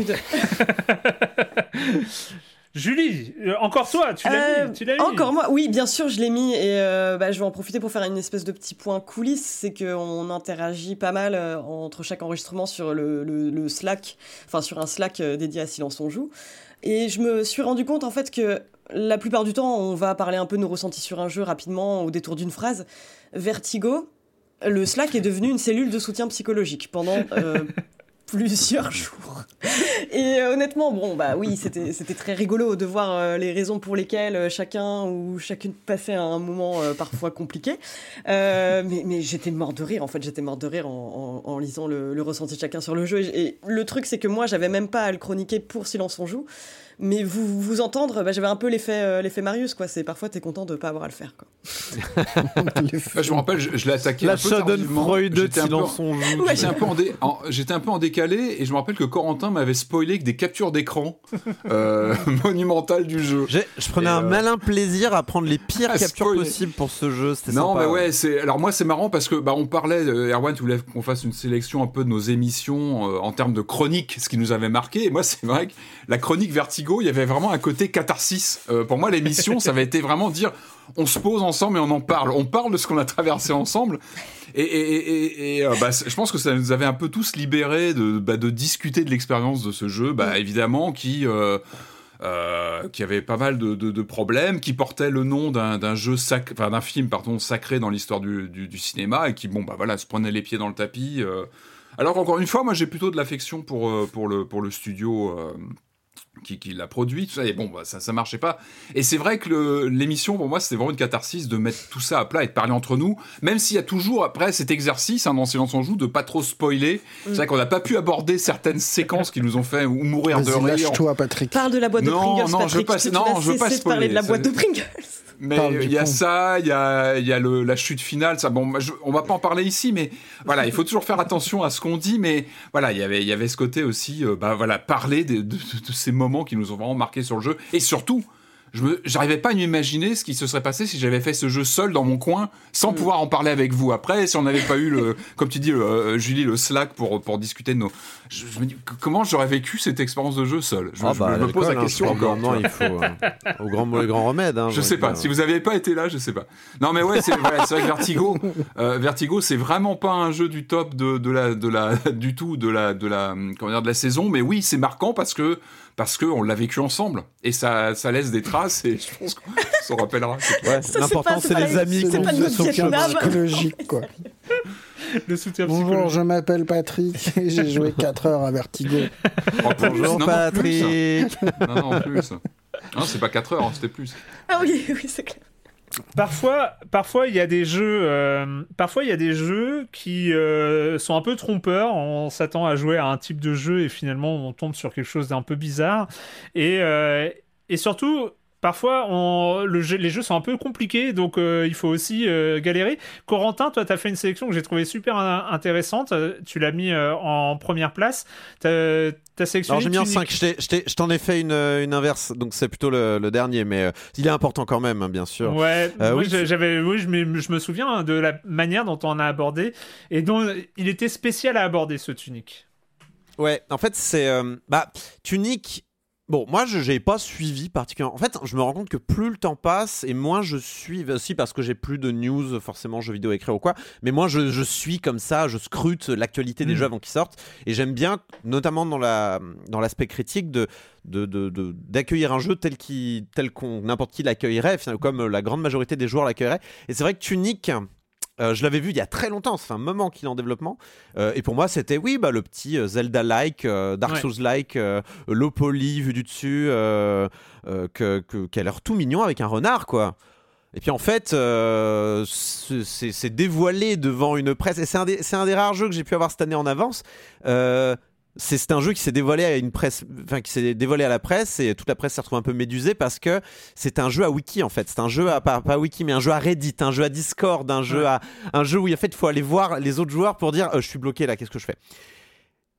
Julie, euh, encore toi, tu l'as mis, euh, Encore moi, oui, bien sûr, je l'ai mis et euh, bah, je vais en profiter pour faire une espèce de petit point coulisses. C'est qu'on interagit pas mal entre chaque enregistrement sur le, Slack, enfin sur un Slack dédié à Silence on joue. Et je me suis rendu compte en fait que la plupart du temps, on va parler un peu de nos ressentis sur un jeu rapidement au détour d'une phrase. Vertigo, le Slack est devenu une cellule de soutien psychologique pendant plusieurs jours. Et euh, honnêtement, bon, bah oui, c'était, très rigolo de voir euh, les raisons pour lesquelles euh, chacun ou chacune passait un moment parfois compliqué. mais, j'étais mort de rire, en fait, j'étais mort de rire en, lisant le, le, ressenti de chacun sur le jeu. Et, le truc, c'est que moi, j'avais même pas à le chroniquer pour Silence on joue mais vous vous entendre, bah, j'avais un peu l'effet euh, l'effet Marius quoi. C'est parfois t'es content de pas avoir à le faire quoi. je me rappelle, je, l'ai attaqué La un peu Freud j'étais un, peu, j'étais un peu en, j'étais un peu en décalé et je me rappelle que Corentin m'avait spoilé que des captures d'écran euh, monumentales du jeu. Je prenais un euh, malin plaisir à prendre les pires captures possibles pour ce jeu. C'était non mais ouais, c'est alors moi c'est marrant parce que bah on parlait Erwan tu voulais qu'on fasse une sélection un peu de nos émissions en termes de chronique, ce qui nous avait marqué. Et moi c'est vrai que la chronique Vertigo il y avait vraiment un côté catharsis. Euh, pour moi, l'émission, ça avait été vraiment dire on se pose ensemble et on en parle. On parle de ce qu'on a traversé ensemble. Et, euh, bah, je pense que ça nous avait un peu tous libérés de, bah, de discuter de l'expérience de ce jeu, bah, évidemment, qui. Euh, qui avait pas mal de, problèmes, qui portait le nom d'un jeu enfin d'un film pardon sacré dans l'histoire du, cinéma et qui bon bah voilà se prenait les pieds dans le tapis. Alors encore une fois, moi j'ai plutôt de l'affection pour pour le pour le studio qui, qui l'a produit, tout ça, et bon, bah, ça, ça marchait pas. Et c'est vrai que l'émission, pour moi, c'était vraiment une catharsis de mettre tout ça à plat et de parler entre nous, même s'il y a toujours, après, cet exercice, hein, dans Silence on joue, de pas trop spoiler. C'est vrai qu'on n'a pas pu aborder certaines séquences qui nous ont fait ou mourir de rire. toi Patrick. Parle de la boîte de Pringles, non, Patrick. Je veux pas, tu, non, je veux pas spoiler. parler de la boîte de Pringles. Mais il y a ça, il y a, y a le, la chute finale. Ça, bon, je, on va pas en parler ici, mais voilà, il faut toujours faire attention à ce qu'on dit. Mais voilà, il y avait, il y avait ce côté aussi, euh, bah voilà, parler de, de, de, ces moments qui nous ont vraiment marqué sur le jeu, et surtout je j'arrivais pas à m'imaginer ce qui se serait passé si j'avais fait ce jeu seul dans mon coin sans mm. pouvoir en parler avec vous après si on n'avait pas eu le comme tu dis euh, Julie le Slack pour pour discuter de nos je, me dis comment j'aurais vécu cette expérience de jeu seul? Je, ah bah, me pose la hein, question encore non il faut euh, au grand grand remède hein, je sais pas si vous avez pas été là je sais pas. Non mais ouais c'est vrai que Vertigo euh, Vertigo c'est vraiment pas un jeu du top de, de la de la du tout de la de la comment dire de la saison mais oui c'est marquant parce que parce qu'on l'a vécu ensemble et ça, ça laisse des traces et je pense qu'on s'en rappellera. Ouais, l'important c'est les amis notre sont soutien psychologique, quoi. Le soutien Bonjour, psychologique. je m'appelle Patrick et j'ai joué 4 heures à Vertigo. Oh, Bonjour non, non, plus. Patrick. Non, non, plus. Non, c'est pas 4 heures, hein, c'était plus. Ah oui, oui, c'est clair. Parfois, parfois il y a des jeux, euh, parfois il y a des jeux qui euh, sont un peu trompeurs. On s'attend à jouer à un type de jeu et finalement on tombe sur quelque chose d'un peu bizarre. Et euh, et surtout. Parfois, on, le jeu- les jeux sont un peu compliqués, donc euh, il faut aussi euh, galérer. Corentin, toi, tu as fait une sélection que j'ai trouvée super in- intéressante. Euh, Tu l'as mis euh, en première place. Tu as, sélectionné. Alors j'ai mis en Tunic. 5, je t'en ai fait une, euh, une inverse, donc c'est plutôt le, le dernier, mais euh, il est important quand même, hein, bien sûr. Ouais, Euh, oui, j'avais, oui, je me, je me souviens de la manière dont on a abordé et dont il était spécial à aborder ce tunique. Ouais, en fait, c'est. euh, bah, Tunic. Bon, moi, je n'ai pas suivi particulièrement. En fait, je me rends compte que plus le temps passe et moins je suis. Aussi parce que j'ai plus de news, forcément, jeux vidéo écrits ou quoi. Mais moi, je, je suis comme ça, je scrute l'actualité des Mm. jeux avant qu'ils sortent. Et j'aime bien, notamment dans la dans l'aspect critique, de de- de- de- d'accueillir un jeu tel qu'on n'importe qui l'accueillerait, comme la grande majorité des joueurs l'accueillerait. Et c'est vrai que Tunic. Euh, je l'avais vu il y a très longtemps, ça fait un moment qu'il est en développement. Euh, et pour moi, c'était oui, bah, le petit euh, Zelda-like, euh, Dark Ouais. Souls-like, low poly vu du dessus, que, que- qui a l'air tout mignon avec un renard, quoi. Et puis en fait, euh, c'est dévoilé devant une presse. Et c'est un, des- c'est un des rares jeux que j'ai pu avoir cette année en avance. Euh, c'est un jeu qui s'est dévoilé à une presse, enfin qui s'est dévoilé à la presse et toute la presse s'est retrouvée un peu médusée parce que c'est un jeu à wiki en fait. C'est un jeu à pas, pas wiki mais un jeu à Reddit, un jeu à Discord, un jeu à un jeu où en fait il faut aller voir les autres joueurs pour dire euh, je suis bloqué là, qu'est-ce que je fais?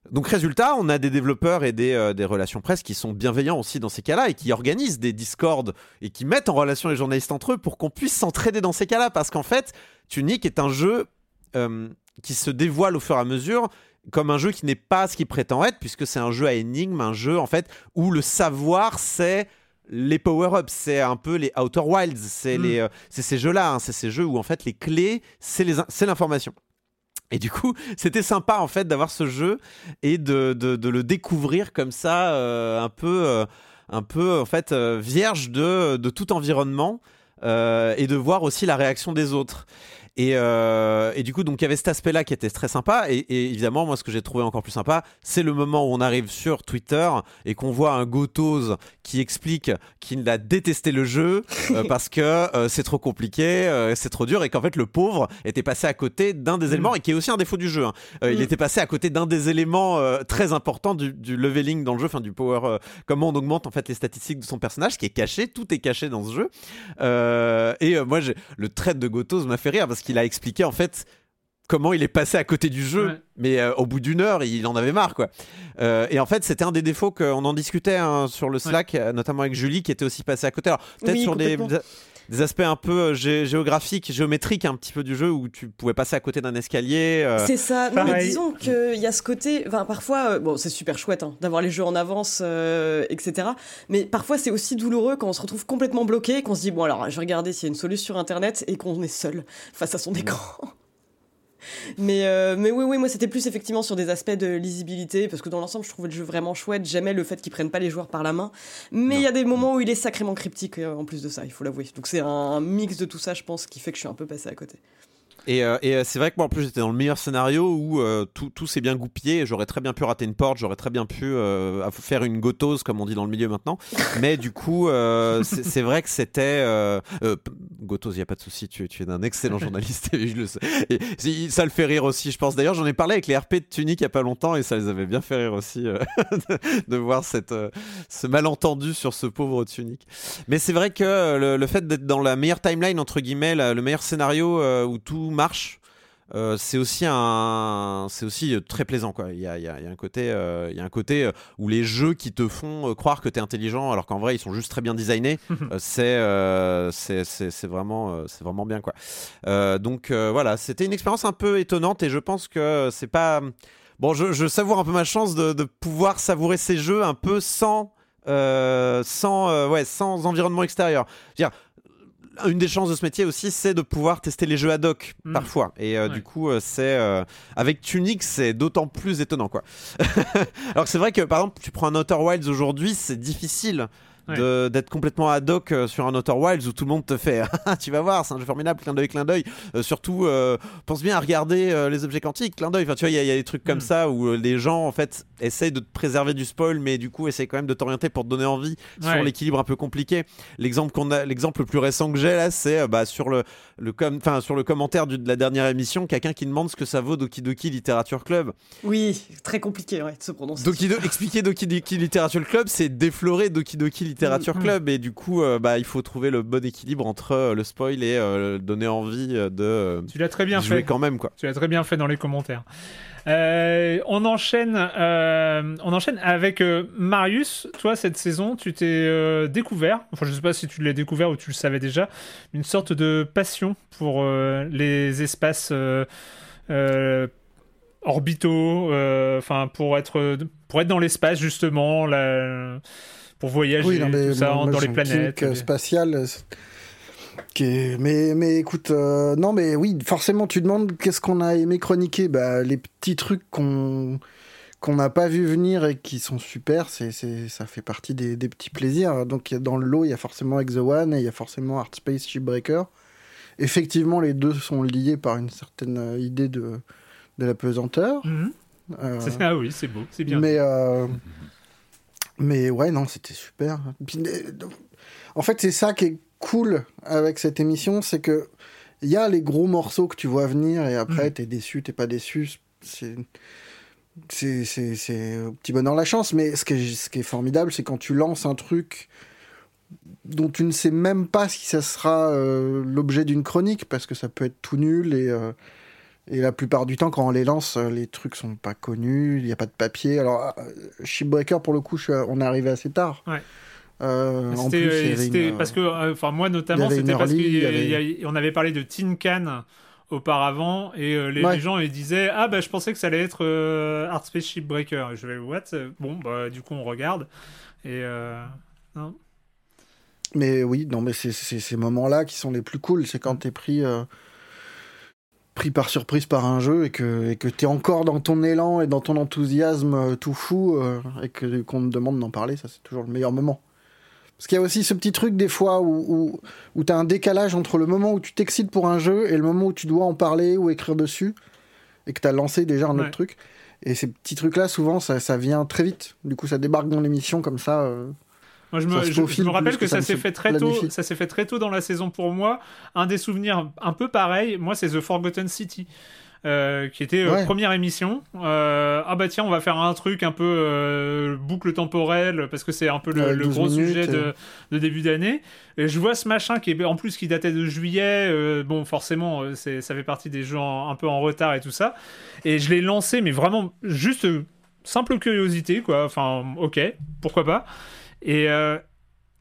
Donc résultat, on a des développeurs et des, euh, des relations presse qui sont bienveillants aussi dans ces cas-là et qui organisent des Discord et qui mettent en relation les journalistes entre eux pour qu'on puisse s'entraider dans ces cas-là. Parce qu'en fait, Tunic est un jeu euh, qui se dévoile au fur et à mesure comme un jeu qui n'est pas ce qu'il prétend être, puisque c'est un jeu à énigme, un jeu en fait où le savoir c'est les power-ups, c'est un peu les Outer Wilds, c'est Mm. euh, ces jeux-là, hein, c'est ces jeux où en fait les clés c'est l'information. Et du coup, c'était sympa en fait d'avoir ce jeu et de, de, de le découvrir comme ça, euh, un peu, euh, un peu en fait vierge de, de tout environnement et de voir aussi la réaction des autres. Et, euh, et du coup, donc il y avait cet aspect-là qui était très sympa. Et, et évidemment, moi, ce que j'ai trouvé encore plus sympa, c'est le moment où on arrive sur Twitter et qu'on voit un Gotos qui explique qu'il a détesté le jeu euh, parce que euh, c'est trop compliqué, euh, c'est trop dur, et qu'en fait le pauvre était passé à côté d'un des éléments et qui est aussi un défaut du jeu. hein. Il Mm. était passé à côté d'un des éléments très importants du, du leveling dans le jeu, enfin du power, comment on augmente en fait les statistiques de son personnage, qui est caché, tout est caché dans ce jeu. Et moi, le trait de Gotos m'a fait rire parce qu'il a expliqué en fait comment il est passé à côté du jeu, Ouais. mais euh, au bout d'une heure, il en avait marre quoi. Euh, et en fait, c'était un des défauts qu'on en discutait hein, sur le Slack, euh, notamment avec Julie qui était aussi passée à côté. Alors peut-être Oui, sur des, aspects un peu gé- géographiques, géométriques un petit peu du jeu où tu pouvais passer à côté d'un escalier. euh, C'est ça. Non, mais disons qu'il y a ce côté. Enfin, parfois, euh, bon, c'est super chouette hein, d'avoir les jeux en avance, euh, etc. Mais parfois, c'est aussi douloureux quand on se retrouve complètement bloqué et qu'on se dit bon, alors, je vais regarder s'il y a une solution sur internet et qu'on est seul face à son écran. Mais, euh, mais oui, oui, moi c'était plus effectivement sur des aspects de lisibilité, parce que dans l'ensemble je trouvais le jeu vraiment chouette, j'aimais le fait qu'ils prennent pas les joueurs par la main, mais il y a des moments où il est sacrément cryptique euh, en plus de ça, il faut l'avouer. Donc c'est un mix de tout ça, je pense, qui fait que je suis un peu passé à côté. Et, euh, et, euh, c'est vrai que moi en plus j'étais dans le meilleur scénario où euh, tout, tout s'est bien goupillé. J'aurais très bien pu rater une porte, j'aurais très bien pu euh, faire une gotose comme on dit dans le milieu maintenant. Mais du coup, euh, c'est vrai que c'était euh, euh, gotose, il y a pas de souci. Tu, tu es un excellent journaliste et je le sais. Et ça le fait rire aussi, je pense. D'ailleurs, j'en ai parlé avec les RP de Tunic il y a pas longtemps et ça les avait bien fait rire aussi euh, de, de voir cette, ce malentendu sur ce pauvre Tunic. Mais c'est vrai que le, le fait d'être dans la meilleure timeline entre guillemets, la- le meilleur scénario où tout marche. euh, c'est aussi un, c'est aussi euh, très plaisant quoi. Il y a, il y a- il y a un côté, euh, il y a un côté où les jeux qui te font croire que t'es intelligent alors qu'en vrai ils sont juste très bien designés. c'est, euh, c'est, vraiment, c'est vraiment bien quoi. Donc voilà, c'était une expérience un peu étonnante et je pense que c'est pas, bon, je, je savoure un peu ma chance de, de pouvoir savourer ces jeux un peu sans, sans, ouais, sans environnement extérieur. Je veux dire, une des chances de ce métier aussi, c'est de pouvoir tester les jeux ad hoc Mm. parfois. Et euh, Ouais. du coup, euh, c'est euh, avec Tunic, c'est d'autant plus étonnant, quoi. Alors c'est vrai que par exemple, tu prends un Outer Wilds aujourd'hui, c'est difficile. D'être complètement ad hoc euh, sur un Outer Wilds où tout le monde te fait Ah, tu vas voir c'est un jeu formidable clin d'œil clin d'œil Euh, surtout euh, pense bien à regarder euh, les objets quantiques clin d'œil enfin tu vois il y, a- il y a des trucs comme Mm. ça où les gens en fait essayent de te préserver du spoil mais du coup essayent quand même de t'orienter pour te donner envie sur Ouais. l'équilibre un peu compliqué l'exemple qu'on a l'exemple le plus récent que j'ai là c'est euh, bah, sur le le com enfin sur le commentaire du- de la dernière émission quelqu'un qui demande ce que ça vaut Doki Doki Literature Club Oui, très compliqué ouais, de se prononcer. Doki Do- expliquer Doki Doki Literature Club, c'est déflorer Doki Doki Literature Mm, mm. Club. Et du coup, euh, bah, il faut trouver le bon équilibre entre euh, le spoil et euh, donner envie de Tu l'as très bien jouer fait. quand même. Quoi. Tu l'as très bien fait dans les commentaires. On enchaîne, on enchaîne avec Marius. Toi, cette saison, tu t'es découvert. Enfin, je sais pas si tu l'as découvert ou tu le savais déjà, une sorte de passion pour les espaces orbitaux. Enfin, pour être pour être dans l'espace justement, là, pour voyager, Oui, non, mais tout ça, moi, dans les planètes. euh, spatial. euh, Mais, mais écoute, euh, non, mais oui, forcément, tu demandes qu'est-ce qu'on a aimé chroniquer. Bah, les petits trucs qu'on qu'on n'a pas vu venir et qui sont super, c'est, c'est, ça fait partie des, des petits plaisirs. Donc, dans le lot, il y a forcément Exo One et il y a forcément Art Space Shipbreaker. Effectivement, les deux sont liés par une certaine idée de, de la pesanteur. Mhm. Euh, C'est- Ah oui, c'est beau, c'est bien. mais, euh, mais ouais, non, c'était super. Euh, en fait, c'est ça qui est cool avec cette émission, c'est que il y a les gros morceaux que tu vois venir et après, Mm. t'es déçu, t'es pas déçu. C'est. C'est, c'est, c'est au petit bonheur la chance, mais ce qui est, ce qui est formidable, c'est quand tu lances un truc dont tu ne sais même pas si ça sera euh, l'objet d'une chronique, parce que ça peut être tout nul et, euh, et la plupart du temps, quand on les lance, euh, les trucs sont pas connus, il n'y a pas de papier. Alors, euh, Shipbreaker, pour le coup, je suis- on est arrivé assez tard. Ouais. Euh, C'était une, parce que, euh, enfin moi notamment, c'était parce qu'on avait parlé de Tin Can auparavant et euh, les, Ouais. les gens ils disaient ah bah je pensais que ça allait être euh, Art Space Shipbreaker. Et je vais what? Bon bah du coup on regarde et euh, non. Mais oui, non, mais c'est ces moments-là qui sont les plus cool. C'est quand t'es pris, euh, pris par surprise par un jeu et que et que t'es encore dans ton élan et dans ton enthousiasme euh, tout fou euh, et que qu'on te demande d'en parler. Ça, c'est toujours le meilleur moment. Parce qu'il y a aussi ce petit truc des fois où, où, où t'as un décalage entre le moment où tu t'excites pour un jeu et le moment où tu dois en parler ou écrire dessus et que t'as lancé déjà un Ouais. autre truc. Et ces petits trucs-là, souvent, ça, ça vient très vite. Du coup, ça débarque dans l'émission comme ça. euh, Moi, je me, se je- je, faufile me rappelle que que ça, s'est se fait très tôt. Ça s'est fait très tôt dans la saison pour moi. Un des souvenirs un peu pareil, moi, c'est The Forgotten City. euh, qui était euh, Ouais. première émission. Euh, ah bah tiens, on va faire un truc un peu euh, boucle temporelle parce que c'est un peu le, Ouais, le 12 gros sujet de, de début d'année. Et je vois ce machin qui est en plus qui datait de juillet. bon, forcément, c'est ça fait partie des jeux en- un peu en retard et tout ça. Et je l'ai lancé, mais vraiment juste simple curiosité, quoi. Enfin, ok, pourquoi pas. Et, euh,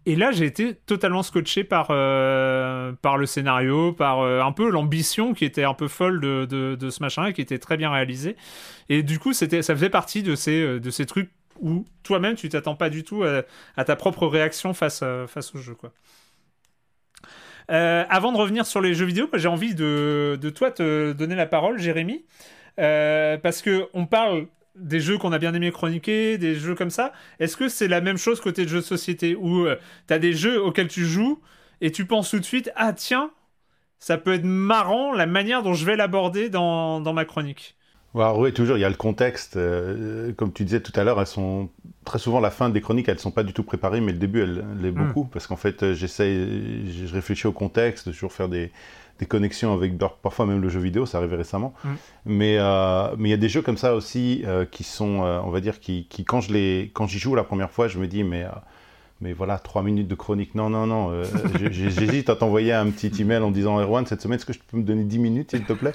et là, j'ai été totalement scotché par, euh, par le scénario, par euh, un peu l'ambition qui était un peu folle de, de, ce machin et qui était très bien réalisé. Et du coup, ça faisait partie de ces, de ces trucs où toi-même, tu t'attends pas du tout à, ta propre réaction face, face au jeu, quoi. Avant de revenir sur les jeux vidéo, j'ai envie de, de toi te donner la parole, Jérémy, parce que on parle des jeux qu'on a bien aimé chroniquer, des jeux comme ça. Est-ce que c'est la même chose côté de jeux de société où euh, t'as des jeux auxquels tu joues et tu penses tout de suite ah tiens ça peut être marrant la manière dont je vais l'aborder dans, dans ma chronique. Alors, oui, toujours, il y a le contexte. euh, comme tu disais tout à l'heure, elles sont très souvent la fin des chroniques, elles sont pas du tout préparées, mais le début, elle l'est Mm. beaucoup, parce qu'en fait, euh, j'essaye, je réfléchis au contexte, toujours faire des, des connexions avec par- parfois même le jeu vidéo, ça arrivait récemment. Mm. Mais euh, mais il y a des jeux comme ça aussi euh, qui sont, euh, on va dire, qui, qui quand je les, quand j'y joue la première fois, je me dis mais mais voilà, trois minutes de chronique. Non, non, non. euh, J'hésite à t'envoyer un petit email en disant Erwan, cette semaine, est-ce que je peux me donner 10 minutes, s'il te plaît?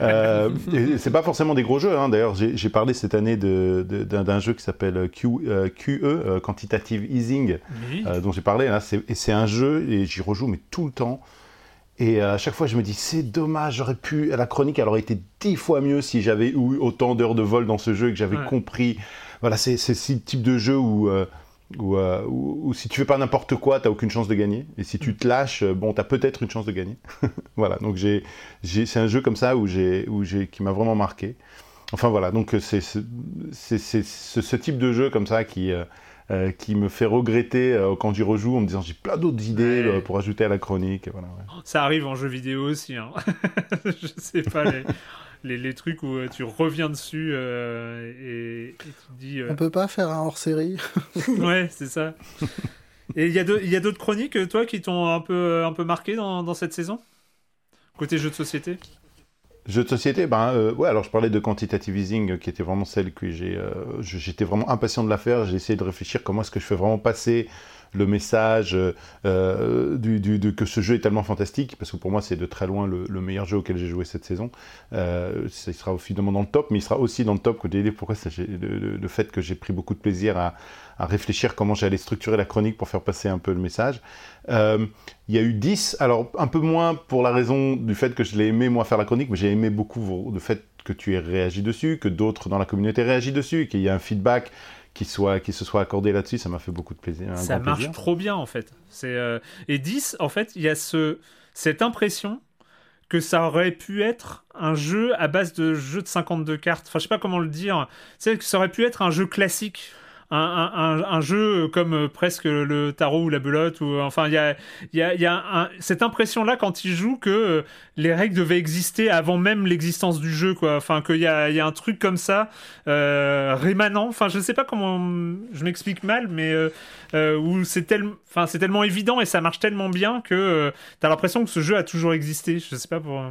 Euh, C'est pas forcément des gros jeux. hein. D'ailleurs, j'ai parlé cette année d'un jeu qui s'appelle euh, QE, Quantitative Easing, Oui. dont j'ai parlé. Là, c'est et c'est un jeu, et j'y rejoue, mais tout le temps. Et euh, à chaque fois, je me dis, c'est dommage, j'aurais pu. La chronique, elle aurait été dix fois mieux si j'avais eu autant d'heures de vol dans ce jeu et que j'avais Ouais. compris. Voilà, c'est ce type de jeu où. euh, euh, ou, ou si tu fais pas n'importe quoi, t'as aucune chance de gagner. Et si tu te lâches, bon, t'as peut-être une chance de gagner. voilà, donc j'ai, c'est un jeu comme ça où j'ai, où j'ai, qui m'a vraiment marqué. Enfin voilà, donc c'est, ce, ce type de jeu comme ça qui, euh, euh, qui me fait regretter euh, quand j'y rejoue en me disant j'ai plein d'autres idées Ouais. euh, pour ajouter à la chronique. et Voilà, ouais. Ça arrive en jeu vidéo aussi. Hein. je sais pas, les, les, les trucs où euh, tu reviens dessus euh, et, et tu te dis. euh, On peut pas faire un hors-série. ouais, c'est ça. Et il y a d'au- il y a d'autres chroniques, toi, qui t'ont un peu, un peu marqué dans, dans cette saison? Côté jeu de société? Jeux de société, ben euh, ouais, alors je parlais de quantitative easing, euh, qui était vraiment celle que j'ai, euh, j'étais vraiment impatient de la faire. J'ai essayé de réfléchir comment est-ce que je fais vraiment passer le message euh, euh, du, de, que ce jeu est tellement fantastique, parce que pour moi c'est de très loin le, le meilleur jeu auquel j'ai joué cette saison. Euh, il sera évidemment dans le top, mais il sera aussi dans le top côté pourquoi ça, j'ai- le, fait que j'ai pris beaucoup de plaisir à, réfléchir comment j'allais structurer la chronique pour faire passer un peu le message. Euh, il y a eu 10, alors un peu moins pour la raison du fait que je l'ai aimé moi faire la chronique, mais j'ai aimé beaucoup le fait que tu aies réagi dessus, que d'autres dans la communauté aient réagi dessus, qu'il y ait un feedback qui, soit, qui se soit accordé là-dessus, ça m'a fait beaucoup de plaisir. Ça marche plaisir. trop bien, en fait. C'est, euh, Et 10, en fait, il y a ce... cette impression que ça aurait pu être un jeu à base de jeu de 52 cartes. Enfin, je sais pas comment le dire. C'est que ça aurait pu être un jeu classique. Un, un- jeu comme euh, presque le tarot ou la belote. Ou, enfin, il y a, y a- y a un- cette impression-là quand il joue que euh, les règles devaient exister avant même l'existence du jeu. Quoi. Enfin, qu'il y a, y a un truc comme ça, euh, rémanent. Enfin, je sais pas comment je m'explique mal, mais euh, euh, où c'est tellement, enfin, c'est tellement évident et ça marche tellement bien que euh, t'as l'impression que ce jeu a toujours existé. Je sais pas pour.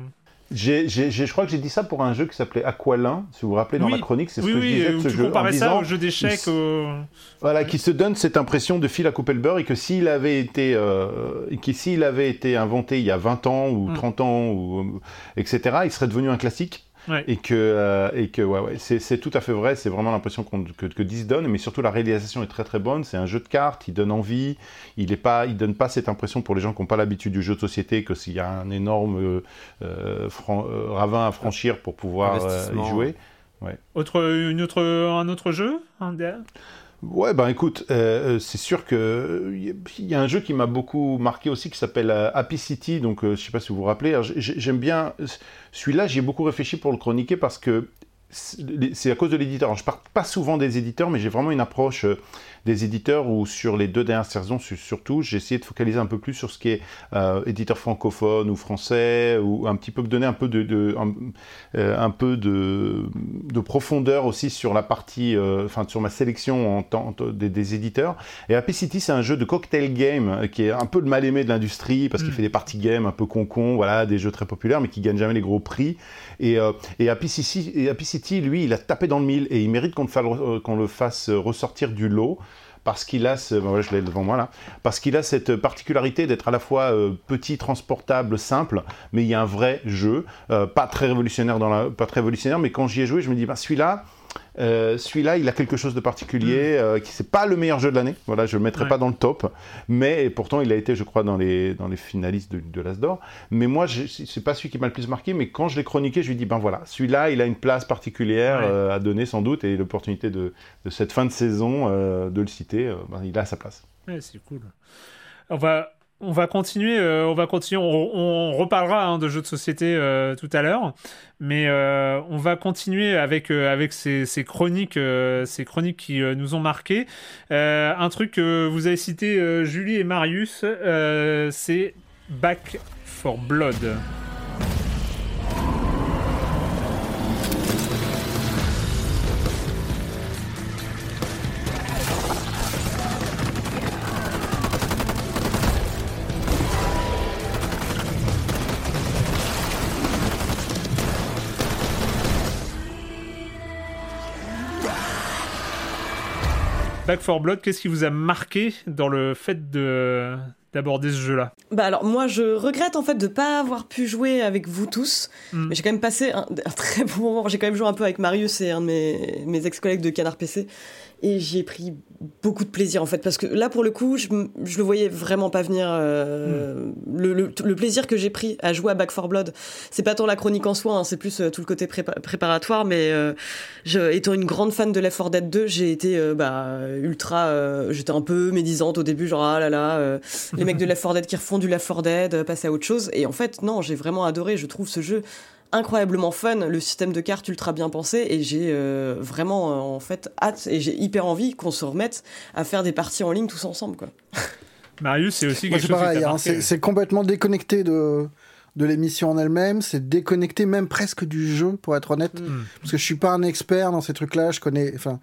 Euh, J'ai- j'ai- j'ai- je crois que j'ai dit ça pour un jeu qui s'appelait Aqualin, si vous vous rappelez dans Oui. la chronique, c'est ce oui, que je disais euh, de ce jeu. en comparais ça disant, au jeu d'échecs. il- au- Voilà, qui se donne cette impression de fil à couper le beurre et que s'il avait été, euh, que s'il avait été inventé il y a 20 ans ou Mm. 30 ans ou etc., il serait devenu un classique. Ouais. Et que, euh, et que ouais, ouais, c'est c'est tout à fait vrai, c'est vraiment l'impression que, que 10 donne, mais surtout la réalisation est très très bonne. C'est un jeu de cartes, il donne envie, il est pas, il donne pas cette impression pour les gens qui n'ont pas l'habitude du jeu de société que s'il y a un énorme euh, euh, ravin à franchir pour pouvoir euh, y jouer. Autre, une autre, un autre jeu un Ouais, ben écoute, euh, euh, c'est sûr que il y a un jeu qui m'a beaucoup marqué aussi qui s'appelle euh, Happy City, donc euh, je sais pas si vous vous rappelez. J'aime bien celui-là, j'y ai beaucoup réfléchi pour le chroniquer parce que c'est à cause de l'éditeur. Je parle pas souvent des éditeurs, mais j'ai vraiment une approche des éditeurs où sur les deux dernières saisons, su- surtout, j'ai essayé de focaliser un peu plus sur ce qui est euh, éditeur francophone ou français, ou un petit peu donner un peu de, de- un, euh, un peu de, de profondeur aussi sur la partie, euh, enfin sur ma sélection en tant des, des éditeurs. Et Happy City, c'est un jeu de cocktail game qui est un peu le mal aimé de l'industrie parce qu'il Mm. fait des parties games un peu con-con, voilà, des jeux très populaires mais qui gagnent jamais les gros prix. Et, et, Happy City, et Happy City, lui, il a tapé dans le mille et il mérite qu'on le, fasse- qu'on le fasse ressortir du lot parce qu'il a, cette particularité d'être à la fois euh, petit, transportable, simple, mais il y a un vrai jeu, euh, pas très révolutionnaire dans la, pas très révolutionnaire, mais quand j'y ai joué, je me dis, bah, celui-là, euh, celui-là, il a quelque chose de particulier, euh, qui c'est pas le meilleur jeu de l'année. Voilà, je le mettrai Ouais. pas dans le top, mais pourtant il a été, je crois, dans les dans les finalistes de, de l'As d'or. Mais moi, c'est pas celui qui m'a le plus marqué, mais quand je l'ai chroniqué, je lui dis, ben voilà, celui-là, il a une place particulière Ouais. euh, à donner sans doute, et l'opportunité de, de cette fin de saison de le citer, ben, il a sa place. Ouais, c'est cool. On va, on va continuer, euh, on va continuer. On, reparlera hein, de jeux de société euh, tout à l'heure, mais euh, on va continuer avec euh, ces, chroniques, euh, qui euh, nous ont marqué. Euh, un truc que vous avez cité, euh, Julie et Marius, euh, c'est Back for Blood. Back for Blood, qu'est-ce qui vous a marqué dans le fait de d'aborder ce jeu-là? Bah alors moi je regrette en fait de pas avoir pu jouer avec vous tous, Mm. mais j'ai quand même passé un, un très bon moment. J'ai quand même joué un peu avec Marius et un de mes, mes ex-collègues de Canard PC. Et j'y ai pris beaucoup de plaisir en fait parce que là pour le coup je, je le voyais vraiment pas venir euh, le, le- le plaisir que j'ai pris à jouer à Back 4 Blood c'est pas tant la chronique en soi hein, c'est plus euh, tout le côté prépa- préparatoire mais euh, je, étant une grande fan de Left 4 Dead 2 j'ai été bah, ultra j'étais un peu médisante au début genre ah là là les mecs de Left 4 Dead qui refont du Left 4 Dead passer à autre chose. Et en fait non j'ai vraiment adoré je trouve ce jeu incroyablement fun, le système de cartes ultra bien pensé et j'ai euh, vraiment euh, en fait hâte et j'ai hyper envie qu'on se remette à faire des parties en ligne tous ensemble quoi. Marius, c'est aussi Moi, quelque c'est chose hein, c'est complètement déconnecté de, de l'émission en elle-même, c'est déconnecté même presque du jeu, pour être honnête. Mm. Parce que je suis pas un expert dans ces trucs-là, je connais. Enfin,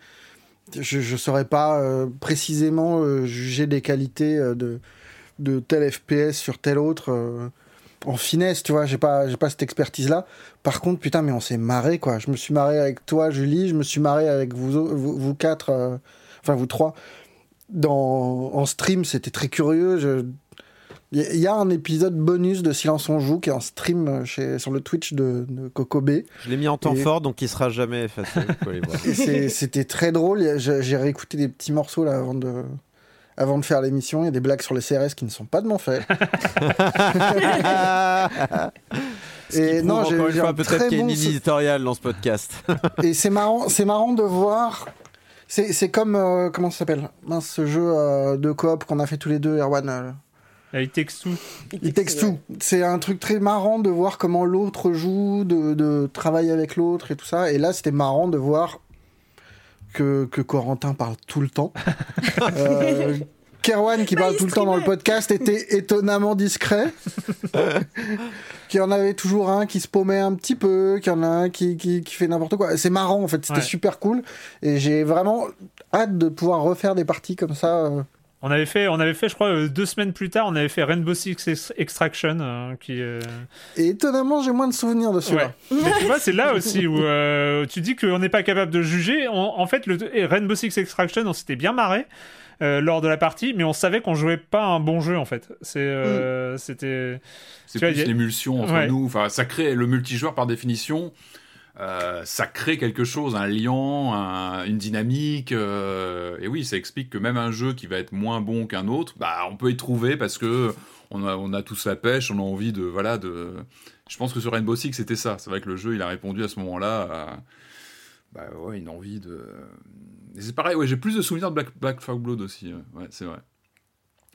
je, je saurais pas euh, précisément euh, juger des qualités euh, de, de tel FPS sur tel autre. En finesse, tu vois, j'ai pas, j'ai pas cette expertise-là. Par contre, putain, mais on s'est marré, quoi. Je me suis marré avec toi, Julie, je me suis marré avec vous, vous, vous quatre, euh, enfin vous trois. Dans, en stream, c'était très curieux. Je- Il y, a- un épisode bonus de Silence on joue qui est en stream euh, chez, sur le Twitch de, de Coco B. Je l'ai mis en temps Et- fort, donc il sera jamais effacé. C'était très drôle. J'ai réécouté des petits morceaux là avant de, avant de faire l'émission. Il y a des blagues sur les CRS qui ne sont pas de mon fait. Ce qui Et non, j'ai encore une j'ai fois un peut-être très qu'il y a une ligne éditoriale dans ce podcast. Et c'est marrant, c'est marrant de voir. C'est c'est comme euh, comment ça s'appelle? Mince, ce jeu euh, de coop qu'on a fait tous les deux, Erwan. euh, Ah, Il Takes Two. Il texte tout. C'est un truc très marrant de voir comment l'autre joue, de, de travailler avec l'autre et tout ça. Et là, c'était marrant de voir que, que Corentin parle tout le temps. euh, Kerwan, qui Bah, parle tout le temps dans le podcast, était étonnamment discret. qu'il y en avait toujours un qui se paumait un petit peu, qu'il y en a un qui, qui, qui fait n'importe quoi. C'est marrant, en fait. C'était Ouais. super cool. Et j'ai vraiment hâte de pouvoir refaire des parties comme ça. On avait fait, on avait fait, je crois, euh, deux semaines plus tard, on avait fait Rainbow Six Ex- Extraction, euh, qui. euh, Et étonnamment, j'ai moins de souvenirs de celui-là. Ouais. Mais tu vois, c'est là aussi où euh, tu dis qu'on n'est pas capable de juger. En, en fait, le Rainbow Six Extraction, on s'était bien marré euh, lors de la partie, mais on savait qu'on jouait pas un bon jeu en fait. C'est, euh, c'était. C'est plus il y a- l'émulsion entre Ouais. nous. Enfin, ça crée le multijoueur par définition. Euh, ça crée quelque chose, un lien, un- une dynamique. euh, et oui, ça explique que même un jeu qui va être moins bon qu'un autre, bah, on peut y trouver parce que on a, on a tous la pêche, on a envie de, voilà, de. Je pense que sur Rainbow Six, c'était ça. C'est vrai que le jeu, il a répondu à ce moment-là. bah ouais, une envie de. C'est pareil, ouais, j'ai plus de souvenirs de Black, Black Flag Blood aussi. ouais, c'est vrai.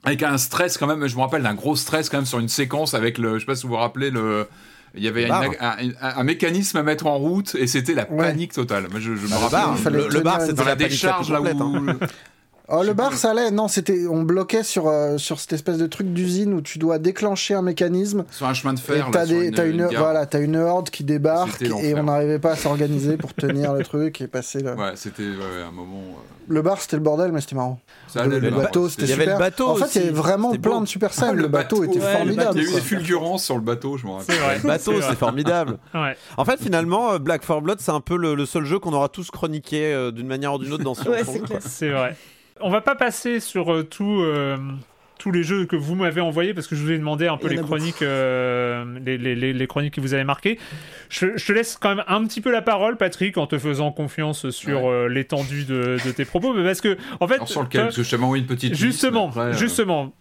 Avec un stress quand même, je me rappelle d'un gros stress quand même sur une séquence avec le, je sais pas si vous vous rappelez le, il y avait une- un, un- un mécanisme à mettre en route et c'était la panique totale. Moi, je, je me Bah, le rappelle. le, le tenir bar, c'était la la décharge là où. Oh, le bar, ça allait. Non, c'était, on bloquait sur, euh, sur cette espèce de truc d'usine où tu dois déclencher un mécanisme. Sur un chemin de fer. t'as, des, une- t'as une, voilà, t'as une horde qui débarque et on n'arrivait pas à s'organiser pour tenir le truc et passer le... Ouais, c'était ouais, un moment. euh, Le bar, c'était le bordel, mais c'était marrant. ça Le, allait, le bar. bateau, c'était Il y super. avait le bateau En fait, il y avait vraiment plein beau. de super scènes. Ah, le, bateau, était ouais, formidable. Il y a eu des fulgurances sur le bateau, je me rappelle. Le bateau, c'est formidable. Ouais. En fait, finalement, euh, Black 4 Blood, c'est un peu le, le seul jeu qu'on aura tous chroniqué euh, d'une manière ou d'une autre dans ce. C'est vrai. On va pas passer sur euh, tout, euh, tous les jeux que vous m'avez envoyés parce que je vous ai demandé un peu les a chroniques, euh, les, les- les- les chroniques qui vous avez marquées. Je, je te laisse quand même un petit peu la parole, Patrick, en te faisant confiance sur euh, l'étendue de, de tes propos, mais parce que en fait, Alors sur lequel Parce que je t'avais envoyé une petite. Justement, après, euh, justement.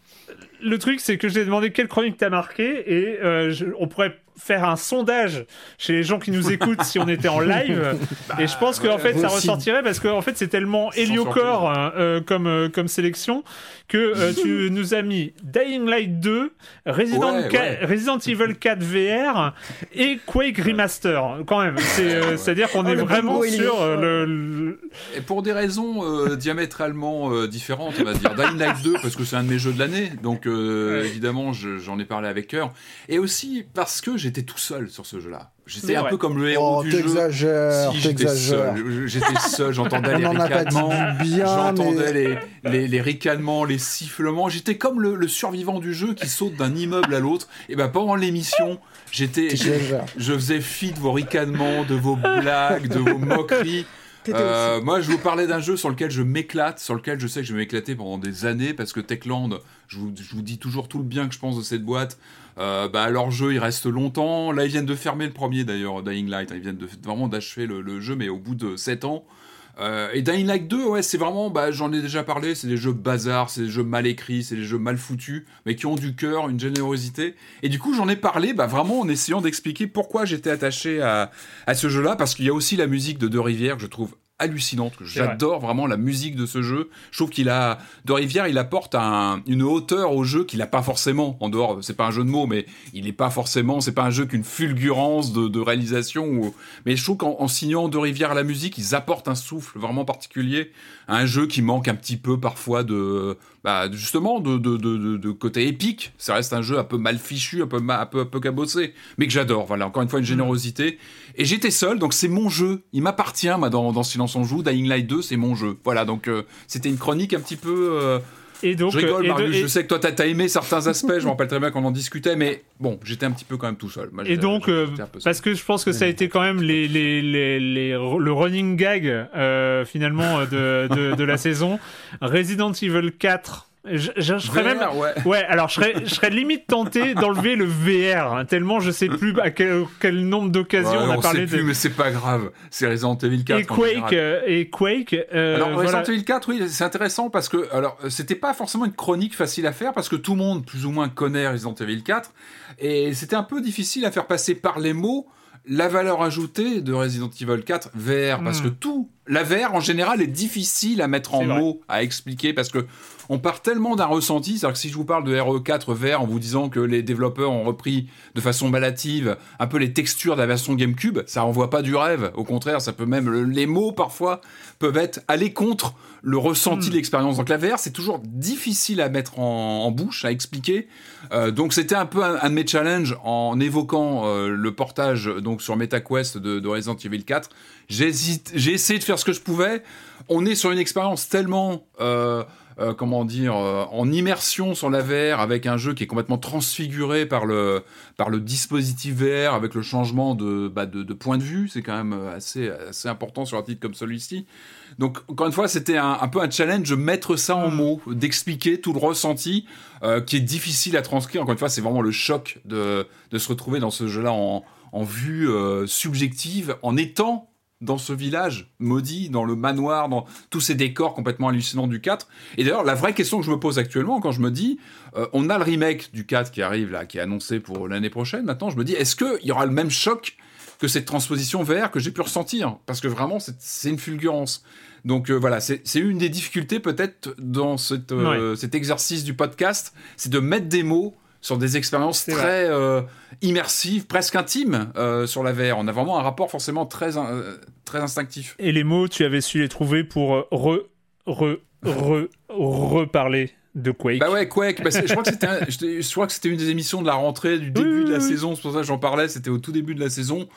Le truc, c'est que je t'ai demandé quelle chronique t'as marqué et euh, je- on pourrait faire un sondage chez les gens qui nous écoutent si on était en live. et je pense qu'en ouais, fait, ça aussi. ressortirait parce qu'en fait, c'est tellement héliocore hein, euh, comme, euh, comme sélection que euh, tu nous as mis Dying Light 2, Resident, Ouais, Ca- ouais. Resident Evil 4 VR et Quake Remaster. Quand même, euh, c'est-à-dire qu'on Oh, est vraiment sur le, le- Et pour des raisons diamétralement différentes, on va dire. Dying Light 2, parce que c'est un de mes jeux de l'année, donc évidemment je- j'en ai parlé avec cœur. Et aussi parce que j'étais tout seul sur ce jeu-là. J'étais un vrai. peu comme le héros Oh, du jeu. t'exagères, Si, j'étais t'exagères. seul. J'étais seul, j'entendais On les ricanements, j'entendais mais- les, les, les ricanements, les sifflements. J'étais comme le, le survivant du jeu qui saute d'un immeuble à l'autre. Et ben pendant l'émission, j'étais, je faisais fi de vos ricanements, de vos blagues, de vos moqueries. Euh, moi, je vous parlais d'un jeu sur lequel je m'éclate, sur lequel je sais que je vais m'éclater pendant des années, parce que Techland, je vous, je vous dis toujours tout le bien que je pense de cette boîte. Euh, bah, leur jeu, il reste longtemps. Là, ils viennent de fermer le premier, d'ailleurs, Dying Light. Ils viennent de, vraiment d'achever le, jeu, mais au bout de 7 ans. Euh, et Dying Light 2, ouais, c'est vraiment, bah, j'en ai déjà parlé, c'est des jeux bazar, c'est des jeux mal écrits, c'est des jeux mal foutus, mais qui ont du cœur, une générosité. Et du coup, j'en ai parlé, bah, vraiment en essayant d'expliquer pourquoi j'étais attaché à, à ce jeu-là, parce qu'il y a aussi la musique de Deux Rivières que je trouve hallucinante. J'adore vraiment la musique de ce jeu. Je trouve qu'il a de Rivière, il apporte un, une hauteur au jeu qu'il a pas forcément. En dehors, c'est pas un jeu de mots, mais il est pas forcément. C'est pas un jeu qu'une fulgurance de, de réalisation. Ou, mais je trouve qu'en signant De Rivière à la musique, ils apportent un souffle vraiment particulier à un jeu qui manque un petit peu parfois de bah, justement de, de, de, de, côté épique. Ça reste un jeu un peu mal fichu, un peu, un peu, un peu cabossé, mais que j'adore. Voilà, encore une fois, une mm. générosité. Et j'étais seul, donc c'est mon jeu. Il m'appartient, moi, dans, dans Silence on joue. Dying Light 2, c'est mon jeu. Voilà, donc euh, c'était une chronique un petit peu. Euh, et donc, je rigole, Marius, je sais que toi, t'as as aimé certains aspects, je me rappelle très bien qu'on en discutait, mais bon, j'étais un petit peu quand même tout seul. et donc, euh, parce que je pense que ça a été quand même les, les, les, le running gag, finalement, de, de, de la saison. Resident Evil 4 je, je, serais même. Ouais. alors je serais, je serais limite tenté d'enlever le VR, hein, tellement je sais plus à quel, quel nombre d'occasions on a on parlé sait plus, mais c'est pas grave. C'est Resident Evil 4. Et Quake. Euh, et Quake euh, alors Resident Evil 4, oui, c'est intéressant parce que. Alors, c'était pas forcément une chronique facile à faire parce que tout le monde, plus ou moins, connaît Resident Evil 4. Et c'était un peu difficile à faire passer par les mots la valeur ajoutée de Resident Evil 4 VR, parce hmm. que tout, la VR en général est difficile à mettre en mots, à expliquer, parce que on part tellement d'un ressenti, c'est-à-dire que si je vous parle de RE4 VR en vous disant que les développeurs ont repris de façon malative un peu les textures de la version GameCube, ça renvoie pas du rêve. Au contraire, ça peut même les mots parfois peuvent être aller contre le ressenti de hmm. l'expérience. Donc la VR, c'est toujours difficile à mettre en, bouche, à expliquer. Euh, donc c'était un peu un, de mes challenges en évoquant euh, le portage donc sur MetaQuest de, de Resident Evil 4. J'ai essayé de faire ce que je pouvais. On est sur une expérience tellement euh, euh, comment dire, euh, en immersion sur la VR avec un jeu qui est complètement transfiguré par le, par le dispositif VR avec le changement de, bah, de, point de vue. C'est quand même assez, assez important sur un titre comme celui-ci. Donc, encore une fois, c'était un, peu un challenge de mettre ça en mots, d'expliquer tout le ressenti euh, qui est difficile à transcrire. Encore une fois, c'est vraiment le choc de, de se retrouver dans ce jeu-là en, en vue subjective, en étant dans ce village maudit, dans le manoir, dans tous ces décors complètement hallucinants du 4. Et d'ailleurs, la vraie question que je me pose actuellement, quand je me dis, euh, on a le remake du 4 qui arrive là, qui est annoncé pour l'année prochaine, maintenant je me dis, est-ce qu'il y aura le même choc que cette transposition VR que j'ai pu ressentir? Parce que vraiment, c'est une fulgurance. Donc euh, voilà, c'est une des difficultés peut-être dans cette, euh, cet exercice du podcast, c'est de mettre des mots sur des expériences très euh, immersives, presque intimes euh, sur la VR. On a vraiment un rapport forcément très, euh, très instinctif. Et les mots, tu avais su les trouver pour re, re, re, reparler de Quake. Bah ouais, Quake. Bah, je crois que c'était, je crois que c'était une des émissions de la rentrée du début de la saison. C'est pour ça que j'en parlais. C'était au tout début de la saison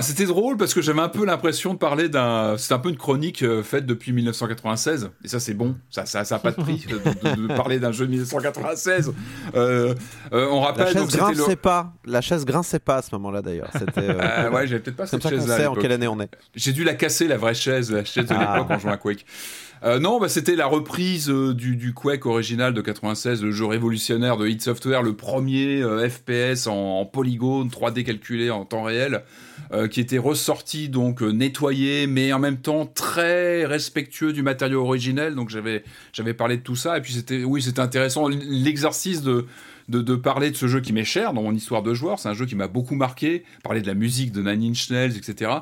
c'était drôle parce que j'avais un peu l'impression de parler d'un. C'est un peu une chronique euh, faite depuis 1996. Et ça, c'est bon. Ça, ça, ça a pas de prix de, parler d'un jeu de 1996. Euh, euh, on rappelle. La chaise grinçait pas. La chaise grinçait pas à ce moment-là d'ailleurs. C'était. ouais, j'avais peut-être pas cette chaise-là. en quelle année on est. J'ai dû la casser la vraie chaise, la chaise de ah. l'époque en jouant à Quake. Euh, non, bah, c'était la reprise euh, du, Quake original de 96, le jeu révolutionnaire de Hit Software, le premier euh, FPS en, polygone 3D calculé en temps réel, qui était ressorti donc nettoyé, mais en même temps très respectueux du matériau originel. Donc j'avais j'avais parlé de tout ça, et puis c'était oui c'était intéressant l'exercice de de, parler de ce jeu qui m'est cher dans mon histoire de joueur. C'est un jeu qui m'a beaucoup marqué. Parler de la musique de Nine Inch Nails, etc.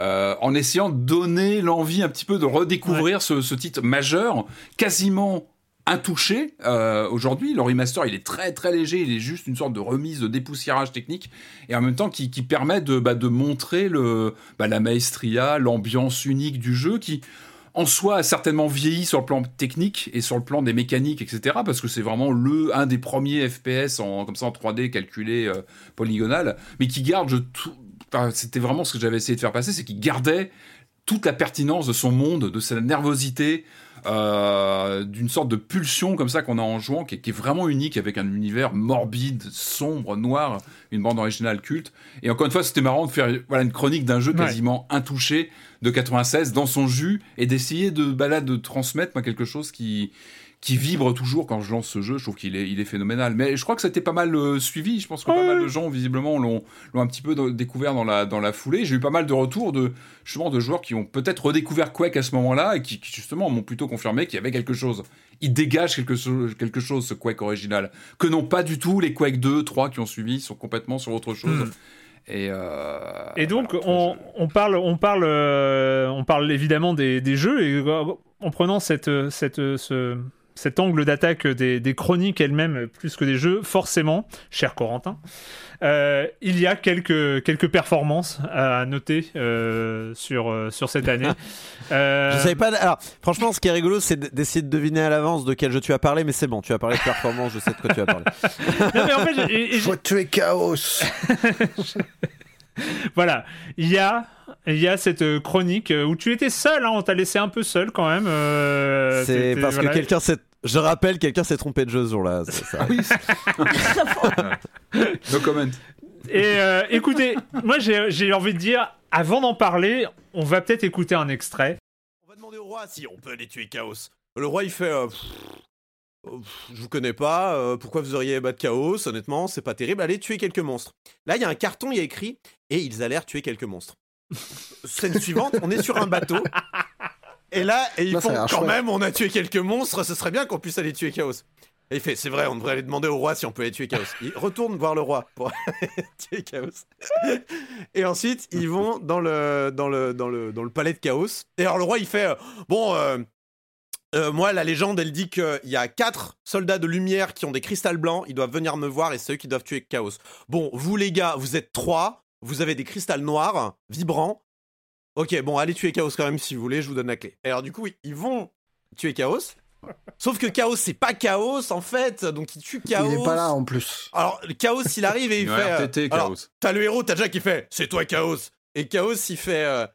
Euh, en essayant de donner l'envie un petit peu de redécouvrir ce, titre majeur, quasiment intouché euh, aujourd'hui. Le remaster, il est très très léger, il est juste une sorte de remise, de dépoussiérage technique, et en même temps qui, permet de, bah, de montrer le, bah, la maestria, l'ambiance unique du jeu, qui en soi a certainement vieilli sur le plan technique et sur le plan des mécaniques, etc. Parce que c'est vraiment le un des premiers FPS en comme ça en 3D calculé euh, polygonal, mais qui garde tout, c'était vraiment ce que j'avais essayé de faire passer, c'est qu'il gardait toute la pertinence de son monde, de sa nervosité, euh, d'une sorte de pulsion comme ça qu'on a en jouant, qui est, vraiment unique, avec un univers morbide, sombre, noir, une bande originale culte. Et encore une fois, c'était marrant de faire voilà, une chronique d'un jeu quasiment intouché de 96 dans son jus, et d'essayer de, balade de transmettre quelque chose qui, qui vibre toujours quand je lance ce jeu. Je trouve qu'il est, il est phénoménal. Mais je crois que ça a été pas mal euh, suivi. Je pense que pas mal de gens, visiblement, l'ont, l'ont un petit peu de- découvert dans la, dans la foulée. J'ai eu pas mal de retours de, justement, de joueurs qui ont peut-être redécouvert Quake à ce moment-là et qui, qui, justement, m'ont plutôt confirmé qu'il y avait quelque chose. Il dégage quelque, chose- quelque chose, ce Quake original. Que non pas du tout les Quake 2, 3 qui ont suivi, sont complètement sur autre chose. Hmm. Et, euh, Et donc, voilà, on, je- on parle, on parle, euh, on parle évidemment des, des jeux et euh, en prenant cette, cette, ce- cet angle d'attaque des, des chroniques elles-mêmes plus que des jeux, forcément, cher Corentin, euh, il y a quelques, quelques performances à noter euh, sur, euh, sur cette année. Euh, Je savais pas. Alors, franchement, ce qui est rigolo, c'est d'essayer de deviner à l'avance de quel jeu tu as parlé, mais c'est bon, tu as parlé de performance, je sais de quoi tu as parlé. non, mais en fait, j'ai- et- et- Faut tuer Chaos. voilà, il y a, il y a cette chronique où tu étais seul, hein, on t'a laissé un peu seul quand même. euh, c'est parce voilà. que quelqu'un s'est. Je rappelle, quelqu'un s'est trompé de jeu ce jour-là. c'est ça. No comment. Et euh, écoutez, moi j'ai j'ai envie de dire, avant d'en parler, on va peut-être écouter un extrait. On va demander au roi si on peut aller tuer Chaos. Le roi, il fait. euh, pff, euh, pff, je vous connais pas, euh, pourquoi vous auriez battre Chaos Honnêtement, c'est pas terrible. Allez tuer quelques monstres. Là, il y a un carton, il y a écrit et ils allèrent tuer quelques monstres. Scène suivante, on est sur un bateau. Et là, et ils font quand chouette. même, on a tué quelques monstres, ce serait bien qu'on puisse aller tuer Chaos. Et il fait, c'est vrai, on devrait aller demander au roi si on peut aller tuer Chaos. Il retourne voir le roi pour tuer Chaos. Et ensuite, ils vont dans le, dans le, dans le, dans le palais de Chaos. Et alors le roi, il fait, euh, bon, euh, euh, moi, la légende, elle dit qu'il y a quatre soldats de lumière qui ont des cristals blancs. Ils doivent venir me voir et c'est eux qui doivent tuer Chaos. Bon, vous les gars, vous êtes trois. Vous avez des cristals noirs, vibrants. Ok, bon, allez tuer Chaos quand même si vous voulez, je vous donne la clé. Et alors du coup, ils vont tuer Chaos. Sauf que Chaos, c'est pas Chaos en fait, donc ils tuent Chaos. Il est pas là en plus. Alors, Chaos, il arrive et il fait. euh, RTT, alors, Chaos. T'as le héros, t'as Jack qui fait C'est toi Chaos. Et Chaos, il fait euh,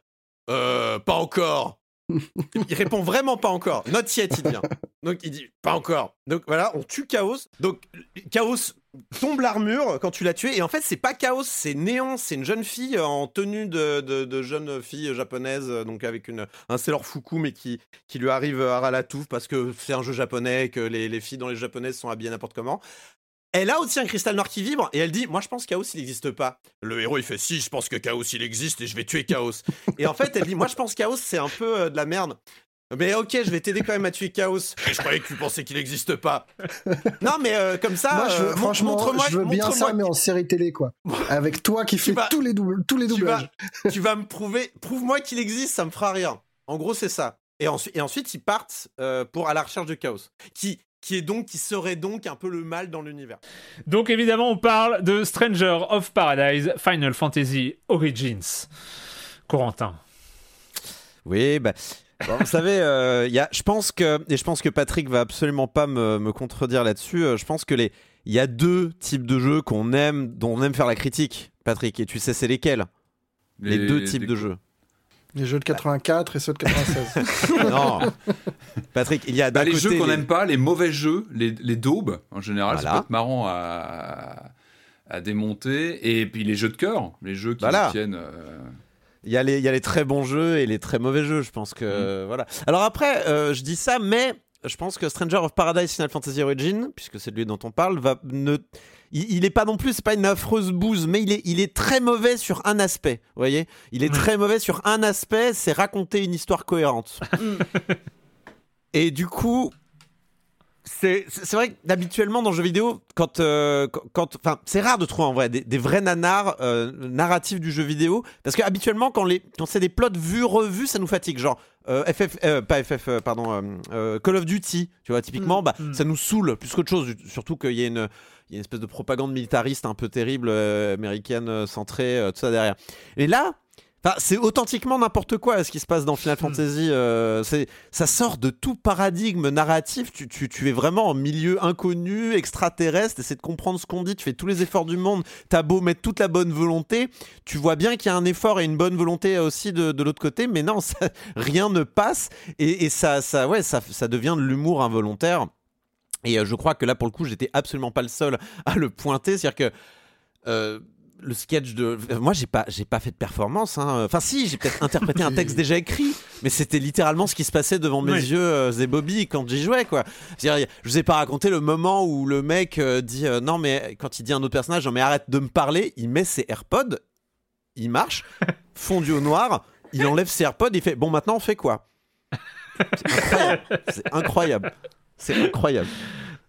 Euh, Pas encore. il répond vraiment pas encore. Not yet, il dit. hein. Donc il dit Pas encore. Donc voilà, on tue Chaos. Donc Chaos tombe l'armure quand tu l'as tué. Et en fait, c'est pas Chaos, c'est Néon. C'est une jeune fille en tenue de, de, jeune fille japonaise, euh, donc avec une, un Sailor Fuku, mais qui, qui lui arrive à ras la touffe parce que c'est un jeu japonais, que les, les filles dans les japonaises sont habillées n'importe comment. Elle a aussi un cristal noir qui vibre et elle dit Moi je pense Chaos il n'existe pas. Le héros il fait Si, je pense que Chaos il existe et je vais tuer Chaos. et en fait elle dit Moi je pense Chaos c'est un peu euh, de la merde. Mais ok, je vais t'aider quand même à tuer Chaos. Mais je croyais que tu pensais qu'il n'existe pas. non mais euh, comme ça, Moi, je veux, euh, franchement, montre-moi- je veux bien ça, mais en série télé, quoi. Avec toi qui fais vas- tous les, doubles, tous les tu doublages. vas, tu vas me prouver, prouve-moi qu'il existe, ça me fera rien. En gros, c'est ça. Et ensuite, et ensuite ils partent euh, pour à la recherche de Chaos, qui qui est donc qui serait donc un peu le mal dans l'univers. Donc évidemment, on parle de Stranger of Paradise Final Fantasy Origins. Corentin. Oui, bah. Bon, vous savez, euh, il y a, je pense que, et je pense que Patrick va absolument pas me, me contredire là-dessus. euh, je pense que les, il y a deux types de jeux qu'on aime, dont on aime faire la critique, Patrick. Et tu sais c'est lesquels? Les, deux types les- de jeux. Les jeux de 84 et ceux de 96. non, Patrick, il y a Bah, les côté jeux qu'on les- n'aime pas, les mauvais jeux, les, les daubes, en général, ça Voilà. peut être marrant à, à démonter. Et puis les jeux de cœur, les jeux qui Voilà. tiennent. euh, Il y, a les, il y a les très bons jeux et les très mauvais jeux, je pense que voilà. Alors après, euh, je dis ça, mais je pense que Stranger of Paradise Final Fantasy Origin, puisque c'est de lui dont on parle, va ne, il, il est pas non plus, c'est pas une affreuse bouse, mais il est, il est très mauvais sur un aspect. Vous voyez, il est très mauvais sur un aspect, c'est raconter une histoire cohérente. et du coup. C'est vrai que d'habituellement dans le jeu vidéo, quand, euh, quand- quand, enfin, c'est rare de trouver en vrai des, des vrais nanars euh, narratifs du jeu vidéo, parce que habituellement quand les, quand c'est des plots vus revus, ça nous fatigue. Genre euh, FF, euh, pas FF, pardon, Call of Duty, tu vois, typiquement, bah, mm. ça nous saoule plus qu'autre chose. Surtout qu'il y a une, il y a une espèce de propagande militariste un peu terrible, américaine centrée, tout ça derrière. Et là. Enfin, c'est authentiquement n'importe quoi ce qui se passe dans Final Fantasy. euh, ça sort de tout paradigme narratif. Tu, tu, tu es vraiment en milieu inconnu, extraterrestre. Essaie de comprendre ce qu'on dit. Tu fais tous les efforts du monde. T'as beau mettre toute la bonne volonté. Tu vois bien qu'il y a un effort et une bonne volonté aussi de, de l'autre côté. Mais non, ça- rien ne passe. Et, et ça, ça, ouais, ça, ça devient de l'humour involontaire. Et euh, je crois que là, pour le coup, j'étais absolument pas le seul à le pointer. C'est-à-dire que. euh, le sketch de. Moi, j'ai pas, j'ai pas fait de performance. hein. Enfin, si, j'ai peut-être interprété un texte déjà écrit, mais c'était littéralement ce qui se passait devant mes Oui. yeux, euh, et Bobby, quand j'y jouais, quoi. Je vous ai pas raconté le moment où le mec euh, dit euh, non, mais quand il dit à un autre personnage, non, mais arrête de me parler, il met ses AirPods, il marche, fondu au noir, il enlève ses AirPods, il fait bon, maintenant on fait quoi? C'est incroyable. C'est incroyable.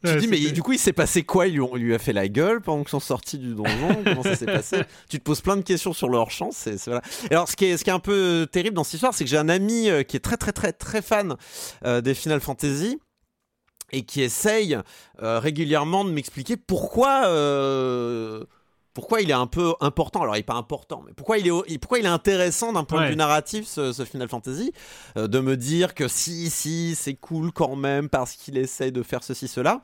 Tu Ouais, te dis, mais du coup, il s'est passé quoi? Il lui, a fait la gueule pendant qu'ils sont sortis du donjon? Comment ça s'est passé? Tu te poses plein de questions sur leur chance. C'est- voilà. Alors, ce qui, est, ce qui est un peu terrible dans cette histoire, c'est que j'ai un ami euh, qui est très, très, très, très fan euh, des Final Fantasy et qui essaye euh, régulièrement de m'expliquer pourquoi. euh, pourquoi il est un peu important? Alors, il est pas important, mais pourquoi il est, pourquoi il est intéressant d'un point de vue narratif, ce, ce Final Fantasy? Euh, De me dire que si, si, c'est cool quand même parce qu'il essaye de faire ceci, cela.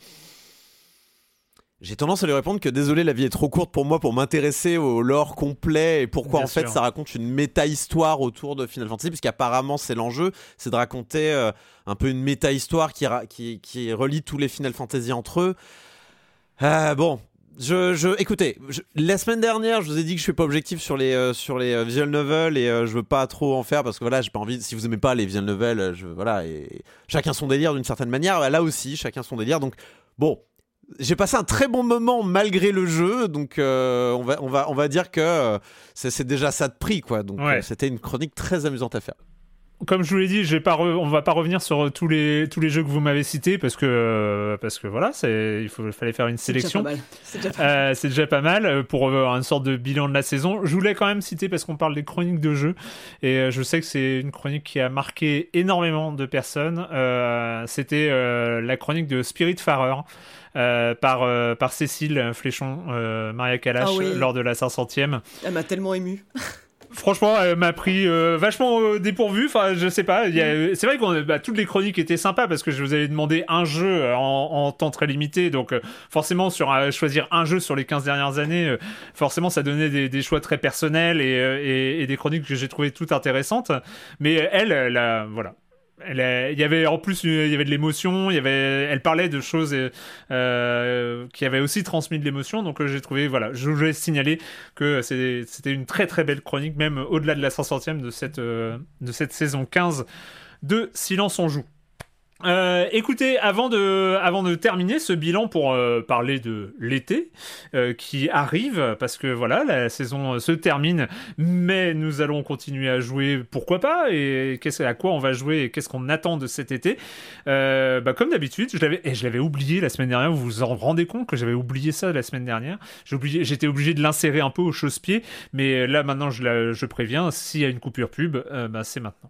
J'ai tendance à lui répondre que désolé, la vie est trop courte pour moi pour m'intéresser au lore complet et pourquoi Bien en fait sûr. ça raconte une méta-histoire autour de Final Fantasy, puisqu'apparemment c'est l'enjeu, c'est de raconter euh, un peu une méta-histoire qui, ra- qui, qui relie tous les Final Fantasy entre eux. Euh, bon, je, je, écoutez, je- la semaine dernière, je vous ai dit que je suis pas objectif sur les euh, sur les euh, visual novels et euh, je veux pas trop en faire parce que voilà, j'ai pas envie. Si vous aimez pas les visual novels, je voilà, et chacun son délire d'une certaine manière. Là aussi, chacun son délire. Donc bon, j'ai passé un très bon moment malgré le jeu, donc euh, on va on va on va dire que euh, c'est c'est déjà ça de prix quoi. Donc Ouais. euh, c'était une chronique très amusante à faire. Comme je vous l'ai dit, je vais pas re- on va pas revenir sur euh, tous les tous les jeux que vous m'avez cités parce que euh, parce que voilà, c'est il faut fallait faire une sélection. pas mal. C'est déjà pas mal. Euh, c'est déjà pas mal pour avoir une sorte de bilan de la saison. Je voulais quand même citer parce qu'on parle des chroniques de jeux et je sais que c'est une chronique qui a marqué énormément de personnes. Euh, C'était la chronique de Spiritfarer. Euh, par, euh, par Cécile Fléchon, euh, Maria Kalash, Ah oui. lors de la 500e. Elle m'a tellement ému. Franchement, elle m'a pris euh, vachement euh, dépourvu. Enfin, je sais pas. a- C'est vrai que bah, toutes les chroniques étaient sympas parce que je vous avais demandé un jeu en, en temps très limité. Donc, euh, forcément, sur euh, choisir un jeu sur les 15 dernières années, euh, forcément, ça donnait des, des choix très personnels et, euh, et- et des chroniques que j'ai trouvées toutes intéressantes. Mais elle, elle a- voilà. Il y avait en plus il y avait de l'émotion, il y avait, elle parlait de choses euh, euh, qui avaient aussi transmis de l'émotion, donc euh, j'ai trouvé voilà, je voulais signaler que c'était une très très belle chronique, même au-delà de la 500e de cette de cette saison 15 de Silence on joue. Euh, écoutez, avant de, avant de terminer ce bilan pour euh, parler de l'été euh, qui arrive, parce que voilà, la saison euh, se termine, mais nous allons continuer à jouer, pourquoi pas, et qu'est-ce à quoi on va jouer et qu'est-ce qu'on attend de cet été. Euh, bah, comme d'habitude, je l'avais, je l'avais oublié la semaine dernière. Vous vous en rendez compte que j'avais oublié ça la semaine dernière. J'étais obligé de l'insérer un peu au chausse-pied, mais là maintenant je, la- je préviens, s'il y a une coupure pub, euh, bah, c'est maintenant.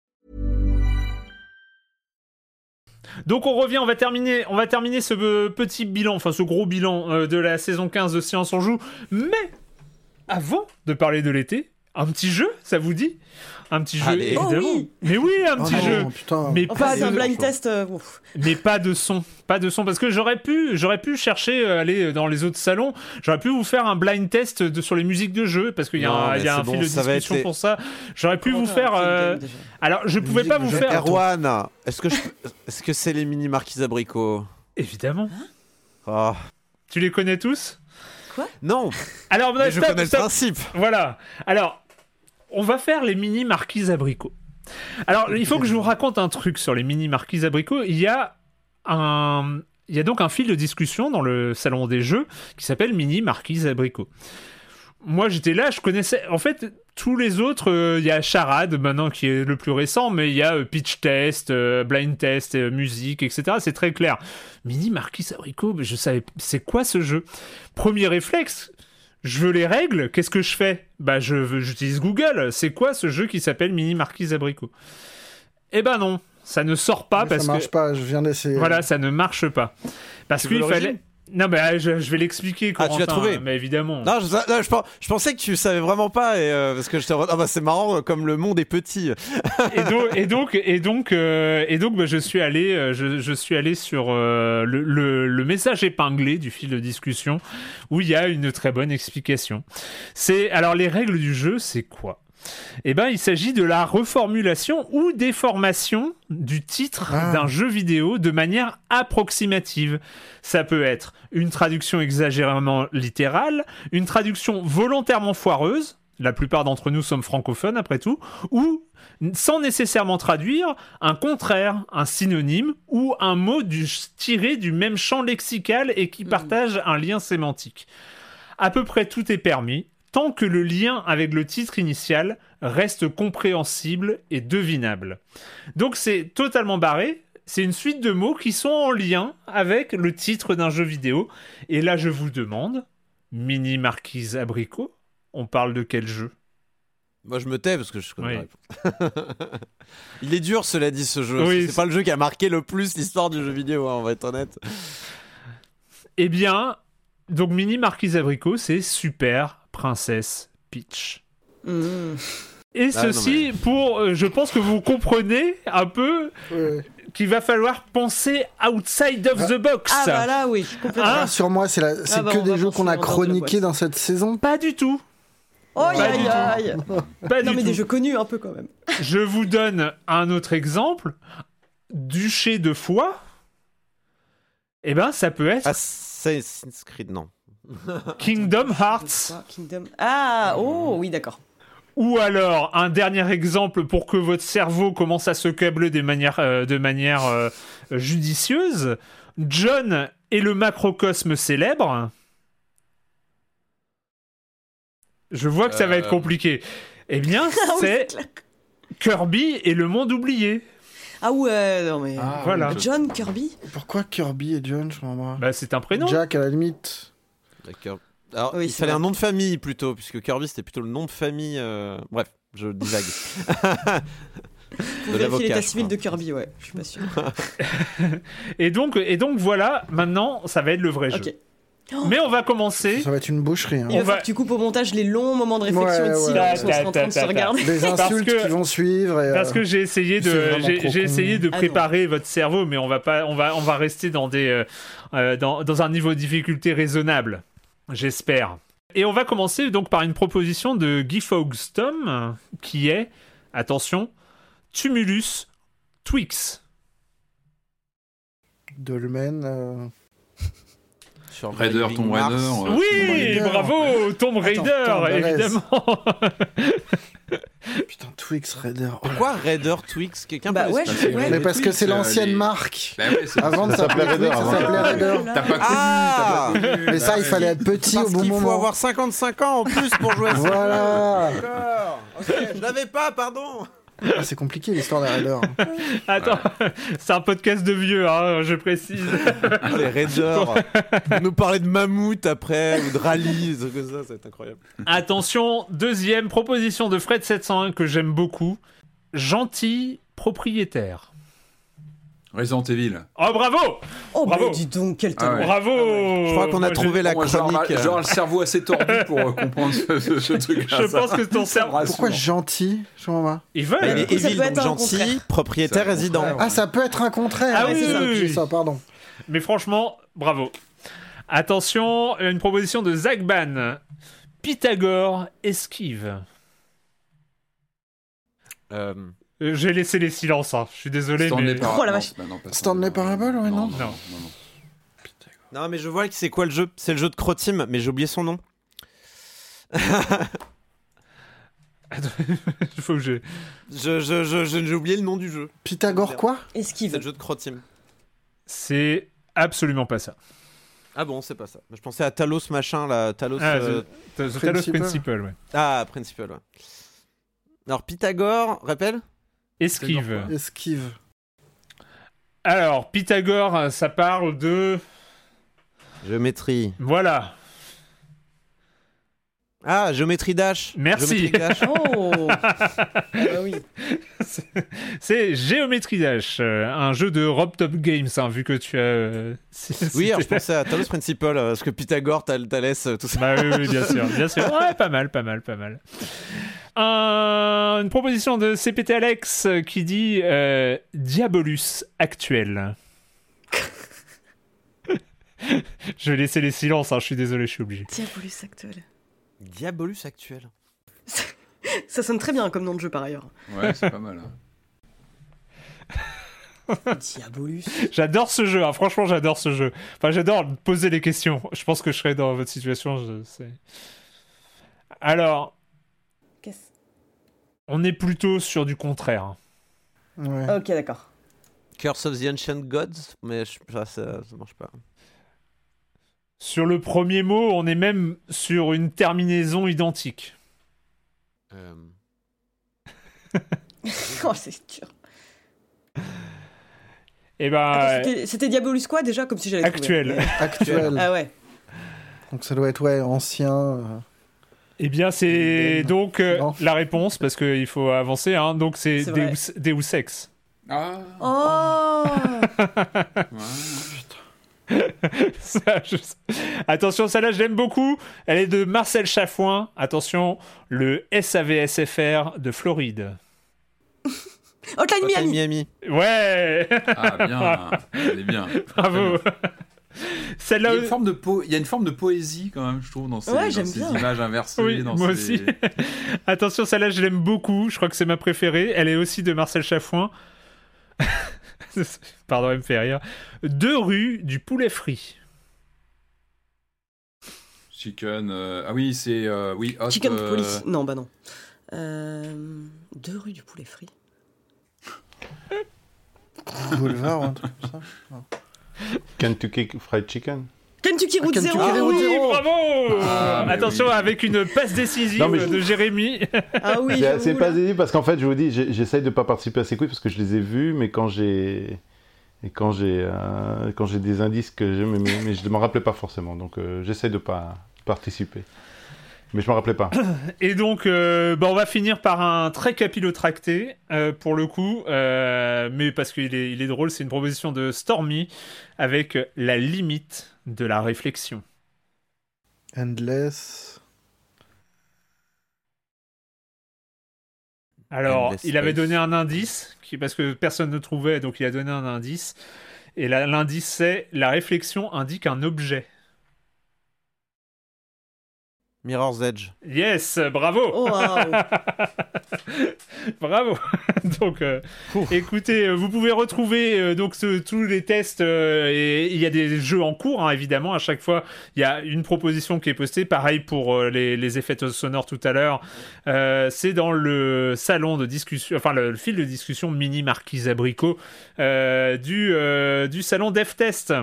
Donc on revient, on va terminer, on va terminer ce euh, petit bilan, enfin ce gros bilan euh, de la saison 15 de Science on joue. Mais avant de parler de l'été, un petit jeu, ça vous dit? Un petit jeu, Allez. évidemment. Oh oui Mais oui, un Oh petit non, jeu. putain. Mais Enfin, pas c'est un de, blind test. euh, mais pas de son, pas de son, parce que j'aurais pu, j'aurais pu chercher, euh, aller dans les autres salons, j'aurais pu vous faire un blind test de, sur les musiques de jeu, parce qu'il y a Non, un, mais il y a c'est un bon, fil de discussion être- pour ça. J'aurais pu Comment vous faire. euh, Alors, je pouvais pas vous faire. Erwan, est-ce que je... est-ce que c'est les mini marquises abricots Évidemment. Oh. Tu les connais tous? Non, Alors, mais je stop, connais le principe. Voilà. Alors, on va faire les mini marquises abricots. Alors, il faut que je vous raconte un truc sur les mini marquises abricots. Il y a un. Il y a donc un fil de discussion dans le salon des jeux qui s'appelle Mini Marquise Abricot. Moi j'étais là, je connaissais. En fait, tous les autres, euh, il y a Charade maintenant qui est le plus récent, mais il y a euh, Pitch Test, euh, Blind Test, euh, musique, etc. C'est très clair. Mini Marquise Abricot, mais je savais. C'est quoi ce jeu? Premier réflexe, je veux les règles, qu'est-ce que je fais? Bah je veux- j'utilise Google. C'est quoi ce jeu qui s'appelle Mini Marquise Abricot Eh ben non, ça ne sort pas Oui, parce ça marche que pas, je viens d'essayer. voilà, ça ne marche pas. Parce qu'il fallait Non, mais euh, je, je vais l'expliquer. Ah, tu l'as trouvé Mais évidemment. Non, je, non, je pen- je pensais que tu savais vraiment pas, et, euh, parce que je ah bah c'est marrant, euh, comme le monde est petit. et donc, et donc, et donc, euh, et donc, bah, je suis allé, je, je suis allé sur euh, le, le, le message épinglé du fil de discussion où il y a une très bonne explication. C'est alors les règles du jeu, c'est quoi? Eh ben, il s'agit de la reformulation ou déformation du titre Ah. d'un jeu vidéo de manière approximative. Ça peut être une traduction exagérément littérale, une traduction volontairement foireuse. La plupart d'entre nous sommes francophones après tout, ou sans nécessairement traduire, un contraire, un synonyme ou un mot du, tiré du même champ lexical et qui partage un lien sémantique. À peu près tout est permis, tant que le lien avec le titre initial reste compréhensible et devinable. Donc c'est totalement barré, c'est une suite de mots qui sont en lien avec le titre d'un jeu vidéo. Et là je vous demande, Mini Marquise Abricot, on parle de quel jeu? Moi je me tais parce que je connais Oui. la réponse. Il est dur, cela dit, ce jeu. Oui, c'est c'est- pas le jeu qui a marqué le plus l'histoire du jeu vidéo, hein, on va être honnête. Eh bien, donc Mini Marquise Abricot, c'est Super Princesse Peach. Mmh. Et Ah, non, ceci pour, euh, je pense que vous comprenez un peu Ouais. qu'il va falloir penser outside of the box. Ah bah là, oui, complètement. Hein Sur moi, c'est la- Ah bah, que des jeux qu'on a chroniqués dans cette saison. Pas du tout. Oh, aïe, Pas aïe, du tout. aïe. Pas Non, du mais tout. des jeux connus un peu quand même. Je vous donne un autre exemple. Duché de foie. Eh ben, ça peut être Assassin's Creed, non. Kingdom Hearts. Kingdom. Ah, oh, oui, d'accord. Ou alors, un dernier exemple pour que votre cerveau commence à se câbler de manière, euh, de manière euh, judicieuse. John et le macrocosme célèbre. Je vois que ça va être Euh. compliqué. Eh bien, Ah c'est. Kirby et le monde oublié. Ah ouais, non mais. Ah, Voilà. John Kirby? Pourquoi Kirby et John, je pas. Bah, c'est un prénom. Jack, à la limite. D'accord. Alors, Oui, il fallait vrai. un nom de famille plutôt, puisque Kirby c'était plutôt le nom de famille. euh, Bref, je divague. Pour vérifier l'avocat, l'état civil de Kirby, ouais, je suis pas sûr. Et donc, et donc voilà, maintenant, ça va être le vrai jeu. Mais on va commencer. Ça va être une boucherie. hein. Il On va falloir va- que tu coupes au montage les longs moments de réflexion Ouais, et de ouais. silence sera en train de se regarder. Des insultes que- qui vont suivre. Et, Parce euh, que j'ai essayé de, j'ai essayé de Ah préparer votre cerveau, mais on va pas, on va, on va rester dans des, euh, euh, dans, dans un niveau de difficulté raisonnable, j'espère. Et on va commencer donc par une proposition de Guy Fawkes Tom, qui est, attention, Tumulus Twix. Dolmen. euh, Sur Raider, Tomb. Raider. oui, Raider. bravo, Tomb Raider, Tomb Raider. évidemment. Putain, Twix Raider. Oh. Pourquoi Raider Twix? Quelqu'un Bah peut ouais, m'expliquer je- ouais. Mais parce que c'est euh, l'ancienne les- marque. Bah ouais, Avant de Ça s'appeler Raider, ça avant. s'appelait Raider. T'as pas connu, Ah t'as pas connu. Mais ça, il fallait être petit Parce au bon qu'il faut moment. avoir 55 ans en plus pour jouer à ça. Voilà. D'accord. Je l'avais pas, pardon. Ah, c'est compliqué l'histoire des Raiders. Attends, c'est un podcast de vieux, hein, je précise. Les Raiders. Nous parler de mammouth après ou de rallye, comme ça, ça va être incroyable. Attention, deuxième proposition de Fred 701 que j'aime beaucoup. Gentil propriétaire. Resident Evil. Oh bravo Oh, Bravo. bah dis donc, quel talent. Ah ouais. Bravo Je crois qu'on a trouvé la Moi, genre, chronique. euh, genre le cerveau assez tordu pour euh, comprendre ce, ce, ce truc-là. Je ça- pense que ton cerveau... Pourquoi gentil Je comprends pas. Ils veulent Il ça Evil, donc gentil, propriétaire résident. Ah, ça peut être un contraire. Ah oui, c'est ça, oui, j'ai oui. ça, pardon. Mais franchement, bravo. Attention, une proposition de Zach Ban. Pythagore esquive. Euh, Euh, J'ai laissé les silences, hein. je suis désolé, Stanley mais... Parable. Oh la Non, vache. bah non, pas Stanley Parable, ouais, non non, Non. non, non. Non, mais je vois que c'est quoi le jeu? C'est le jeu de Crotim, mais j'ai oublié son nom. Il faut que je... Je, je, je, j'ai oublié le nom du jeu. Pythagore quoi? C'est Esquive. le jeu de Crotim. C'est absolument pas ça. Ah bon, c'est pas ça. Je pensais à Talos machin là. Talos. Ah, euh, Talos Principal. Principle, ouais. Ah, Principal, ouais. Alors, Pythagore, rappelle? Esquive. Esquive. Alors, Pythagore, ça parle de... Géométrie. Voilà. Ah, Géométrie Dash. Merci. Géométrie Dash. Oh Ah bah oui. C'est Géométrie Dash, euh, un jeu de Rob Top Games, hein, vu que tu as. euh, Oui, alors je pensais à Talos Principle, euh, parce que Pythagore, Thal- Thalès, tout ça. Bah oui, oui, bien sûr, bien sûr. Ouais, pas mal, pas mal, pas mal. Un- une proposition de CPT Alex qui dit euh, Diabolus actuel. je vais laisser les silences, hein, je suis désolé, je suis obligé. Diabolus actuel. Diabolus actuel. Ça sonne très bien comme nom de jeu par ailleurs. Ouais, c'est pas mal. hein. Diabolus. J'adore ce jeu, hein, franchement, j'adore ce jeu. Enfin, j'adore poser les questions. Je pense que je serais dans votre situation. Je sais. Alors, Qu'est-ce? on est plutôt sur du contraire. hein. Ouais. Ok, d'accord. Curse of the Ancient Gods, mais je, ça, ça, ça marche pas. Sur le premier mot, on est même sur une terminaison identique. Euh, oh, c'est dur. Et ben, Attends, c'était- Diabolus quoi déjà Comme si trouver. actuel. Actuel. Ah ouais. Donc ça doit être ouais, ancien. euh, Eh bien, c'est Ben, donc euh, la réponse, parce qu'il faut avancer. Hein. Donc, c'est. Deus, Deus Ex. Ah, Oh ouais. Ça, je sais. Attention, celle-là, je l'aime beaucoup. Elle est de Marcel Chafouin. Attention, le SAVSFR de Floride. Hotline Miami Miami. Ouais Ah, bien. Elle est bien. Bravo Il y, Celle-là, a une forme de po- il y a une forme de poésie quand même, je trouve, dans ces, Ouais, dans j'aime ces images inversées. Oui, dans moi ces- aussi. attention, celle-là, je l'aime beaucoup. Je crois que c'est ma préférée. Elle est aussi de Marcel Chafouin. Pardon, elle me fait rire. Deux rues du poulet frit. Chicken. euh, Ah oui, c'est. euh, oui, hot, Chicken euh, Police. Non, bah non. Euh... Deux rues du poulet frit. Boulevard ou un truc comme ça. Kentucky Fried Chicken. Kentucky Route Kentucky Zero. Ah Route oui, bravo Ah, Attention, oui. avec une passe décisive Non, mais je- de Jérémy. Ah oui, C'est- pas évident parce qu'en fait, je vous dis, j'essaye de pas participer à ces quiz parce que je les ai vus, mais quand j'ai et quand j'ai euh, quand j'ai des indices que je mais, mais je ne m'en rappelais pas forcément, donc euh, j'essaye de pas participer. Mais je me rappelais pas. Et donc, euh, bah, on va finir par un très capillotracté, euh, pour le coup, euh, mais parce qu'il est, il est drôle, c'est une proposition de Stormy avec la limite de la réflexion. Endless. Alors, Endless il avait donné un indice, qui, parce que personne ne trouvait, donc il a donné un indice. Et l'indice, c'est la réflexion indique un objet. Mirror's Edge. Yes, bravo Oh, waouh. Bravo. donc, euh, écoutez, euh, vous pouvez retrouver euh, donc ce- tous les tests euh, et il y a des jeux en cours, hein, évidemment. À chaque fois, il y a une proposition qui est postée. Pareil pour euh, les, les effets sonores tout à l'heure. Euh, C'est dans le salon de discussion, enfin le, le fil de discussion mini marquise abricot euh, du euh, du salon DevTest.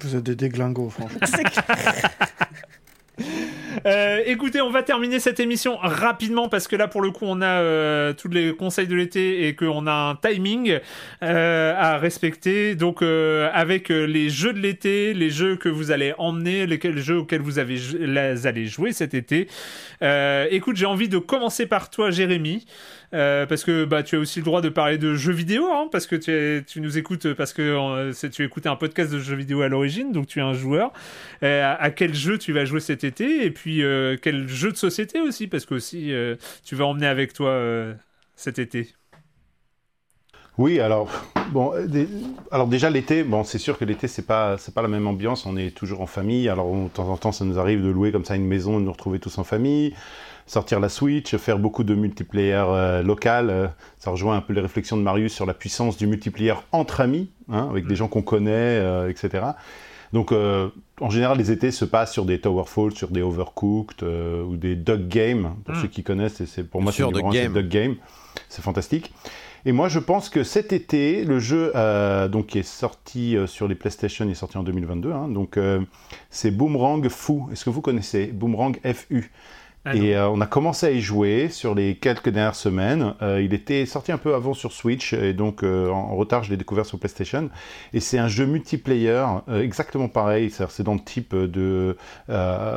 Vous êtes des déglingos, franchement. Euh, écoutez, on va terminer cette émission rapidement parce que là, pour le coup, on a euh, tous les conseils de l'été et qu'on a un timing euh, à respecter. Donc, euh, avec euh, les jeux de l'été, les jeux que vous allez emmener, les, les jeux auxquels vous avez, les- allez jouer cet été. Euh, écoute, j'ai envie de commencer par toi, Jérémy. Euh, parce que bah, tu as aussi le droit de parler de jeux vidéo, hein, parce que tu, nous écoutes, parce que tu écoutais un podcast de jeux vidéo à l'origine, donc tu es un joueur. Euh, à, quel jeu tu vas jouer cet été et puis euh, quel jeu de société aussi parce que aussi tu vas emmener avec toi cet été. Oui, alors bon, alors déjà l'été, bon, c'est sûr que l'été c'est pas pas la même ambiance. On est toujours en famille. Alors de temps en temps, ça nous arrive de louer comme ça une maison, de nous retrouver tous en famille, sortir la Switch, faire beaucoup de multiplayer euh, local. euh, ça rejoint un peu les réflexions de Marius sur la puissance du multiplayer entre amis, hein, avec des gens qu'on connaît, euh, etc. Donc en général, les étés se passent sur des Towerfall, sur des Overcooked ou des Duck Game. Pour Mm. ceux qui connaissent, et c'est pour moi c'est c'est Game. Duck Game. C'est fantastique. Et moi, je pense que cet été, le jeu euh, donc, qui est sorti euh, sur les PlayStation, il est sorti en 2022. hein, donc, euh, c'est Boomerang Fou. Est-ce que vous connaissez Boomerang FU Ah et euh, on a commencé à y jouer sur les quelques dernières semaines. Euh, il était sorti un peu avant sur Switch et donc euh, en en retard, je l'ai découvert sur PlayStation. Et c'est un jeu multiplayer exactement pareil. C'est dans le type de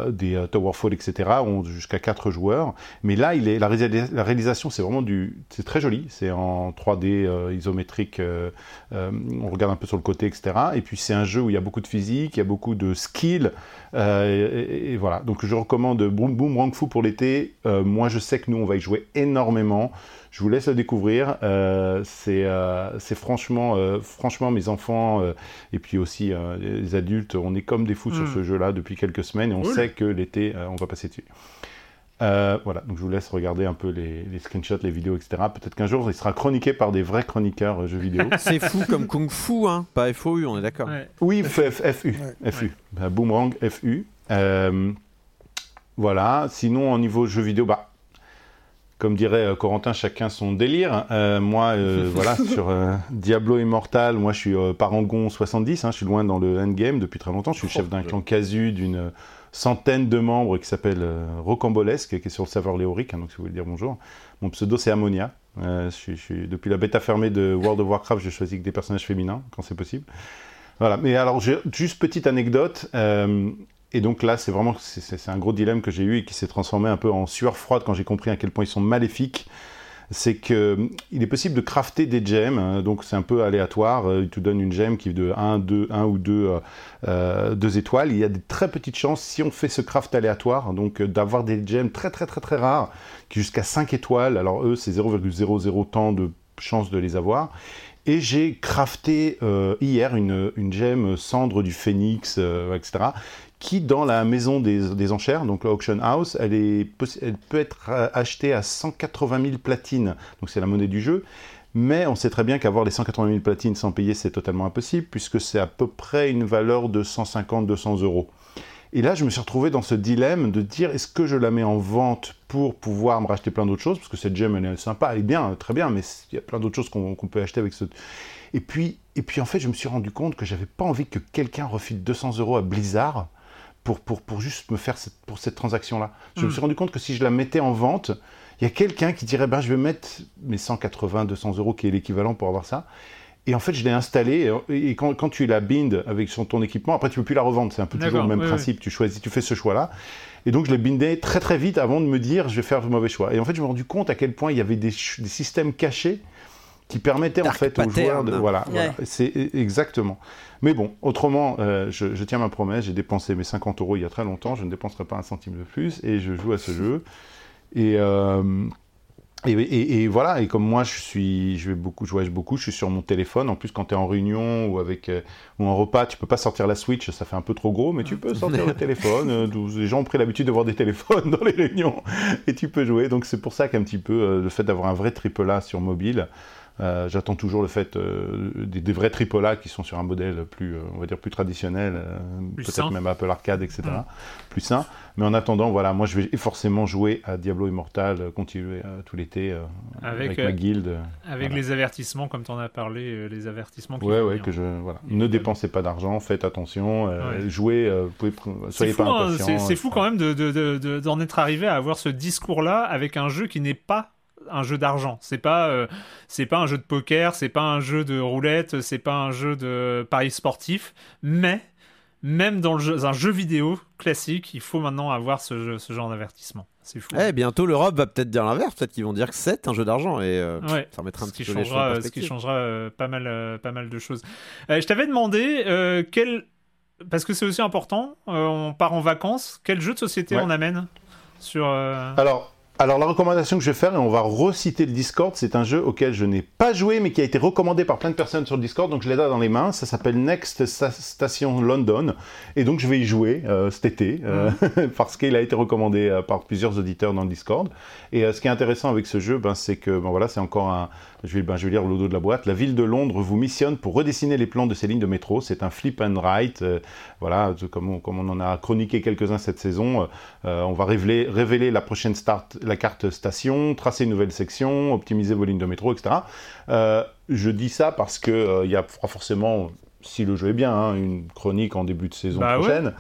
des Towerfall, etc. On jusqu'à 4 joueurs. Mais là, il est la, réalis- la réalisation, c'est vraiment du, c'est très joli. C'est en 3D euh, isométrique. on regarde un peu sur le côté, etc. Et puis c'est un jeu où il y a beaucoup de physique, il y a beaucoup de skill. Et, et voilà, donc je recommande Boom Boom Rang Fu pour l'été. Euh, moi, je sais que nous, on va y jouer énormément. Je vous laisse le découvrir. Euh, c'est euh, c'est franchement, euh, franchement, mes enfants euh, et puis aussi euh, les adultes, on est comme des fous sur Mm. ce jeu-là depuis quelques semaines et on Cool. sait que l'été, euh, on va passer dessus. Euh, voilà, donc je vous laisse regarder un peu les, les screenshots, les vidéos, etc. Peut-être qu'un jour, il sera chroniqué par des vrais chroniqueurs euh, jeux vidéo. C'est fou comme Kung Fu, hein, pas FOU, on est d'accord. Ouais. Oui, F- F- FU. Ouais. FU. Bah, Boomerang FU. Voilà. Sinon, au niveau jeux vidéo, bah, comme dirait euh, Corentin, chacun son délire. Euh, moi, euh, voilà, sur euh, Diablo Immortal, moi je suis Parangon 70, hein, je suis loin dans le endgame depuis très longtemps. Je suis Oh, chef d'un je- clan casu d'une centaine de membres qui s'appelle Rocambolesque, qui est sur le serveur Léoric, hein, donc si vous voulez dire bonjour. Mon pseudo c'est Ammonia. Je suis- je suis- depuis la bêta fermée de World of Warcraft, j'ai choisi que des personnages féminins quand c'est possible. Voilà, mais alors j'ai- juste petite anecdote. euh, et donc là, c'est vraiment c'est- un gros dilemme que j'ai eu et qui s'est transformé un peu en sueur froide quand j'ai compris à quel point ils sont maléfiques. C'est que euh, il est possible de crafter des gemmes, hein, donc c'est un peu aléatoire. euh, Il te donne une gemme qui est de 1, 2, 1 ou 2, euh, euh, étoiles. Il y a des très petites chances, si on fait ce craft aléatoire, donc d'avoir des gemmes très très très très rares, qui jusqu'à 5 étoiles. Alors eux, c'est 0,00 temps de chance de les avoir. Et j'ai crafté hier une, une gemme cendre du phénix, etc., qui dans la maison des, enchères, donc la auction house, elle, est, elle peut être euh, achetée à 180 000 platines, donc c'est la monnaie du jeu. Mais on sait très bien qu'avoir les 180 000 platines sans payer, c'est totalement impossible, puisque c'est à peu près une valeur de 150-200 euros. Et là, je me suis retrouvé dans ce dilemme de dire est-ce que je la mets en vente pour pouvoir me racheter plein d'autres choses? Parce que cette gemme, elle est sympa, elle est bien, très bien, mais il y a plein d'autres choses qu'on qu'on peut acheter avec ce. Et puis, et puis, en fait, je me suis rendu compte que j'avais pas envie que quelqu'un refile 200 euros à Blizzard pour, pour, pour juste me faire cette, pour cette transaction-là. Je me Mm. suis rendu compte que si je la mettais en vente, il y a quelqu'un qui dirait ben, je vais mettre mes 180, 200 euros, qui est l'équivalent pour avoir ça. Et en fait, je l'ai installée. Et et quand, quand tu la bind avec son, ton équipement, après, tu peux plus la revendre. C'est un peu toujours le même oui, principe. Tu choisis, tu fais ce choix-là. Et donc, je l'ai bindé très, très vite avant de me dire, je vais faire le mauvais choix. Et en fait, je me suis rendu compte à quel point il y avait des, des systèmes cachés qui permettaient, en fait, aux joueurs de. Voilà, Ouais. voilà. C'est e- exactement. Mais bon, autrement, euh, je, je tiens ma promesse. J'ai dépensé mes 50 euros il y a très longtemps. Je ne dépenserai pas un centime de plus. Et je joue à ce jeu. Et. euh, et, et- et voilà, et comme moi je suis, je vais beaucoup, je voyage beaucoup, je suis sur mon téléphone. En plus, quand tu es en réunion ou avec euh, ou en repas, tu peux pas sortir la Switch, ça fait un peu trop gros, mais tu peux sortir le téléphone. euh, les gens ont pris l'habitude de voir des téléphones dans les réunions et tu peux jouer. Donc c'est pour ça qu'un petit peu euh, le fait d'avoir un vrai triple A sur mobile, euh, j'attends toujours le fait euh, des, des vrais triple A qui sont sur un modèle plus, euh, on va dire plus traditionnel, peut-être même Apple Arcade, etc. Mm. Plus sain. Mais en attendant, voilà, moi je vais forcément jouer à Diablo Immortal, continuer tout l'été Avec, avec, ma guilde. Avec Voilà. les avertissements, comme tu en as parlé, les avertissements qui Ouais, ouais, que je voilà. Ne dépensez pas d'argent, faites attention, Ouais. jouez, pouvez soyez fou, pas hein, impatients. c'est- c'est fou quand même d'en de, de, de- d'en être arrivé à avoir ce discours-là avec un jeu qui n'est pas un jeu d'argent. C'est pas, euh, c'est pas un jeu de poker, c'est pas un jeu de roulette, c'est pas un jeu de paris sportif, mais même dans le jeu- un jeu vidéo classique, il faut maintenant avoir ce, jeu- ce genre d'avertissement. C'est fou. Eh, bientôt l'Europe va peut-être dire l'inverse, peut-être qu'ils vont dire que c'est un jeu d'argent et euh, Ouais. ça remettra un ce qui petit peu les choses en changera, ce qui changera euh, pas mal, euh, pas mal de choses. Euh, je t'avais demandé euh, quel, parce que c'est aussi important. euh, on part en vacances. Quel jeu de société Ouais. on amène sur euh, Alors, alors la recommandation que je vais faire, et on va reciter le Discord, c'est un jeu auquel je n'ai pas joué, mais qui a été recommandé par plein de personnes sur le Discord, donc je l'ai là dans les mains. Ça s'appelle Next Sta- Station London, et donc je vais y jouer euh, cet été, euh, parce qu'il a été recommandé euh, par plusieurs auditeurs dans le Discord. Et ce qui est intéressant avec ce jeu, ben, c'est que ben, voilà, c'est encore un. Je vais, ben, je vais lire le dos de la boîte. La ville de Londres vous missionne pour redessiner les plans de ses lignes de métro. C'est un flip and write. euh, voilà, comme on, comme on en a chroniqué quelques-uns cette saison. euh, euh, on va révéler, révéler la prochaine start, la carte station, tracer une nouvelle section, optimiser vos lignes de métro, etc. Euh, je dis ça parce que euh, il y a forcément si le jeu est bien, hein, une chronique en début de saison Bah prochaine.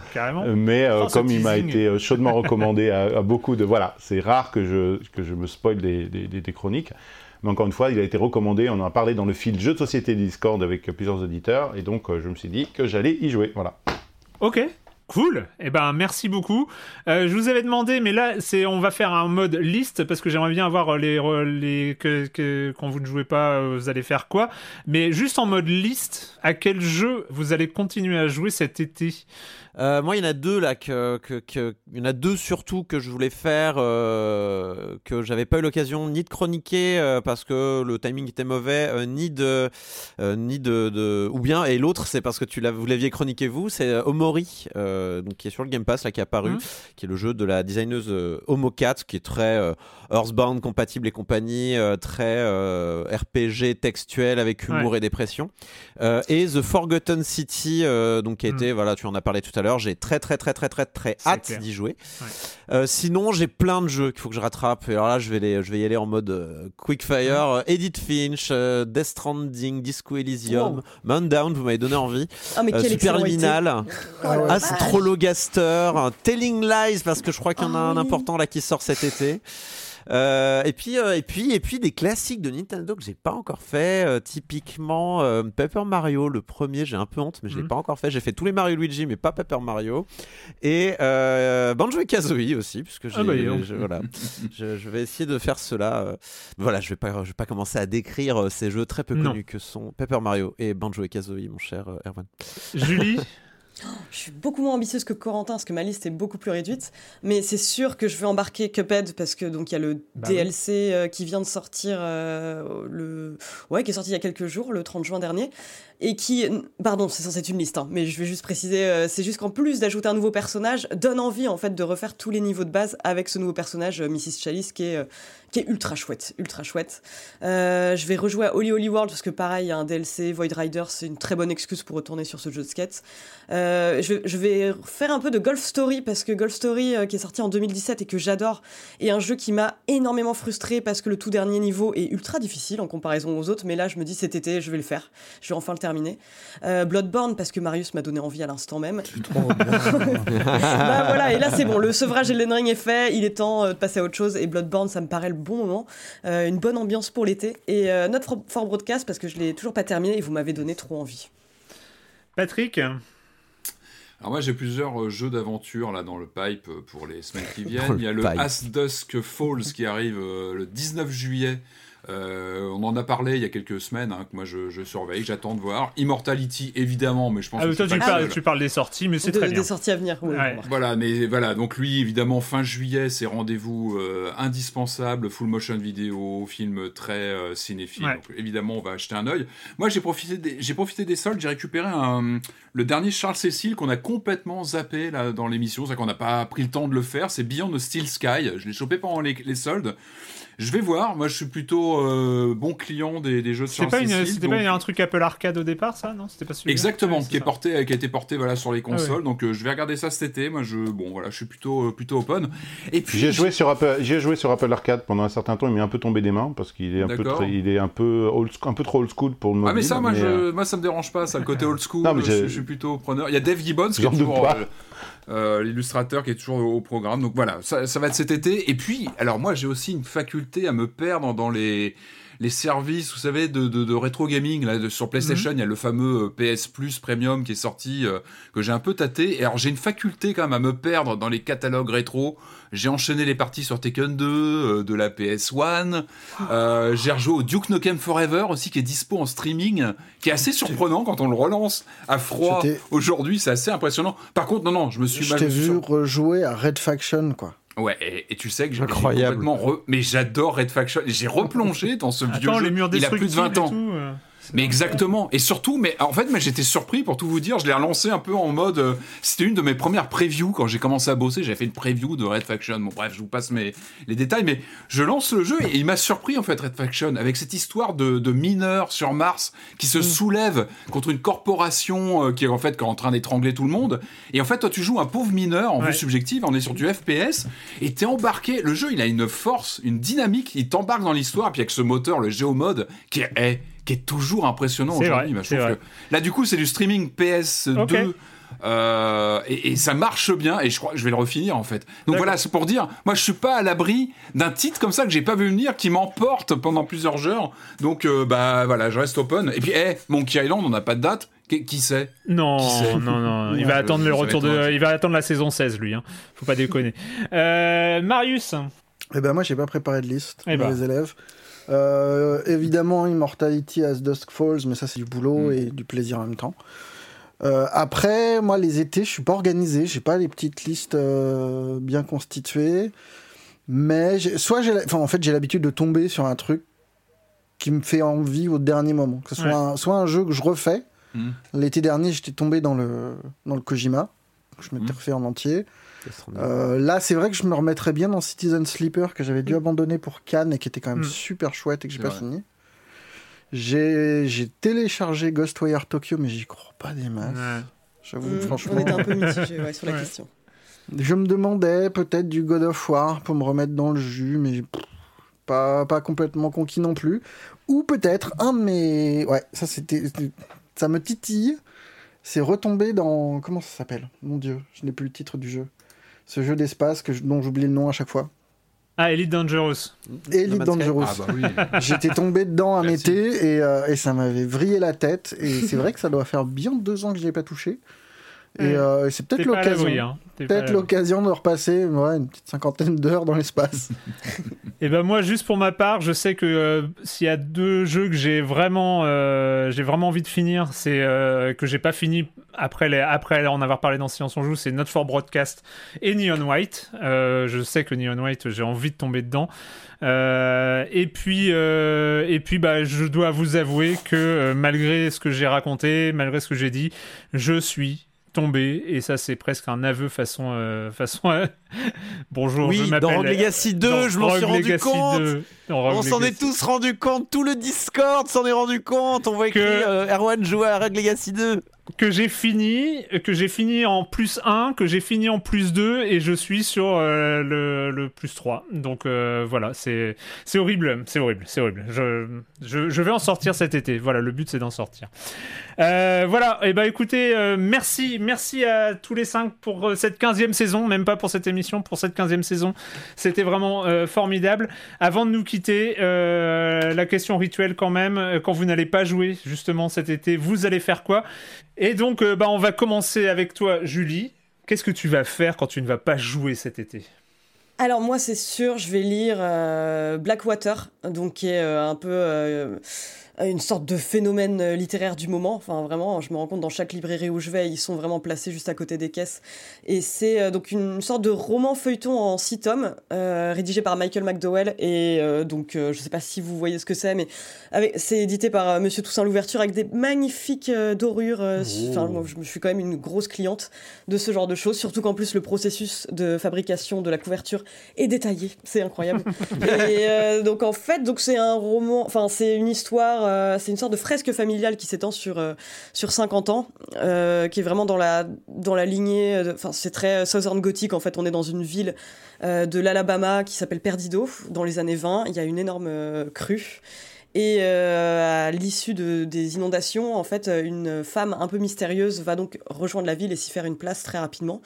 Euh, Mais euh, Oh, comme il m'a été euh, chaudement recommandé à, à beaucoup de... Voilà, c'est rare que je, que je me spoil des, des- des- des chroniques. Mais encore une fois, il a été recommandé, on en a parlé dans le fil jeu de société Discord avec plusieurs auditeurs, et donc euh, je me suis dit que j'allais y jouer. Voilà. Ok. Cool. Eh ben merci beaucoup. Euh, je vous avais demandé, mais là c'est on va faire un mode liste parce que j'aimerais bien avoir les les que, quand vous ne jouez pas euh, vous allez faire quoi. Mais juste en mode liste, à quel jeu vous allez continuer à jouer cet été? Euh, moi, il y en a deux là, que, que- que- il y en a deux surtout que je voulais faire, euh, que j'avais pas eu l'occasion ni de chroniquer euh, parce que le timing était mauvais, ni de, ni de, de- ou bien et l'autre c'est parce que tu vous l'aviez chroniqué vous, c'est Omori, donc qui est sur le Game Pass là, qui est apparu, Mhm. qui est le jeu de la designeuse euh, Homocat, qui est très Earthbound compatible et compagnie, très RPG textuel avec humour et dépression. Et The Forgotten City, donc qui a Mm. été, voilà, tu en as parlé tout à l'heure, j'ai très très très très très très hâte d'y jouer. Ouais. Euh, sinon, j'ai plein de jeux qu'il faut que je rattrape. Et alors là, je vais, les, je vais y aller en mode euh, quickfire. Euh, Edith Finch, euh, Death Stranding, Disco Elysium, Wow. Man Down, vous m'avez donné envie. Ah, mais Euh, Oh. Astrologaster, Telling Lies, parce que je crois qu'il y en a Ah un oui. important là qui sort cet été. Euh, et puis euh, et puis et puis des classiques de Nintendo que j'ai pas encore fait euh, typiquement Paper Mario le premier j'ai un peu honte mais je l'ai Mhm. pas encore fait. J'ai fait tous les Mario Luigi mais pas Paper Mario. Et Banjo et Kazooie aussi puisque Ah bah, je, voilà. Je, je vais essayer de faire cela voilà je vais pas je vais pas commencer à décrire ces jeux très peu Non. connus que sont Paper Mario et Banjo et Kazooie mon cher Erwan. Julie? Je suis beaucoup moins ambitieuse que Corentin parce que ma liste est beaucoup plus réduite. Mais c'est sûr que je vais embarquer Cuphead parce que donc il y a le Bah oui. DLC euh, qui vient de sortir euh, le ouais qui est sorti il y a quelques jours le 30 juin dernier et qui pardon c'est censé être une liste hein, mais je vais juste préciser euh, c'est juste qu'en plus d'ajouter un nouveau personnage donne envie en fait de refaire tous les niveaux de base avec ce nouveau personnage euh, Mrs Chalice qui est euh, qui est ultra chouette ultra chouette. Euh, je vais rejouer à Holy Holy World parce que pareil il y a un DLC Void Rider c'est une très bonne excuse pour retourner sur ce jeu de skate. Je, vais faire un peu de Golf Story parce que Golf Story, qui est sorti en 2017 et que j'adore, est un jeu qui m'a énormément frustré parce que le tout dernier niveau est ultra difficile en comparaison aux autres. Mais là, je me dis cet été, je vais le faire. Je vais enfin le terminer. Euh, Bloodborne parce que Marius m'a donné envie à l'instant même. bah voilà, et là c'est bon, le sevrage Elden Ring est fait, il est temps euh, de passer à autre chose. Et Bloodborne, ça me paraît le bon moment, Euh, une bonne ambiance pour l'été. Et euh, notre for- fort broadcast parce que je l'ai toujours pas terminé et vous m'avez donné trop envie. Patrick Alors moi j'ai plusieurs euh, jeux d'aventure là dans le pipe euh, pour les semaines qui viennent. Il y a le pipe. As Dusk Falls qui arrive euh, le 19 juillet. Euh, on en a parlé il y a quelques semaines, hein, que moi je, je surveille, j'attends de voir. Immortality évidemment, mais je pense Ah, que toi, c'est tu, parles, tu des sorties, mais c'est De- très bien. Des sorties à venir. oui, Ouais. Voilà, mais voilà, donc lui, évidemment, fin juillet, c'est rendez-vous euh, indispensable, full motion vidéo, film très euh, cinéphile. Ouais. Donc évidemment, on va acheter un œil. Moi, j'ai profité des, j'ai profité des soldes, j'ai récupéré un, le dernier Charles Cécile qu'on a complètement zappé là dans l'émission, c'est qu'on n'a pas pris le temps de le faire. C'est Beyond the Steel Sky. Je l'ai chopé pendant les, les soldes. Je vais voir. Moi, je suis plutôt euh, bon client des, des jeux de pas, une, c'était donc- pas un truc Apple Arcade au départ, ça? Non, c'était pas celui Exactement, Ouais, qui est ça. porté, qui a été porté voilà sur les Ah ouais. consoles. Donc euh, je vais regarder ça cet été. Moi, je bon voilà, je suis plutôt euh, plutôt open. Et puis J'ai joué sur Apple, j'ai joué sur Apple Arcade pendant un certain temps, il m'est un peu tombé des mains parce qu'il est un peu, très- il est un peu old, un peu trop old school pour le mobile. Ah mais ça, moi, je, moi, ça me dérange pas, ça, le côté old school. Non, mais je, je suis plutôt preneur. Il y a Dave Gibbons qui est toujours. Euh, l'illustrateur qui est toujours au programme. Donc voilà, ça, ça va être cet été. Et puis, alors moi, j'ai aussi une faculté à me perdre dans les les services, vous savez, de, de, de rétro gaming. Là, de- sur PlayStation, il y a le fameux euh, PS Plus Premium qui est sorti, euh, que j'ai un peu tâté. Et alors, j'ai une faculté quand même à me perdre dans les catalogues rétro. J'ai enchaîné les parties sur Tekken 2, euh, de la PS1. Euh, j'ai rejoué au Duke Nukem Forever aussi, qui est dispo en streaming, qui est assez surprenant quand on le relance à froid. T'ai- Aujourd'hui, c'est assez impressionnant. Par contre, non, non, je me suis Je mal- t'ai je me vu rejouer à Red Faction, quoi. Ouais, et, et tu sais que j'ai complètement re- Mais j'adore Red Faction. J'ai replongé dans ce vieux Attends, jeu. les murs Il a plus de 20 destructibles et ans. tout, euh, Mais exactement. Et surtout, mais en fait, moi j'étais surpris pour tout vous dire. Je l'ai relancé un peu en mode. euh, C'était une de mes premières previews quand j'ai commencé à bosser. J'avais fait une preview de Red Faction. Bon, bref, je vous passe mes, les détails. Mais je lance le jeu et il m'a surpris en fait, Red Faction, avec cette histoire de, de mineurs sur Mars qui Mm. se soulèvent contre une corporation euh, qui est en fait qui est en train d'étrangler tout le monde. Et en fait, toi, tu joues un pauvre mineur en Ouais. vue subjective. On est sur du FPS et t'es embarqué. Le jeu, il a une force, une dynamique. Il t'embarque dans l'histoire. Puis avec ce moteur, le Géomode, qui est. eh, qui est toujours impressionnant aujourd'hui. Bah, que- Là, du coup, c'est du streaming PS2. Ok. euh, et, et ça marche bien et je crois que je vais le refinir en fait. Donc voilà, c'est pour dire, moi je suis pas à l'abri d'un titre comme ça que j'ai pas vu venir qui m'emporte pendant plusieurs heures. Donc euh, bah voilà, je reste open. Et puis, eh, Monkey Island, on n'a pas de date. Qui, qui sait? Non, Qui sait? non, non. Il Ouais, va attendre le retour de. Il va attendre la saison 16, lui. Hein. Faut pas déconner. Euh, Marius. Eh ben moi, j'ai pas préparé de liste Eh pour ben. les élèves. Euh, évidemment, Immortality as Dusk Falls, mais ça c'est du boulot Mm. et du plaisir en même temps. Euh, après, moi, les étés, je suis pas organisé, j'ai pas les petites listes euh, bien constituées, mais soit j'ai, enfin, en fait, j'ai l'habitude de tomber sur un truc qui me fait envie au dernier moment, que ce soit, Ouais. un, soit un jeu que je refais. Mm. L'été dernier, j'étais tombé dans le dans le Kojima, que je m'étais Mm. refait en entier. Euh, là, c'est vrai que je me remettrais bien dans Citizen Sleeper que j'avais dû Mm. abandonner pour Cannes et qui était quand même Mm. super chouette et que j'ai pas vrai. fini. J'ai j'ai téléchargé Ghostwire Tokyo, mais j'y crois pas des masses. Ouais. J'avoue, Mm, franchement. On était un peu ouais, sur la Ouais. question. Je me demandais peut-être du God of War pour me remettre dans le jus, mais pas, pas complètement conquis non plus. Ou peut-être un de mes. Ouais, ça c'était. Ça me titille. C'est retomber dans. Comment ça s'appelle? Mon dieu, je n'ai plus le titre du jeu. Ce jeu d'espace que je- dont j'oublie le nom à chaque fois. Ah, Elite Dangerous. Elite. Dangerous. Ah bah oui. J'étais tombé dedans un Merci. été et, euh, et ça m'avait vrillé la tête. Et c'est vrai que ça doit faire bien deux ans que je n'y ai pas touché. Et euh, c'est T'es peut-être l'occasion. hein. Peut-être l'occasion de repasser ouais, une petite cinquantaine d'heures dans l'espace. Et ben moi, juste pour ma part, je sais que euh, s'il y a deux jeux que j'ai vraiment, euh, j'ai vraiment envie de finir, c'est euh, que j'ai pas fini après les, après en avoir parlé dans Silence on joue, c'est Not for Broadcast et Neon White. Euh, je sais que Neon White, j'ai envie de tomber dedans. Euh, et puis, euh, et puis, bah, je dois vous avouer que euh, malgré ce que j'ai raconté, malgré ce que j'ai dit, je suis tombé et ça c'est presque un aveu façon euh, façon euh, bonjour je Oui, m'appelle dans Rogue Legacy 2, dans je m'en suis rendu Legacy compte. 2, dans Rogue On s'en est tous rendu compte, tout le Discord s'en est rendu compte. On voit écrit Que- euh, Erwan jouer à Rogue Legacy 2. Que j'ai fini, que j'ai fini en plus 1, que j'ai fini en plus 2 et je suis sur euh, le, plus 3. Donc euh, voilà, c'est horrible, c'est horrible, c'est horrible. Je, vais en sortir cet été. Voilà, le but c'est d'en sortir. Euh, voilà, et bah écoutez, euh, merci, merci à tous les 5 pour cette 15e saison, même pas pour cette émission, pour cette 15e saison. C'était vraiment formidable. Avant de nous quitter, la question rituelle quand même, quand vous n'allez pas jouer justement cet été, vous allez faire quoi? Et donc, euh, bah, on va commencer avec toi, Julie. Qu'est-ce que tu vas faire quand tu ne vas pas jouer cet été? Alors moi c'est sûr, je vais lire euh, Blackwater, donc qui est euh, un peu une sorte de phénomène euh, littéraire du moment. Enfin vraiment, je me rends compte dans chaque librairie où je vais, ils sont vraiment placés juste à côté des caisses. Et c'est euh, donc une sorte de roman feuilleton en six tomes, euh, rédigé par Michael McDowell. Et euh, donc euh, je sais pas si vous voyez ce que c'est, mais c'est édité par euh, Monsieur Toussaint Louverture avec des magnifiques euh, dorures. euh, Enfin moi je me suis quand même une grosse cliente de ce genre de choses, surtout qu'en plus le processus de fabrication de la couverture est détaillé, c'est incroyable. et euh, donc en fait, donc c'est un roman, enfin c'est une histoire, euh, c'est une sorte de fresque familiale qui s'étend sur euh, sur 50 ans, euh, qui est vraiment dans la dans la lignée, enfin c'est très Southern Gothic en fait, on est dans une ville de l'Alabama qui s'appelle Perdido dans les années 20, il y a une énorme crue. Et à l'issue de, des inondations, en fait, une femme un peu mystérieuse va donc rejoindre la ville et s'y faire une place très rapidement.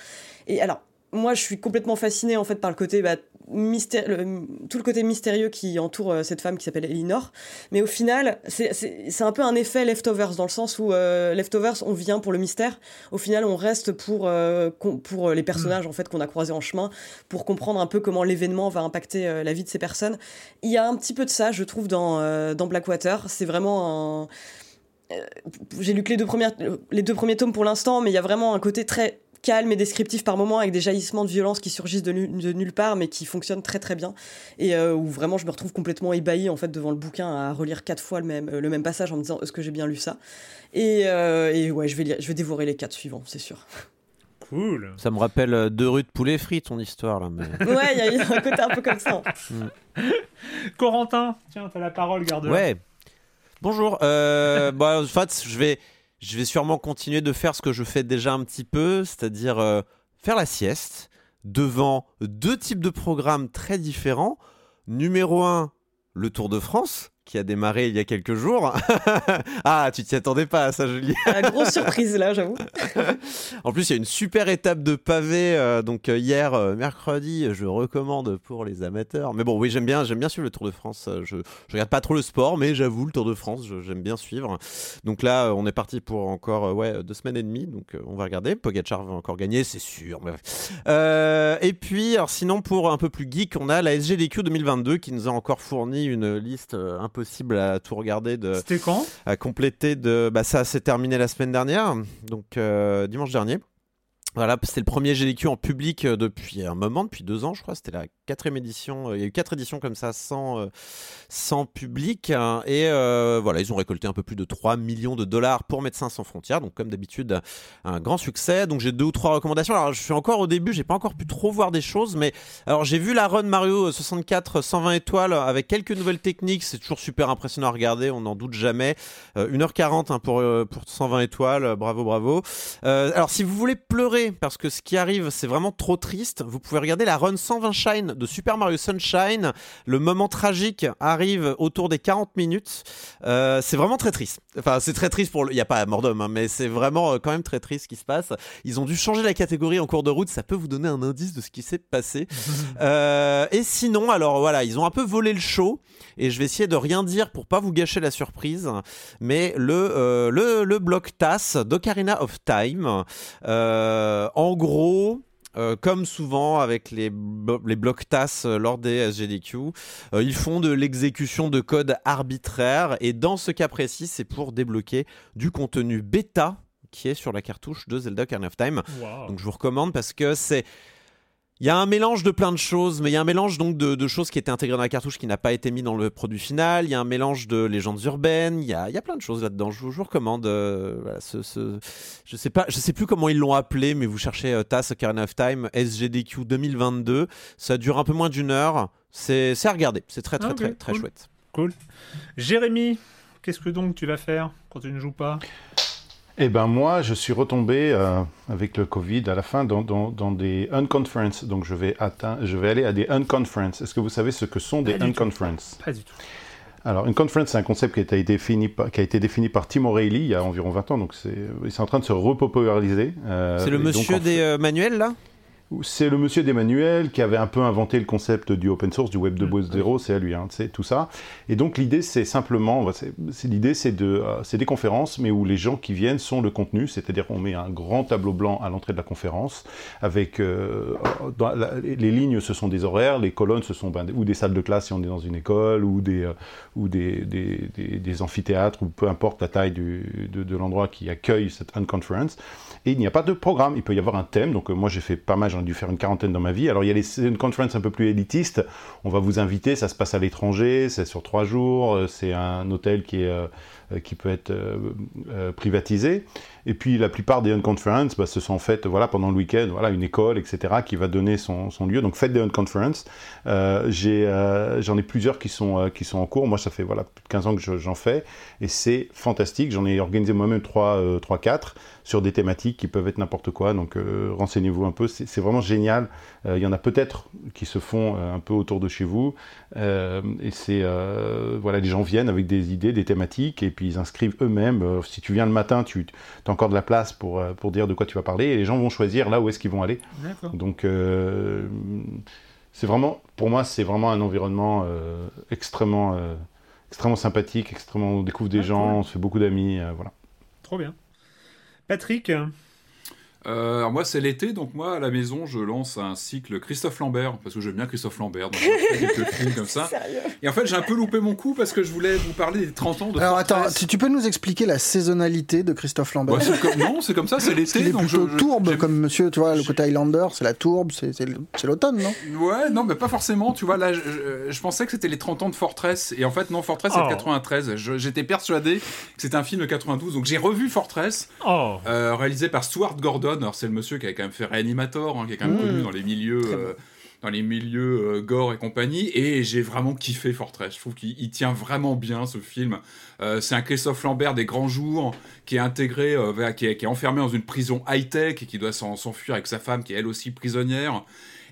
Et alors, moi, je suis complètement fascinée en fait par le côté bah, mystère, tout le côté mystérieux qui entoure euh, cette femme qui s'appelle Elinor. Mais au final, c'est- un peu un effet leftovers dans le sens où euh, leftovers, on vient pour le mystère. Au final, on reste pour euh, les personnages en fait qu'on a croisés en chemin, pour comprendre un peu comment l'événement va impacter la vie de ces personnes. Il y a un petit peu de ça, je trouve, dans Blackwater. C'est vraiment un j'ai lu que les deux premiers tomes pour l'instant, mais il y a vraiment un côté très calme et descriptif par moments avec des jaillissements de violence qui surgissent de, nu- de nulle part mais qui fonctionnent très très bien et euh, où vraiment je me retrouve complètement ébahi en fait devant le bouquin à relire quatre fois le même, euh, le même passage en me disant est-ce que j'ai bien lu ça? Et, euh, et ouais je vais, lire- je vais dévorer les quatre suivants c'est sûr Cool. Ça me rappelle euh, deux rues de poulet frites, ton histoire là. Mais... ouais il y, a- il y a un côté un peu comme ça Corentin, tiens, t'as la parole, garde Ouais. Bonjour. Euh, bah, en fait, je vais, je vais sûrement continuer de faire ce que je fais déjà un petit peu, c'est-à-dire euh, faire la sieste devant deux types de programmes très différents. Numéro un, le Tour de France, qui a démarré il y a quelques jours. ah, tu t'y attendais pas à ça, Julie. La grosse surprise là, j'avoue. en plus, il y a une super étape de pavé. euh, donc euh, hier, euh, mercredi, je recommande pour les amateurs. Mais bon, oui, j'aime bien, j'aime bien suivre le Tour de France. Je, je regarde pas trop le sport, mais j'avoue, le Tour de France, j'aime bien suivre. Donc là, on est parti pour encore ouais deux semaines et demie. Donc on va regarder. Pogacar va encore gagner, c'est sûr. mais. Euh, et puis, alors sinon, pour un peu plus geek, on a la SGDQ 2022 qui nous a encore fourni une liste euh, impossible à tout regarder de C'était quand? à compléter de. Bah, ça s'est terminé la semaine dernière, donc euh, dimanche dernier. Voilà, c'était le premier GDQ en public euh, depuis un moment, depuis deux ans, je crois. C'était la quatrième édition. Euh, Il y a eu quatre éditions comme ça, sans, euh, sans public. hein. Et voilà, ils ont récolté un peu plus de 3 millions de dollars pour Médecins sans frontières. Donc, comme d'habitude, un grand succès. Donc, j'ai deux ou trois recommandations. Alors, je suis encore au début, j'ai pas encore pu trop voir des choses, mais alors j'ai vu la run Mario 64 120 étoiles avec quelques nouvelles techniques. C'est toujours super impressionnant à regarder, on n'en doute jamais. Euh, 1h40 hein, pour, pour 120 étoiles, bravo, bravo. Alors, si vous voulez pleurer, parce que ce qui arrive, c'est vraiment trop triste, vous pouvez regarder la run 120 Shine de Super Mario Sunshine. Le moment tragique arrive autour des 40 minutes. Euh, c'est vraiment très triste. Enfin, c'est très triste pour le. Il n'y a pas mort d'homme, hein, mais c'est vraiment euh, quand même très triste ce qui se passe. Ils ont dû changer la catégorie en cours de route. Ça peut vous donner un indice de ce qui s'est passé. Euh, et sinon, alors voilà, ils ont un peu volé le show. Et je vais essayer de rien dire pour pas vous gâcher la surprise. Mais le, euh, le, le bloc TAS d'Ocarina of Time, euh, en gros. euh, comme souvent avec les, blo- les blocs TAS euh, lors des SGDQ, euh, ils font de l'exécution de code arbitraire et dans ce cas précis, c'est pour débloquer du contenu bêta qui est sur la cartouche de Zelda Ocarina of Time. Donc je vous recommande parce que c'est. Il y a un mélange de plein de choses, mais il y a un mélange donc de, de choses qui étaient intégrées dans la cartouche qui n'a pas été mis dans le produit final. Il y a un mélange de légendes urbaines. Il y a, il y a plein de choses là-dedans. Je, vous- je vous recommande. euh, voilà, ce, ce- je sais pas, je sais plus comment ils l'ont appelé, mais vous cherchez euh, TAS Ocarina of Time SGDQ 2022. Ça dure un peu moins d'une heure. C'est c'est à regarder. C'est très très Ah, très très cool. chouette. Cool. Jérémy, qu'est-ce que donc tu vas faire quand tu ne joues pas? Eh ben moi, je suis retombé euh, avec le Covid à la fin dans, dans, dans des unconferences. Donc je vais, atteindre, je vais aller à des unconferences. Est-ce que vous savez ce que sont des unconferences Pas du tout. Alors, une conference, c'est un concept qui a été défini par, qui a été défini par Tim O'Reilly il y a environ 20 ans, donc c'est c'est en train de se repopulariser. euh, C'est le donc, monsieur des euh, manuels là? C'est le monsieur d'Emmanuel qui avait un peu inventé le concept du open source, du web 2.0, c'est à lui, hein, c'est tout ça. Et donc l'idée, c'est simplement, c'est- l'idée, c'est de, euh, c'est des conférences, mais où les gens qui viennent sont le contenu, c'est-à-dire qu'on met un grand tableau blanc à l'entrée de la conférence, avec euh, dans la- les lignes, ce sont des horaires, les colonnes, ce sont ben, ou des salles de classe si on est dans une école, ou des, euh, ou des, des, des- des amphithéâtres, ou peu importe la taille du- de, de l'endroit qui accueille cette unconference. Et il n'y a pas de programme. Il peut y avoir un thème. Donc, euh, moi, j'ai fait pas mal, j'en ai dû faire une quarantaine dans ma vie. Alors, il y a une conference un peu plus élitistes. On va vous inviter, ça se passe à l'étranger, c'est sur trois jours, euh, c'est un hôtel qui, est, euh, qui peut être privatisé. Et puis, la plupart des unconferences, bah, se sont faites voilà, pendant le week-end, voilà, une école, etc., qui va donner son, son lieu. Donc, faites des unconferences. Euh, euh, J'en ai plusieurs qui sont, euh, qui sont en cours. Moi, ça fait voilà, plus de 15 ans que je- j'en fais. Et c'est fantastique. J'en ai organisé moi-même 3-4 sur des thématiques qui peuvent être n'importe quoi. Donc, euh, renseignez-vous un peu. C'est vraiment génial. Il y en a peut-être qui se font un peu autour de chez vous. Et c'est. voilà, les gens viennent avec des idées, des thématiques, et puis ils inscrivent eux-mêmes. Si tu viens le matin, tu as encore de la place pour, euh, pour dire de quoi tu vas parler. Et les gens vont choisir là où est-ce qu'ils vont aller. Donc, euh, c'est vraiment, pour moi, c'est vraiment un environnement euh, extrêmement, euh, extrêmement sympathique, extrêmement, on découvre des Ah, gens, cool. on se fait beaucoup d'amis, voilà. Trop bien. Patrick, Euh, alors moi c'est l'été, donc moi à la maison je lance un cycle Christophe Lambert, parce que j'aime bien Christophe Lambert, donc je fais quelques films comme ça. Sérieux Et en fait j'ai un peu loupé mon coup parce que je voulais vous parler des 30 ans de Alors attends, Fortress. tu, peux nous expliquer la saisonnalité de Christophe Lambert Ouais, c'est comme- non, c'est comme ça, c'est l'été. est donc plutôt je- je- tourbe comme monsieur, tu vois, le côté Highlander, c'est la tourbe, c'est c'est c'est l'automne, non? Ouais, non, mais pas forcément. Tu vois, là, je, pensais que c'était les 30 ans de Fortress. Et en fait, non, Fortress, c'est Oh. de 93. Je- J'étais persuadé que c'était un film de 92. Donc j'ai revu Fortress, oh, euh, réalisé par Stuart Gordon. Alors, c'est le monsieur qui a quand même fait Reanimator, hein, qui est quand même Mmh. connu dans les milieux. Euh, dans les milieux euh, gore et compagnie, et j'ai vraiment kiffé Fortress. Je trouve qu'il il tient vraiment bien ce film. Euh, c'est un Christophe Lambert des grands jours qui est intégré, euh, qui, est, qui est enfermé dans une prison high-tech et qui doit s'en- s'enfuir avec sa femme qui est elle aussi prisonnière.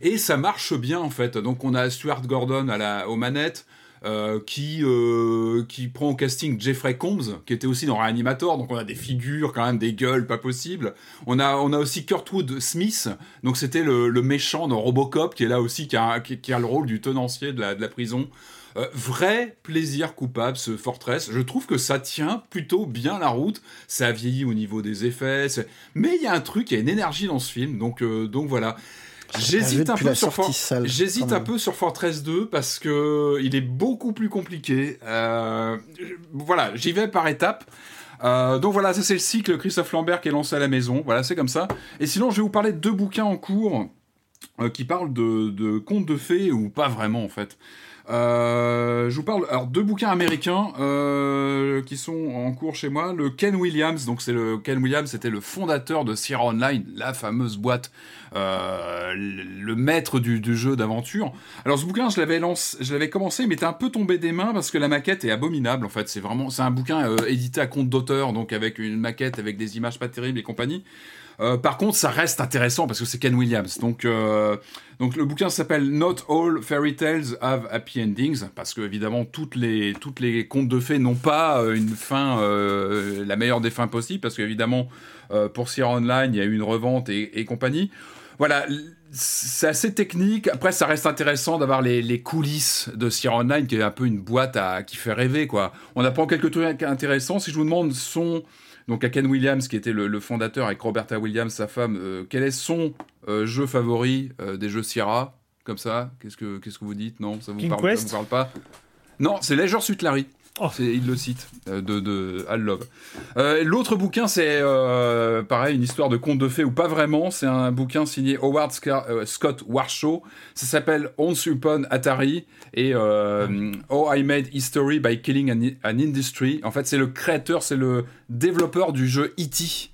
Et ça marche bien en fait. Donc on a Stuart Gordon à la, aux manettes. Euh, qui, euh, qui prend au casting Jeffrey Combs, qui était aussi dans Reanimator, donc on a des figures quand même, des gueules pas possibles. On a, on a aussi Kurtwood Smith, donc c'était le, le méchant dans Robocop, qui est là aussi, qui a, qui, a le rôle du tenancier de la, de la prison. Euh, vrai plaisir coupable, ce Fortress. Je trouve que ça tient plutôt bien la route. Ça a vieilli au niveau des effets. Mais il y a un truc, il y a une énergie dans ce film. Donc, donc voilà. J'hésite un peu sur For- J'hésite un peu sur Fortress 2 parce que il est beaucoup plus compliqué. Euh, voilà, j'y vais par étapes. Euh, donc voilà, ça c'est le cycle Christophe Lambert qui est lancé à la maison. Voilà, c'est comme ça. Et sinon, je vais vous parler de deux bouquins en cours euh, qui parlent de, de contes de fées ou pas vraiment en fait. Euh, je vous parle alors deux bouquins américains euh, qui sont en cours chez moi. Le Ken Williams, donc c'est le Ken Williams, c'était le fondateur de Sierra Online, la fameuse boîte, euh, le, maître du, jeu d'aventure. Alors ce bouquin, je l'avais lancé, je l'avais commencé, mais était un peu tombé des mains parce que la maquette est abominable. En fait, c'est vraiment, c'est un bouquin édité à compte d'auteur, donc avec une maquette avec des images pas terribles et compagnie. Euh, par contre, ça reste intéressant parce que c'est Ken Williams. Donc, euh, donc le bouquin s'appelle Not All Fairy Tales Have Happy Endings parce que évidemment toutes les toutes les contes de fées n'ont pas euh, une fin la meilleure des fins possibles parce qu'évidemment pour Sierra Online il y a eu une revente et, compagnie. Voilà, c'est assez technique. Après, ça reste intéressant d'avoir les, les coulisses de Sierra Online, qui est un peu une boîte à, qui fait rêver, quoi. On apprend quelques trucs intéressants. Si je vous demande son, donc à Ken Williams, qui était le, le fondateur avec Roberta Williams, sa femme, euh, quel est son euh, jeu favori euh, des jeux Sierra Comme ça, qu'est-ce que qu'est-ce que vous dites? Non, ça vous King parle, ça Quest? vous parle pas? Non, c'est Leisure Suit Larry. Oh. C'est- Il le cite, euh, de, de Al Love. Euh, L'autre bouquin, c'est euh, pareil, une histoire de conte de fées, ou pas vraiment. C'est un bouquin signé Howard Scar- euh, Scott Warshaw. Ça s'appelle Once Upon Atari et euh, Oh I Made History by Killing an, an Industry. En fait, c'est le créateur, c'est le développeur du jeu E.T.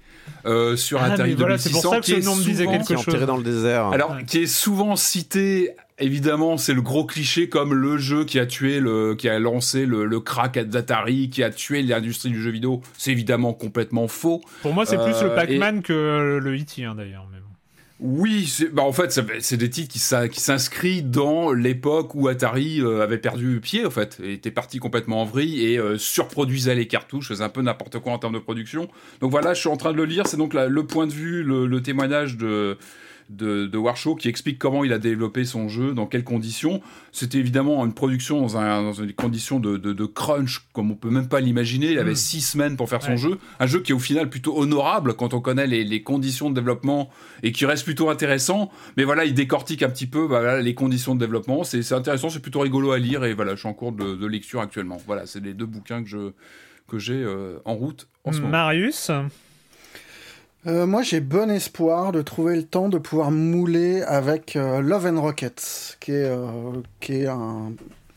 euh, sur Ah, Atari voilà, c'est pour 2600, ça que qui ce est nom me disait souvent- quelque Qui est chose. enterré dans le désert. alors, Ouais. qui est souvent cité, évidemment, c'est le gros cliché comme le jeu qui a tué le, qui a lancé le, le crack d'Atari, qui a tué l'industrie du jeu vidéo. C'est évidemment complètement faux. Pour moi, c'est plus Euh, le Pac-Man que le E.T. hein, d'ailleurs. mais bon. Oui, bah en fait, c'est des titres qui s'inscrivent dans l'époque où Atari euh, avait perdu pied, en fait, et était parti complètement en vrille et euh, surproduisait les cartouches, faisait un peu n'importe quoi en termes de production. Donc voilà, je suis en train de le lire, c'est donc la- le point de vue, le, le témoignage de, de, de Warshaw qui explique comment il a développé son jeu, dans quelles conditions. C'était évidemment une production dans, un, dans une condition de, de, de crunch, comme on peut même pas l'imaginer. Il avait Mm. six semaines pour faire son jeu, un jeu qui est au final plutôt honorable quand on connaît les, les conditions de développement et qui reste plutôt intéressant. Mais voilà, il décortique un petit peu bah, voilà, les conditions de développement. C'est intéressant, c'est plutôt rigolo à lire et voilà, je suis en cours de, de lecture actuellement. Voilà, c'est les deux bouquins que je que j'ai euh, en route en ce moment. Marius? Euh, moi, j'ai bon espoir de trouver le temps de pouvoir mouler avec euh, Love and Rockets, qui est, euh, qui est un,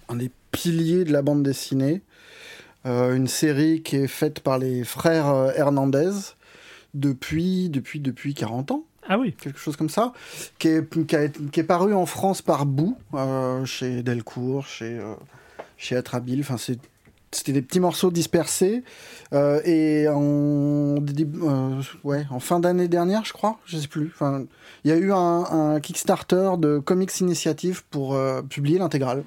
un des piliers de la bande dessinée. Une série qui est faite par les frères Hernandez depuis, depuis, depuis 40 ans Ah oui. quelque chose comme ça, qui est, qui a qui est paru en France par bout, chez Delcourt, chez, chez Atrabile. Enfin, c'est- c'était des petits morceaux dispersés. Euh, et euh, en fin d'année dernière, je crois, je sais plus. Enfin, il y a eu un, Kickstarter de Comics Initiative pour euh, publier l'intégrale.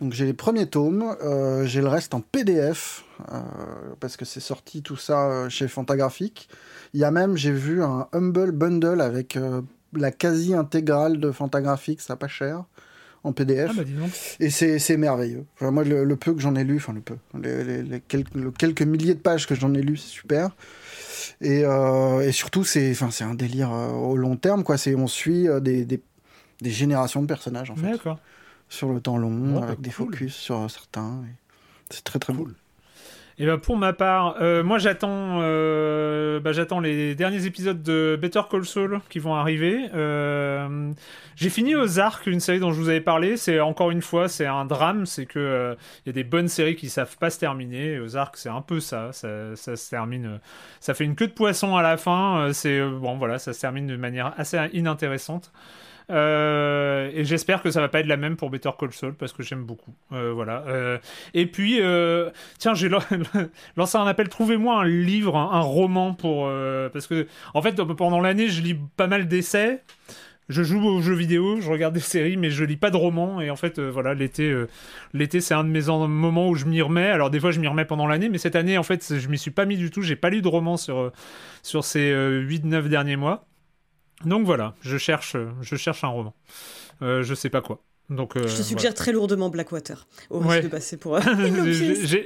Donc j'ai les premiers tomes, j'ai le reste en PDF, parce que c'est sorti tout ça chez Fantagraphique. Il y a même, j'ai vu un Humble Bundle avec la quasi-intégrale de Fantagraphique, ça pas cher, en PDF. Ah bah dis donc. Et c'est merveilleux. Enfin, moi, le, le peu que j'en ai lu, enfin le peu, les, les- les quelques, le quelques milliers de pages que j'en ai lu, c'est super. Et, euh, et surtout, c'est enfin, c'est un délire euh, au long terme, quoi. C'est on suit euh, des, des, des générations de personnages, en fait, sur le temps long, bah, avec des cool. focus sur certains. C'est très très beau. Et ben pour ma part, euh, moi j'attends, euh, bah, j'attends les derniers épisodes de Better Call Saul qui vont arriver. Euh, j'ai fini Ozark, une série dont je vous avais parlé. C'est encore une fois, c'est un drame, c'est que euh, il y a des bonnes séries qui savent pas se terminer. Ozark, c'est un peu ça. ça. Ça se termine, ça fait une queue de poisson à la fin. C'est bon, voilà, ça se termine de manière assez inintéressante. Euh, et j'espère que ça va pas être la même pour Better Call Saul parce que j'aime beaucoup. Euh, voilà. Euh, et puis, tiens, j'ai lan- lancé un appel. Trouvez-moi un livre, un, roman pour parce que en fait pendant l'année je lis pas mal d'essais. Je joue aux jeux vidéo, je regarde des séries, mais je lis pas de romans. Et en fait, voilà, l'été, l'été, c'est un de mes en- moments où je m'y remets. Alors des fois, je m'y remets pendant l'année, mais cette année, en fait, je m'y suis pas mis du tout. J'ai pas lu de romans sur sur ces 8-9 derniers mois. Donc voilà, je cherche, euh, je cherche un roman. Euh, je sais pas quoi. Donc, euh, Je te suggère très lourement Blackwater, au Ouais. de passer pour... longue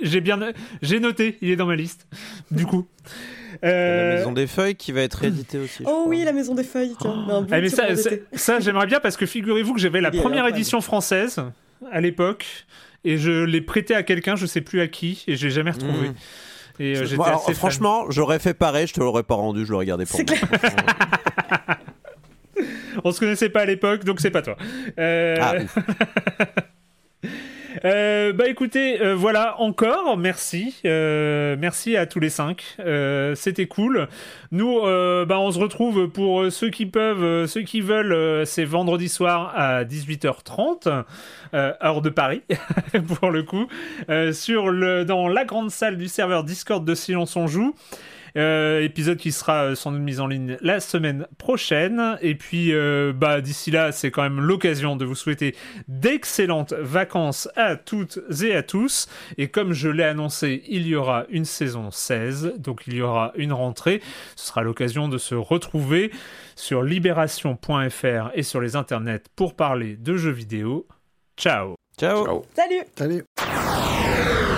j'ai, bien, j'ai noté. Il est dans ma liste. Du coup. La Euh, Maison des Feuilles qui va être rééditée aussi. Oh oui, la maison des feuilles, bon Ah, mais ça, ça, j'aimerais bien parce que figurez-vous que j'avais la première édition française à l'époque et je l'ai prêté à quelqu'un, je sais plus à qui, et j'ai jamais retrouvé. Mmh. Et euh, j'étais Bon, alors, franchement, j'aurais fait pareil, je te l'aurais pas rendu, je l'aurais gardé pour moi. on se connaissait pas à l'époque, donc c'est pas toi. Euh, Ah, ouf. euh, bah écoutez, euh, voilà encore, merci, Euh, merci à tous les cinq, Euh, c'était cool. Nous, bah on se retrouve pour ceux qui peuvent, ceux qui veulent, c'est vendredi soir à 18h30, euh, heure de Paris pour le coup, sur le dans la grande salle du serveur Discord de Silence on joue. Euh, épisode qui sera euh, sans doute mis en ligne la semaine prochaine. Et puis, euh, bah, d'ici là, c'est quand même l'occasion de vous souhaiter d'excellentes vacances à toutes et à tous. Et comme je l'ai annoncé, il y aura une saison 16, donc il y aura une rentrée. Ce sera l'occasion de se retrouver sur libération.fr et sur les internets pour parler de jeux vidéo. Ciao Ciao. Ciao. Salut Salut.